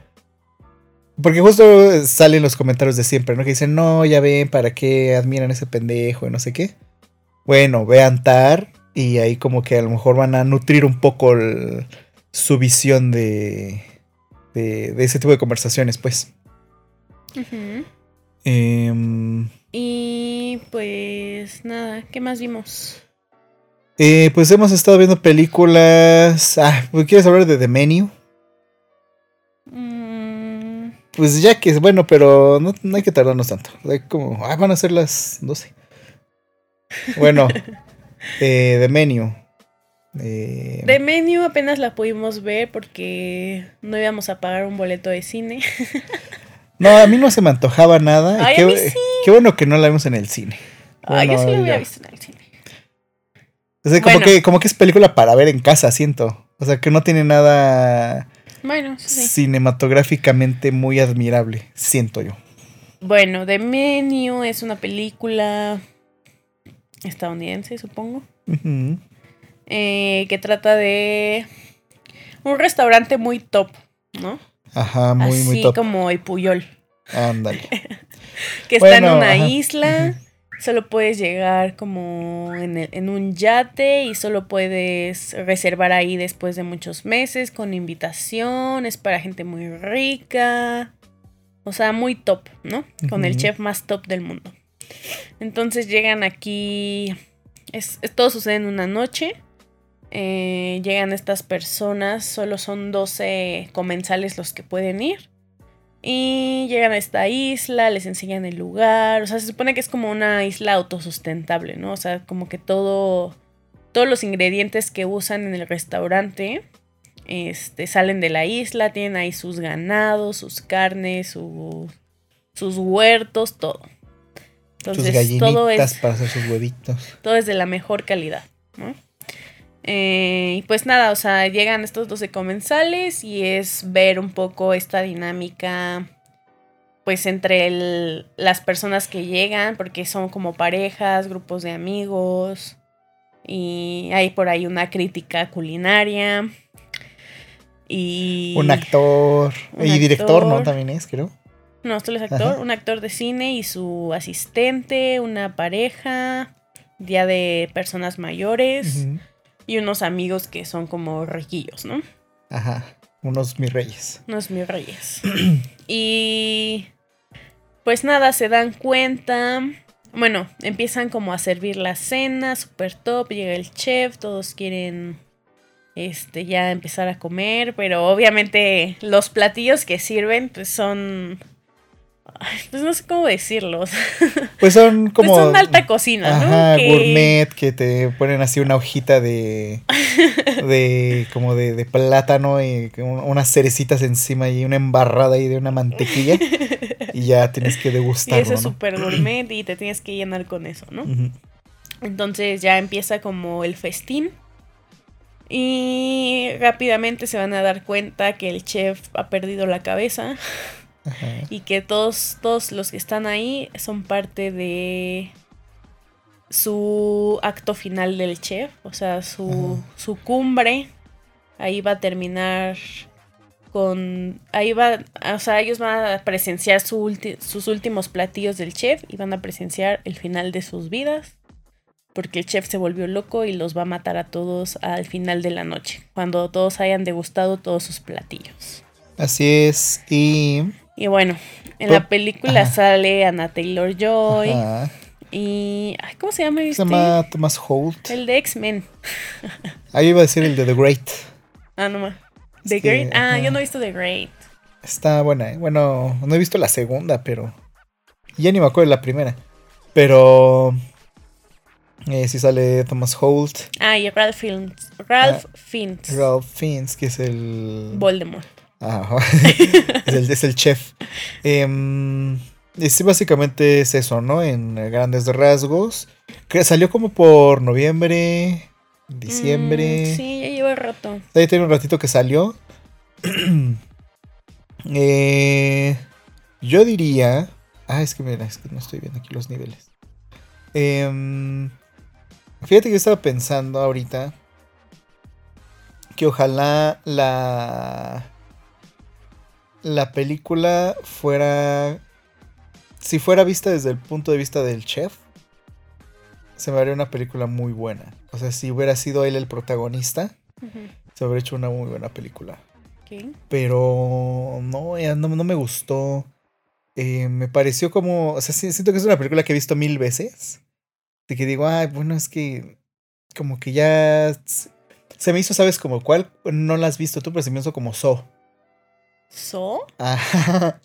Speaker 1: Porque justo salen los comentarios de siempre, ¿no? Que dicen, no, ya ven, ¿para qué admiran ese pendejo y no sé qué? Bueno, vean Tar y ahí como que a lo mejor van a nutrir un poco el- su visión de, de, de ese tipo de conversaciones, pues. Em,
Speaker 2: Y pues nada, ¿qué más vimos?
Speaker 1: eh, pues hemos estado viendo películas. Ah, pues, ¿quieres hablar de The Menu?
Speaker 2: Mm,
Speaker 1: Pues ya que es bueno, pero no, no hay que tardarnos tanto. Como, ah, van a ser las 12. Bueno, <laughs> eh, The Menu. Eh,
Speaker 2: The Menu apenas la pudimos ver porque no íbamos a pagar un boleto de cine. <laughs>
Speaker 1: No, a mí no se me antojaba nada.
Speaker 2: a
Speaker 1: qué,
Speaker 2: mí sí.
Speaker 1: qué bueno que no la vimos en el cine.
Speaker 2: Ay, yo sí lo hubiera visto en el cine.
Speaker 1: O sea, como,
Speaker 2: Bueno.
Speaker 1: que, como que es película para ver en casa, siento. O sea, que no tiene nada
Speaker 2: Bueno, sí.
Speaker 1: cinematográficamente muy admirable, siento yo.
Speaker 2: Bueno, The Menu es una película estadounidense, supongo. Eh, que trata de un restaurante muy top, ¿no?
Speaker 1: Ajá, muy,
Speaker 2: Así
Speaker 1: muy top.
Speaker 2: como el Puyol,
Speaker 1: Ándale. <laughs>
Speaker 2: que está en
Speaker 1: Bueno,
Speaker 2: una
Speaker 1: ajá.
Speaker 2: isla. <laughs> Solo puedes llegar como en, el- en un yate y solo puedes reservar ahí después de muchos meses con invitación. Es para gente muy rica. O sea, muy top, ¿no? Con el chef más top del mundo. Entonces llegan aquí. Es, es- todo sucede en una noche. Eh, llegan estas personas. Solo son 12 comensales los que pueden ir. Y llegan a esta isla, les enseñan el lugar. O sea, se supone que es como una isla autosustentable, ¿no? O sea, como que todo. Todos los ingredientes que usan en el restaurante. Este, salen de la isla, tienen ahí sus ganados, sus carnes, su- sus huertos, todo.
Speaker 1: Sus
Speaker 2: Entonces,
Speaker 1: gallinitas
Speaker 2: todo es,
Speaker 1: para hacer sus huevitos.
Speaker 2: todo es de la mejor calidad, ¿no? Eh, y pues nada, o sea, llegan estos 12 comensales y es ver un poco esta dinámica, pues entre el- las personas que llegan, porque son como parejas, grupos de amigos, y hay por ahí una crítica culinaria. Y
Speaker 1: Un actor.
Speaker 2: Un
Speaker 1: y director, ¿no? También es, creo.
Speaker 2: no, solo es actor,
Speaker 1: Ajá.
Speaker 2: un actor de cine y su asistente, una pareja, ya de personas mayores
Speaker 1: Ujú.
Speaker 2: Y unos amigos que son como riquillos, ¿no?
Speaker 1: Ajá. Unos mis reyes.
Speaker 2: Unos mis reyes. <clears throat> y pues nada, se dan cuenta. Bueno, empiezan como a servir la cena, super top, llega el chef, todos quieren este ya empezar a comer, pero obviamente los platillos que sirven pues son pues no sé cómo decirlos. <laughs>
Speaker 1: Pues son
Speaker 2: Pues
Speaker 1: como.
Speaker 2: son alta cocina, ¿no? Que-
Speaker 1: gourmet, que te ponen así una hojita de. <laughs> de como de, de plátano y un- unas cerecitas encima y una embarrada ahí de una mantequilla. y ya tienes que
Speaker 2: Y
Speaker 1: degustarlo.
Speaker 2: eso es
Speaker 1: ¿no?
Speaker 2: súper gourmet y te tienes que llenar con eso, ¿no? Entonces ya empieza como el festín. Y rápidamente se van a dar cuenta que el chef ha perdido la cabeza
Speaker 1: Ajá.
Speaker 2: y que todos, todos los que están ahí son parte de su acto final del chef, o sea, su,
Speaker 1: Ajá.
Speaker 2: su cumbre. Ahí va a terminar con... Ahí va, o sea, ellos van a presenciar su ulti- sus últimos platillos del chef y van a presenciar el final de sus vidas. Porque el chef se volvió loco y los va a matar a todos al final de la noche, cuando todos hayan degustado todos sus platillos.
Speaker 1: Así es. Y.
Speaker 2: Y bueno, en la película
Speaker 1: ajá.
Speaker 2: sale Anna Taylor Joy
Speaker 1: ajá.
Speaker 2: y. ay, ¿Cómo se llama
Speaker 1: Se
Speaker 2: este?
Speaker 1: llama Thomas Holt.
Speaker 2: El de X-Men.
Speaker 1: Ahí iba a decir el de The Great. <laughs>
Speaker 2: Ah, no más. The Great. Ah,
Speaker 1: ajá.
Speaker 2: yo no he visto The Great.
Speaker 1: Está buena, ¿eh? Bueno, no he visto la segunda, pero. Ya ni me acuerdo de la primera. Pero. Eh, sí sale Thomas Holt.
Speaker 2: Ah, y Ralph Fiennes. Ralph Fiennes.
Speaker 1: Ralph Fiennes, que es el...
Speaker 2: Voldemort. <laughs>
Speaker 1: Es, el, es el chef. Eh, sí, básicamente es eso, ¿no? En grandes rasgos. Que salió como por noviembre, diciembre.
Speaker 2: Mm, sí, ya lleva rato.
Speaker 1: Ahí tiene un ratito que salió. <clears throat> eh, yo diría. Ah, es que mira, es que no estoy viendo aquí los niveles. Eh, fíjate que yo estaba pensando ahorita que ojalá la la película fuera si fuera vista desde el punto de vista del chef se me haría una película muy buena. O sea, si hubiera sido él el protagonista, se habría hecho una muy buena película. Pero no, no, no, me gustó. Eh, me pareció como. O sea, siento que es una película que he visto mil veces. De que digo, ay, bueno, es que. Como que ya. Se me hizo, ¿sabes? Como cuál no la has visto tú, pero se me hizo como So.
Speaker 2: ¿So? <laughs>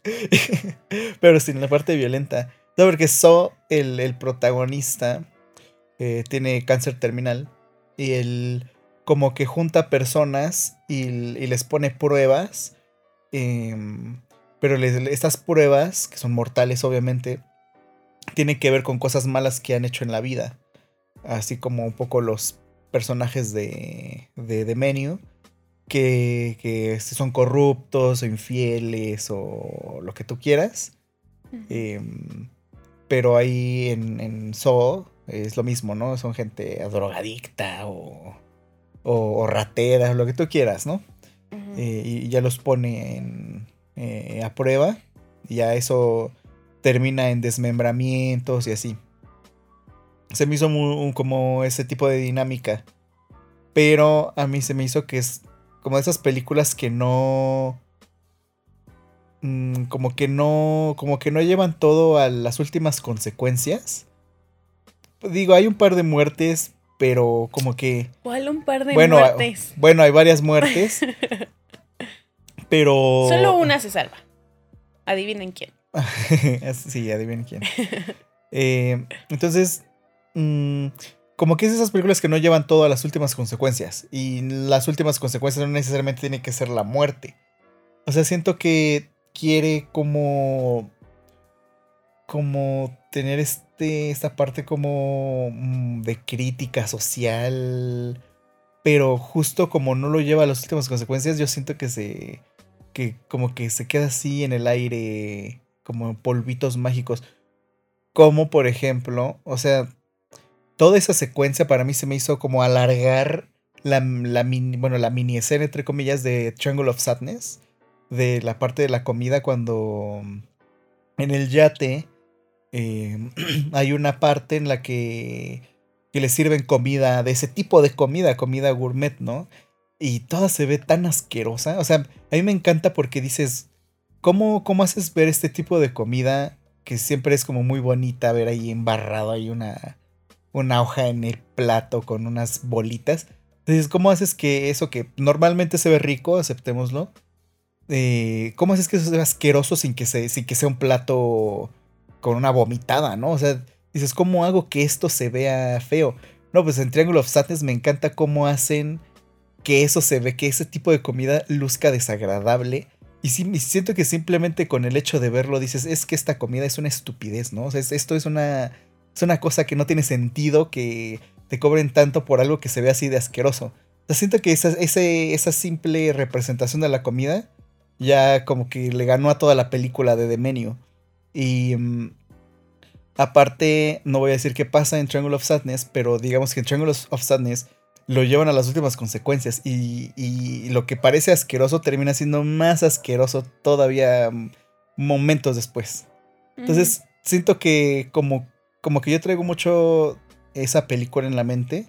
Speaker 1: pero sin la parte violenta. No, porque So, el, el protagonista, eh, tiene cáncer terminal. Y él como que junta personas y, les pone pruebas. Em, pero estas pruebas, que son mortales obviamente, tienen que ver con cosas malas que han hecho en la vida. Así como un poco los personajes de, de, de Menu, que, que, son corruptos o infieles o lo que tú quieras. Em, pero ahí en, en es lo mismo, ¿no? Son gente drogadicta o, o, ratera, lo que tú quieras, ¿no? Eh, y ya los pone eh, a prueba. Y ya eso termina en desmembramientos y así. Se me hizo muy, como ese tipo de dinámica. Pero a mí se me hizo que es como de esas películas que no... Mm, como que no... Como que no llevan todo a las últimas consecuencias digo, hay un par de muertes, pero como que...
Speaker 2: ¿Cuál un par de muertes?
Speaker 1: Bueno, hay varias muertes. <laughs> pero...
Speaker 2: Solo una se salva. Adivinen quién. <laughs>
Speaker 1: sí, adivinen quién. <laughs> Eh, entonces, mm, como que es esas películas que no llevan todo a las últimas consecuencias. Y las últimas consecuencias no necesariamente tiene que ser la muerte. O sea, siento que quiere como... Como tener este esta parte como mm, de crítica social, pero justo como no lo lleva a las últimas consecuencias, yo siento que se, que como que se queda así en el aire, como polvitos mágicos, como por ejemplo, o sea, toda esa secuencia para mí se me hizo como alargar la, mini, bueno, la escena entre comillas de Triangle of Sadness, de la parte de la comida cuando en el yate Em, <clears throat> hay una parte en la que, que le sirven comida, de ese tipo de comida, comida gourmet, ¿no? Y toda se ve tan asquerosa. O sea, a mí me encanta porque dices, ¿cómo, cómo haces ver este tipo de comida que siempre es como muy bonita, ver ahí embarrado, hay una, una hoja en el plato con unas bolitas? Entonces, ¿cómo haces que eso que normalmente se ve rico, aceptémoslo? Eh, ¿Cómo haces que eso sea asqueroso sin que, se, sea un plato con una vomitada, ¿no? O sea, dices, ¿cómo hago que esto se vea feo? No, pues en Triangle of Sadness me encanta cómo hacen que eso se ve, que ese tipo de comida luzca desagradable. Y sí, siento que simplemente con el hecho de verlo dices, es que esta comida es una estupidez, ¿no? O sea, esto es una, es una cosa que no tiene sentido que te cobren tanto por algo que se ve así de asqueroso. O sea, siento que esa, esa simple representación de la comida ya como que le ganó a toda la película de The Menu. Y mm, aparte, no voy a decir qué pasa en Triangle of Sadness, pero digamos que en Triangle of Sadness lo llevan a las últimas consecuencias y, lo que parece asqueroso termina siendo más asqueroso todavía mm, momentos después. Entonces, siento que como, como que yo traigo mucho esa película en la mente.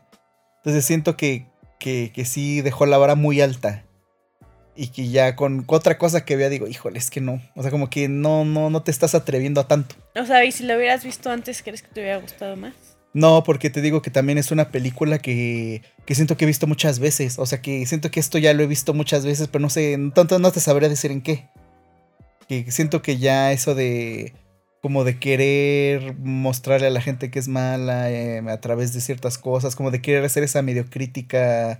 Speaker 1: Entonces siento que, que, que sí dejó la vara muy alta y que ya con otra cosa que vea digo, híjole, es que no. O sea, como que no, no, no te estás atreviendo a tanto.
Speaker 2: O sea, y si lo hubieras visto antes, ¿crees que te hubiera gustado más?
Speaker 1: No, porque te digo que también es una película que, que siento que he visto muchas veces. O sea, que siento que esto ya lo he visto muchas veces, pero no sé, tanto no te sabría decir en qué. Que siento que ya eso de, como de querer mostrarle a la gente que es mala eh, a través de ciertas cosas, como de querer hacer esa medio crítica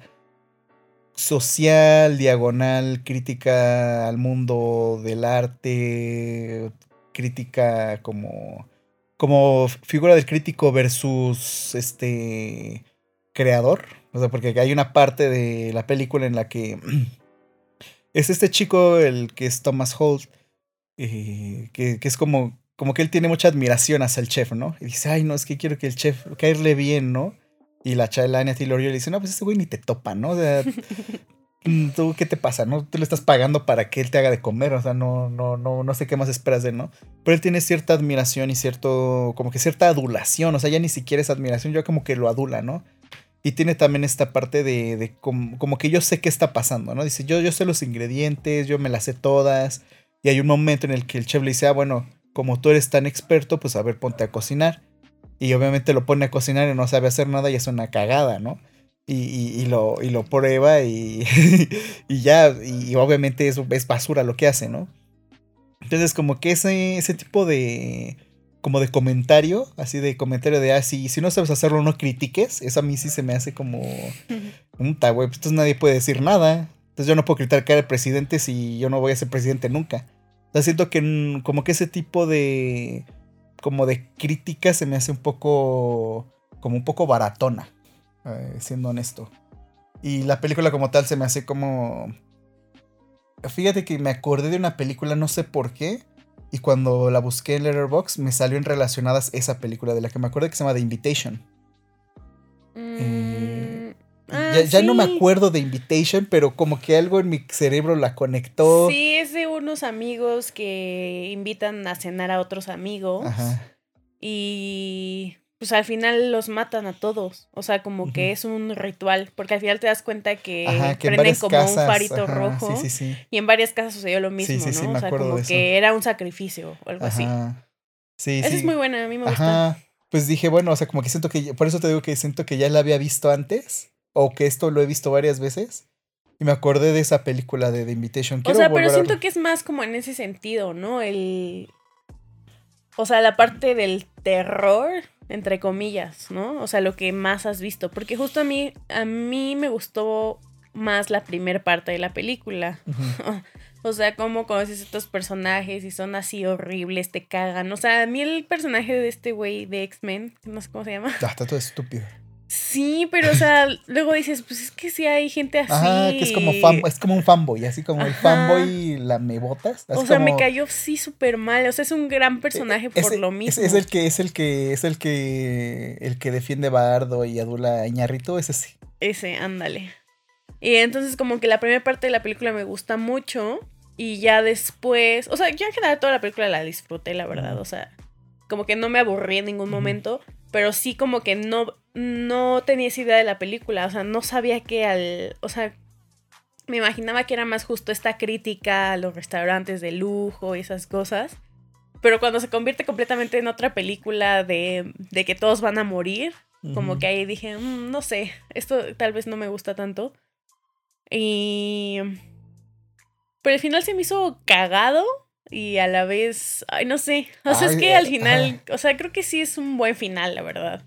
Speaker 1: social, diagonal, crítica al mundo del arte, crítica como como figura del crítico versus este creador, o sea, porque hay una parte de la película en la que <clears throat> es este chico el que es Thomas Holt eh, que, que es como como que él tiene mucha admiración hacia el chef, ¿no? Y dice, ay, no, es que quiero que el chef caerle bien, ¿no? Y la Chalania Taylor le dice, no, pues ese güey ni te topa, ¿no? O sea, <laughs> mm, ¿tú qué te pasa, no? Tú le estás pagando para que él te haga de comer, o sea, no, no, no, no sé qué más esperas de él, ¿no? Pero él tiene cierta admiración y cierto, como que cierta adulación, o sea, ya ni siquiera es admiración, yo como que lo adula, ¿no? Y tiene también esta parte de, de como, como, que yo sé qué está pasando, ¿no? Dice, yo, yo sé los ingredientes, yo me las sé todas. Y hay un momento en el que el chef le dice, ah, bueno, como tú eres tan experto, pues a ver, ponte a cocinar. Y obviamente lo pone a cocinar y no sabe hacer nada y es una cagada, ¿no? Y, lo, y lo prueba y, <laughs> y ya, y obviamente es, es basura lo que hace, ¿no? Entonces como que ese, ese tipo de como de comentario, así de comentario de, ah, si, si no sabes hacerlo, no critiques. Eso a mí sí se me hace como, <laughs> un güey, pues entonces nadie puede decir nada. Entonces yo no puedo criticar al presidente si yo no voy a ser presidente nunca. O sea, siento que como que ese tipo de. como de crítica se me hace un poco. como un poco baratona. Eh, siendo honesto. Y la película como tal se me hace como. Fíjate que me acordé de una película, no sé por qué. Y cuando la busqué en Letterboxd me salió en relacionadas esa película de la que me acuerdo que se llama The Invitation. Eh, Ah, ya, no me acuerdo de Invitation, pero como que algo en mi cerebro la conectó.
Speaker 2: Sí, de unos amigos que invitan a cenar a otros amigos. Ajá. Y pues al final los matan a todos. O sea, como que es un ritual. Porque al final te das cuenta que, prenden como un farito rojo. Sí, sí, y en varias casas sucedió lo mismo, ¿no? o sea, como que era un sacrificio o algo así. Sí, Esa es muy buena, a mí me gusta.
Speaker 1: Pues dije, bueno, o sea, como que siento que, por eso te digo que siento que ya la había visto antes o que esto lo he visto varias veces. Y me acordé de esa película de The Invitation.
Speaker 2: o sea, pero siento que es más como en ese sentido, ¿no? El. O sea, la parte del terror, entre comillas, ¿no? O sea, lo que más has visto. Porque justo a mí, a mí me gustó más la primera parte de la película. <laughs> o sea, cómo conoces estos personajes y son así horribles, te cagan. O sea, a mí el personaje de este güey de X-Men, no sé cómo se llama.
Speaker 1: Ah, está todo estúpido.
Speaker 2: Sí, pero o sea, <laughs> luego dices, pues es que sí hay gente así. Ajá,
Speaker 1: que es como, fan, es como un fanboy, así como el fanboy la me botas.
Speaker 2: O sea, me cayó sí súper mal. O sea, es un gran e, personaje por lo mismo.
Speaker 1: Es, el que, es el que, es el que, el que defiende Bardo y adula a Iñarrito, ese sí.
Speaker 2: Ese, ándale. Y entonces como que la primera parte de la película me gusta mucho. Y ya después, o sea, yo en general toda la película la disfruté, la verdad. O sea, como que no me aburrí en ningún momento pero sí como que no, no tenía esa idea de la película, o sea, no sabía que al, o sea, me imaginaba que era más justo esta crítica a los restaurantes de lujo y esas cosas, pero cuando se convierte completamente en otra película de, de que todos van a morir, como que ahí dije, mm, no sé, esto tal vez no me gusta tanto. Y... Pero al final se me hizo cagado y a la vez, ay, no sé, o sea, es que al final, o sea, creo que sí es un buen final, la verdad.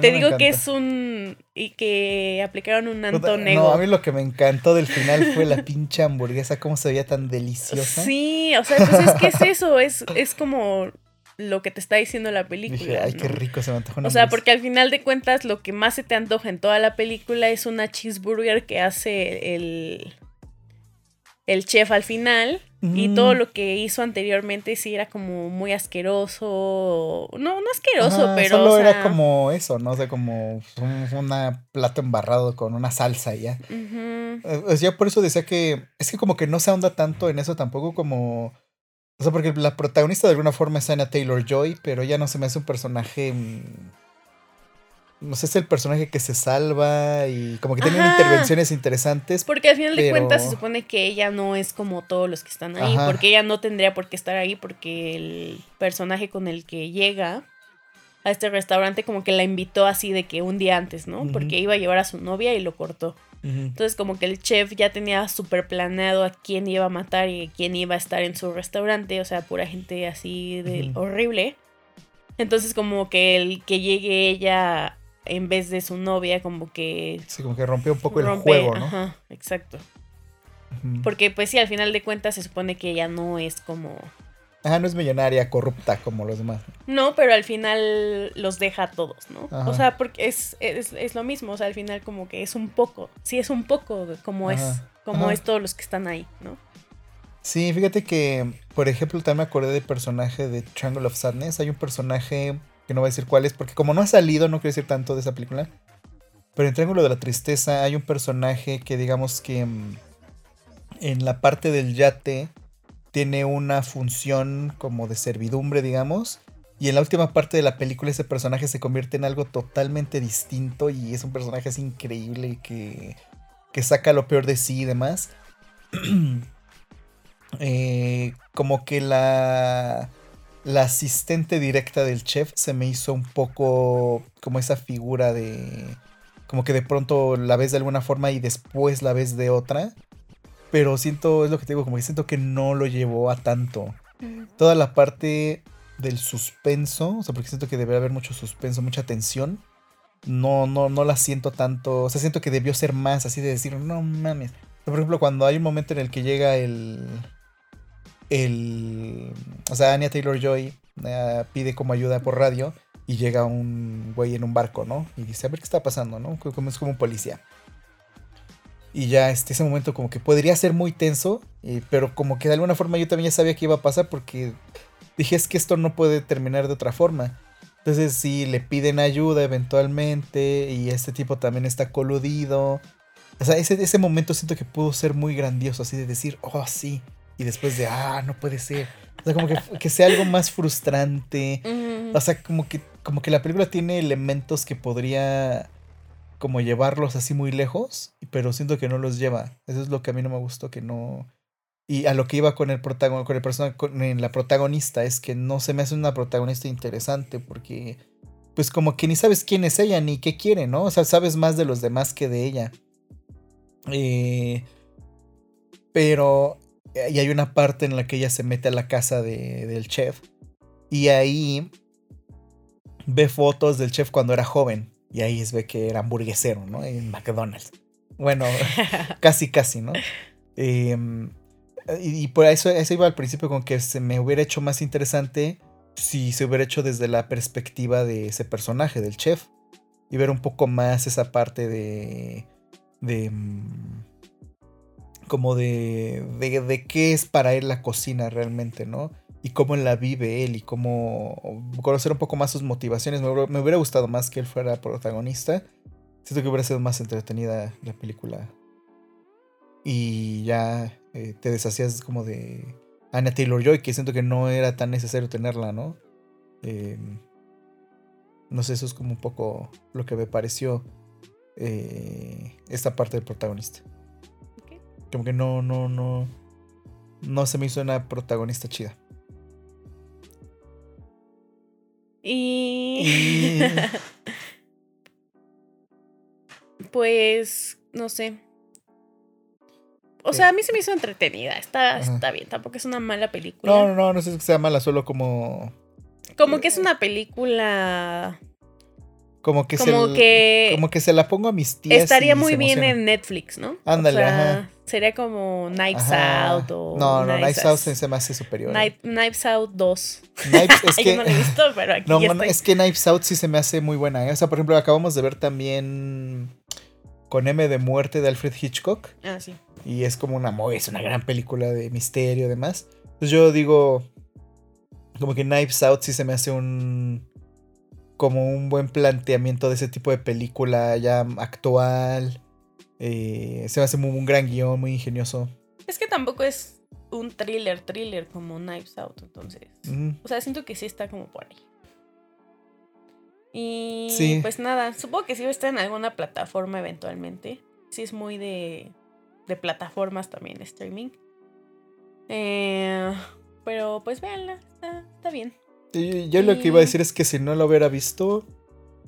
Speaker 2: Te digo que es un. Y que aplicaron un Antonego.
Speaker 1: No, a mí lo que me encantó del final fue la pinche hamburguesa, cómo se veía tan deliciosa.
Speaker 2: Sí, o sea, pues es que es eso, es, es como lo que te está diciendo la película. Dije,
Speaker 1: ay, qué rico se me antoja
Speaker 2: O sea, porque al final de cuentas, lo que más se te antoja en toda la película es una cheeseburger que hace el. El chef al final. Y todo lo que hizo anteriormente sí era como muy asqueroso. No, no asqueroso, pero.
Speaker 1: Solo era como eso, ¿no? O sea, como un plato embarrado con una salsa y ya. Uh Ya por eso decía que. Es que como que no se ahonda tanto en eso tampoco como. O sea, porque la protagonista de alguna forma es Anna Taylor Joy, pero ya no se me hace un personaje mm, no sé, es el personaje que se salva y como que tiene intervenciones interesantes.
Speaker 2: Porque al final de cuentas se supone que ella no es como todos los que están ahí, porque ella no tendría por qué estar ahí porque el personaje con el que llega a este restaurante como que la invitó así de que un día antes, ¿no? Porque iba a llevar a su novia y lo cortó. Entonces como que el chef ya tenía súper planeado a quién iba a matar y quién iba a estar en su restaurante, o sea, pura gente así de horrible. Entonces como que el que llegue ella en vez de su novia, como que...
Speaker 1: Sí, como que rompió un poco el juego, ¿no?
Speaker 2: Ajá, exacto. Porque pues sí, al final de cuentas se supone que ella no es como...
Speaker 1: Ajá, no es millonaria, corrupta como los demás.
Speaker 2: No, pero al final los deja a todos, ¿no? O sea, porque es, es, lo mismo, o sea, al final como que es un poco, sí es un poco como es, como es todos los que están ahí, ¿no?
Speaker 1: Sí, fíjate que, por ejemplo, también me acordé del personaje de Triangle of Sadness. Hay un personaje que no voy a decir cuál es, porque como no ha salido, no quiero decir tanto de esa película. Pero en Triángulo de la Tristeza hay un personaje que digamos que mm, en la parte del yate tiene una función como de servidumbre, digamos. Y en la última parte de la película ese personaje se convierte en algo totalmente distinto y es un personaje así increíble que, que saca lo peor de sí y demás. <clears throat> Eh, como que la la asistente directa del chef se me hizo un poco como esa figura de... Como que de pronto la ves de alguna forma y después la ves de otra. Pero siento, es lo que te digo, como que siento que no lo llevó a tanto. Toda la parte del suspenso, o sea, porque siento que debe haber mucho suspenso, mucha tensión. No, no, no la siento tanto. O sea, siento que debió ser más así de decir, no mames. Por ejemplo, cuando hay un momento en el que llega el el. O sea, Anya Taylor Joy eh, pide como ayuda por radio y llega un güey en un barco, ¿no? Y dice, a ver qué está pasando, ¿no? Como es como un policía. Y ya este, ese momento como que podría ser muy tenso, pero como que de alguna forma yo también ya sabía que iba a pasar porque dije es que esto no puede terminar de otra forma. Entonces si le piden ayuda eventualmente y este tipo también está coludido. O sea, ese, ese momento siento que pudo ser muy grandioso, así de decir, oh sí, y después de, ah, no puede ser. O sea, como que, que sea algo más frustrante. O sea, como que, como que la película tiene elementos que podría como llevarlos así muy lejos, pero siento que no los lleva. Eso es lo que a mí no me gustó, que no... Y a lo que iba con el protagonista, con el persona, con la protagonista, es que no se me hace una protagonista interesante porque, pues como que ni sabes quién es ella ni qué quiere, ¿no? O sea, sabes más de los demás que de ella. Eh, pero y hay una parte en la que ella se mete a la casa del chef. Y ahí ve fotos del chef cuando era joven. Y ahí es ve que era hamburguesero, ¿no? En McDonald's. Bueno, <laughs> casi, casi, ¿no? Em, y, por eso, eso iba al principio con que se me hubiera hecho más interesante si se hubiera hecho desde la perspectiva de ese personaje, del chef. Y ver un poco más esa parte de. de mm, como de, de, qué es para él la cocina realmente, ¿no? Y cómo la vive él y cómo conocer un poco más sus motivaciones. Me, hubiera gustado más que él fuera protagonista. Siento que hubiera sido más entretenida la película. Y ya eh, te deshacías como de Anna Taylor Joy, que siento que no era tan necesario tenerla, ¿no? Em, no sé, eso es como un poco lo que me pareció eh, esta parte del protagonista. Como que no, no, no. No se me hizo una protagonista chida.
Speaker 2: Y. <laughs> pues. No sé. O sea, a mí se me hizo entretenida. Está, está bien. Tampoco es una mala película.
Speaker 1: No, no, no, no sé si sea mala, solo como.
Speaker 2: Como que es una película
Speaker 1: como que, se, que como que se la pongo a mis tías.
Speaker 2: Estaría muy bien en Netflix, ¿no? Ándale, ajá. Sería como Knives Out o.
Speaker 1: No, no, Knives Out se, me hace superior.
Speaker 2: Knives Out 2. Knives, <laughs> es que, Yo no lo he visto, pero aquí <laughs> no, estoy.
Speaker 1: es que Knives Out sí se me hace muy buena. ¿eh? O sea, por ejemplo, acabamos de ver también con M de muerte de Alfred Hitchcock.
Speaker 2: Ah, sí.
Speaker 1: Y es como una es una gran película de misterio y demás. Entonces yo digo, como que Knives Out sí se me hace un como un buen planteamiento de ese tipo de película ya actual. Eh, se me hace muy, un gran guion, muy ingenioso.
Speaker 2: Es que tampoco es un thriller, thriller como Knives Out, entonces. O sea, siento que sí está como por ahí. Y pues nada, supongo que sí va a estar en alguna plataforma eventualmente. Sí es muy de, de plataformas también, streaming. Eh, pero pues véanla, está, está bien
Speaker 1: yo lo que iba a decir es que si no lo hubiera visto,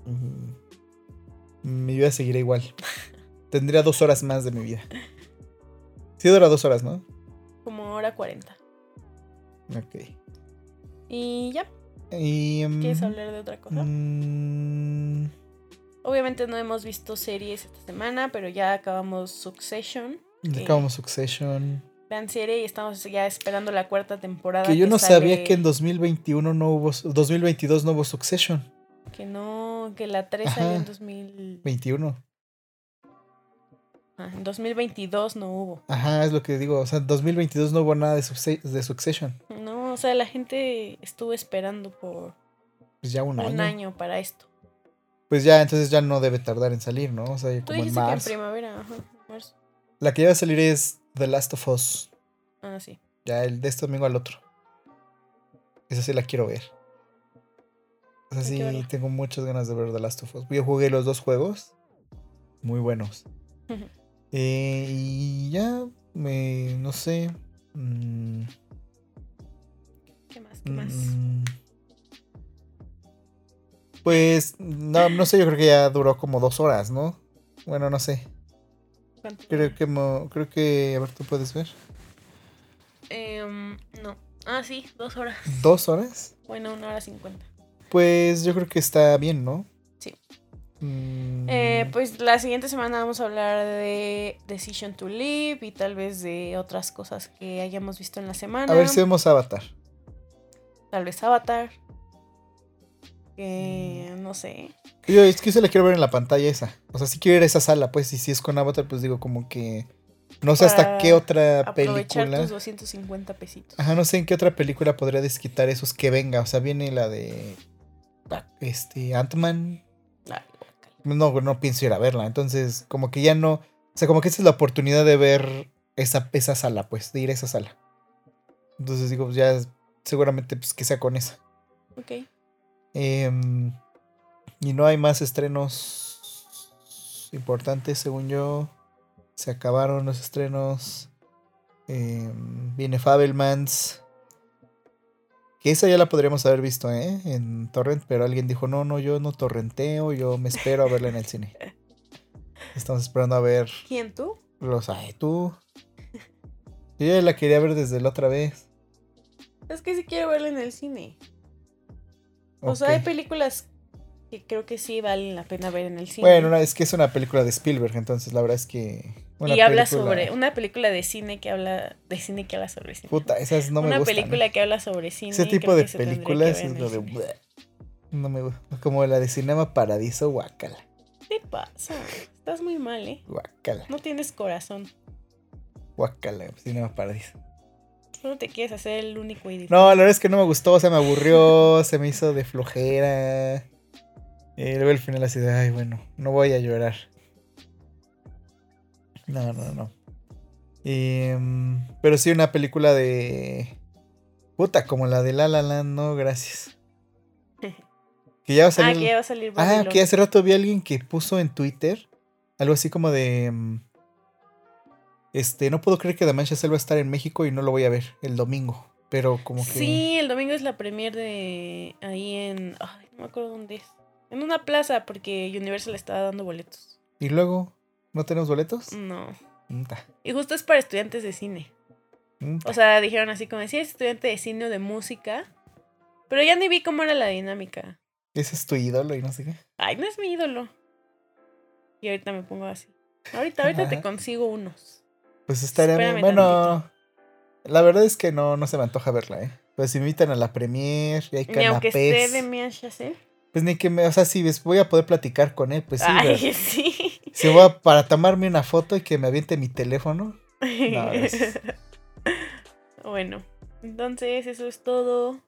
Speaker 1: mm, mi vida seguiría igual. <laughs> tendría dos horas más de mi vida. Sí dura dos horas, ¿no?
Speaker 2: Como hora 40.
Speaker 1: Ok.
Speaker 2: Y ya.
Speaker 1: Y, mm,
Speaker 2: ¿Quieres hablar de otra cosa?
Speaker 1: mm,
Speaker 2: Obviamente no hemos visto series esta semana, pero ya acabamos Succession.
Speaker 1: ya acabamos Succession.
Speaker 2: Vean serie y estamos ya esperando la cuarta temporada.
Speaker 1: Que yo no
Speaker 2: sale-
Speaker 1: sabía que en 2021 no hubo, 2022 no hubo Succession.
Speaker 2: Que no, que la 3
Speaker 1: Ajá.
Speaker 2: salió en 2000,
Speaker 1: 21.
Speaker 2: ah, en 2022 no hubo.
Speaker 1: Ajá, es lo que digo. O sea, en 2022 no hubo nada de, de Succession.
Speaker 2: No, o sea, la gente estuvo esperando por
Speaker 1: Pues ya un
Speaker 2: un
Speaker 1: año.
Speaker 2: año para esto.
Speaker 1: Pues ya, entonces ya no debe tardar en salir, ¿no? O sea,
Speaker 2: Tú
Speaker 1: como en
Speaker 2: dijiste que en
Speaker 1: marzo.
Speaker 2: primavera, ajá, marzo.
Speaker 1: La que ya va a salir es The Last of Us.
Speaker 2: Ah, sí.
Speaker 1: Ya el de este domingo al otro. Esa sí la quiero ver. O sea, sí, tengo muchas ganas de ver The Last of Us. Yo jugué los dos juegos. Muy buenos. <laughs> Eh, y ya, me, no sé. mm,
Speaker 2: ¿Qué más? ¿Qué más?
Speaker 1: mm, pues, no, no sé, yo creo que ya duró como dos horas, ¿no? Bueno, no sé.
Speaker 2: ¿Cuánto?
Speaker 1: Creo que, mo- creo que, a ver, tú puedes ver.
Speaker 2: Em, no. Ah, sí, dos horas.
Speaker 1: ¿Dos horas?
Speaker 2: Bueno, una hora cincuenta.
Speaker 1: Pues yo creo que está bien, ¿no?
Speaker 2: Sí.
Speaker 1: Mm,
Speaker 2: Eh, pues la siguiente semana vamos a hablar de Decision to Live y tal vez de otras cosas que hayamos visto en la semana.
Speaker 1: a ver si vemos Avatar.
Speaker 2: Tal vez Avatar. Que no sé.
Speaker 1: Yo es que yo se la quiero ver en la pantalla esa. O sea, si quiero ir a esa sala, pues, y si es con Avatar, pues digo como que... No sé hasta qué otra
Speaker 2: Aprovechar
Speaker 1: película...
Speaker 2: tus 250 pesitos.
Speaker 1: Ajá, no sé en qué otra película podría desquitar esos que venga. O sea, viene la de... Este, Ant-Man. No, no pienso ir a verla. Entonces, como que ya no... O sea, como que esta es la oportunidad de ver esa, esa sala, pues, de ir a esa sala. Entonces digo, pues ya seguramente pues, que sea con esa.
Speaker 2: Ok.
Speaker 1: Em, y no hay más estrenos importantes, según yo. Se acabaron los estrenos. Em, viene Fabelmans. Que esa ya la podríamos haber visto, ¿eh? En Torrent, pero alguien dijo, no, no, yo no torrenteo, yo me espero a verla en el cine. Estamos esperando a ver
Speaker 2: ¿Quién tú?
Speaker 1: los... Ay, tú. Yo ya la quería ver desde la otra vez.
Speaker 2: Es que sí quiero verla en el cine. O sea, hay películas que creo que sí valen la pena ver en el cine.
Speaker 1: Bueno, no, es que es una película de Spielberg, entonces la verdad es que. una
Speaker 2: y habla sobre una película de cine que habla de cine que habla sobre cine.
Speaker 1: Puta, esas no me
Speaker 2: una
Speaker 1: gustan.
Speaker 2: película
Speaker 1: ¿eh?
Speaker 2: que habla sobre cine.
Speaker 1: Ese tipo de películas es lo de. bleh. No me gusta. Como la de Cinema Paradiso, guacala.
Speaker 2: ¿Qué pasa? Estás muy mal, ¿eh?
Speaker 1: Guacala.
Speaker 2: No tienes corazón.
Speaker 1: Guacala, Cinema Paradiso.
Speaker 2: Solo te quieres hacer el único y
Speaker 1: No, la verdad es que no me gustó, se me aburrió, <laughs> se me hizo de flojera. Y luego al final así de, ay, bueno, no voy a llorar. No, no, no. Y, mm, pero sí una película de... Puta, como la de La La Land, no, gracias. <laughs> Que ya va a
Speaker 2: Ah,
Speaker 1: salir...
Speaker 2: que ya va a salir
Speaker 1: Ah, que hace rato vi a alguien que puso en Twitter algo así como de... Este, no puedo creer que The Manchester va a estar en México y no lo voy a ver el domingo. Pero como que...
Speaker 2: Sí, el domingo es la premier de ahí en... Ay, no me acuerdo dónde es. En una plaza, porque Universal estaba dando boletos.
Speaker 1: ¿Y luego? ¿No tenemos boletos?
Speaker 2: No. Y justo es para estudiantes de cine. O sea, dijeron así como, si eres estudiante de cine o de música. Pero ya ni vi cómo era la dinámica.
Speaker 1: Ese es tu ídolo y no sé qué.
Speaker 2: Ay, no es mi ídolo. Y ahorita me pongo así. Ahorita, ahorita te consigo unos.
Speaker 1: Pues estaría bien. Bueno, la verdad es que no, no se me antoja verla, ¿eh? Pues si me invitan a la premier y hay
Speaker 2: Ni aunque esté
Speaker 1: canapés.
Speaker 2: de.
Speaker 1: Pues ni que me, o sea, si voy a poder platicar con él, pues sí. pero
Speaker 2: Ay, sí.
Speaker 1: Si voy a, para tomarme una foto y que me aviente mi teléfono. No, <laughs>
Speaker 2: bueno, entonces eso es todo.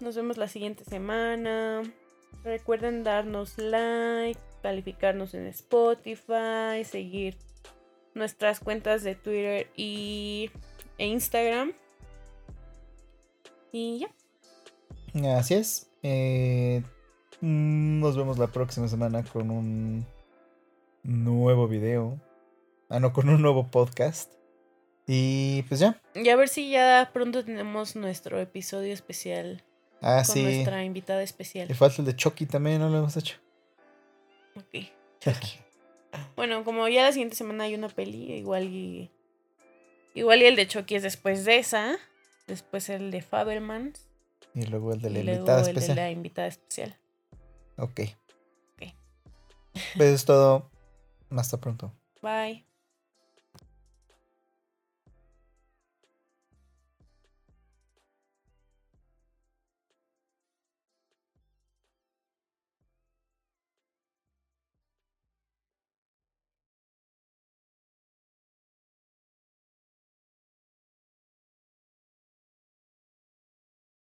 Speaker 2: Nos vemos la siguiente semana. Recuerden darnos like, calificarnos en Spotify, seguir nuestras cuentas de Twitter y, e Instagram. Y ya.
Speaker 1: Así es. Eh, mm, nos vemos la próxima semana con un nuevo video. Ah, no, con un nuevo podcast. Y pues ya.
Speaker 2: Y a ver si ya pronto tenemos nuestro episodio especial
Speaker 1: Ah,
Speaker 2: con
Speaker 1: sí.
Speaker 2: nuestra invitada especial.
Speaker 1: Le falta el de Chucky también, no lo hemos hecho.
Speaker 2: Ok. <laughs> Bueno, como ya la siguiente semana hay una peli, igual y. Igual y el de Chucky es después de esa. Después el de Faberman.
Speaker 1: Y luego el de la
Speaker 2: y luego
Speaker 1: invitada
Speaker 2: el
Speaker 1: especial.
Speaker 2: de la invitada especial.
Speaker 1: Ok.
Speaker 2: Ok.
Speaker 1: Pues es todo. Hasta pronto.
Speaker 2: Bye.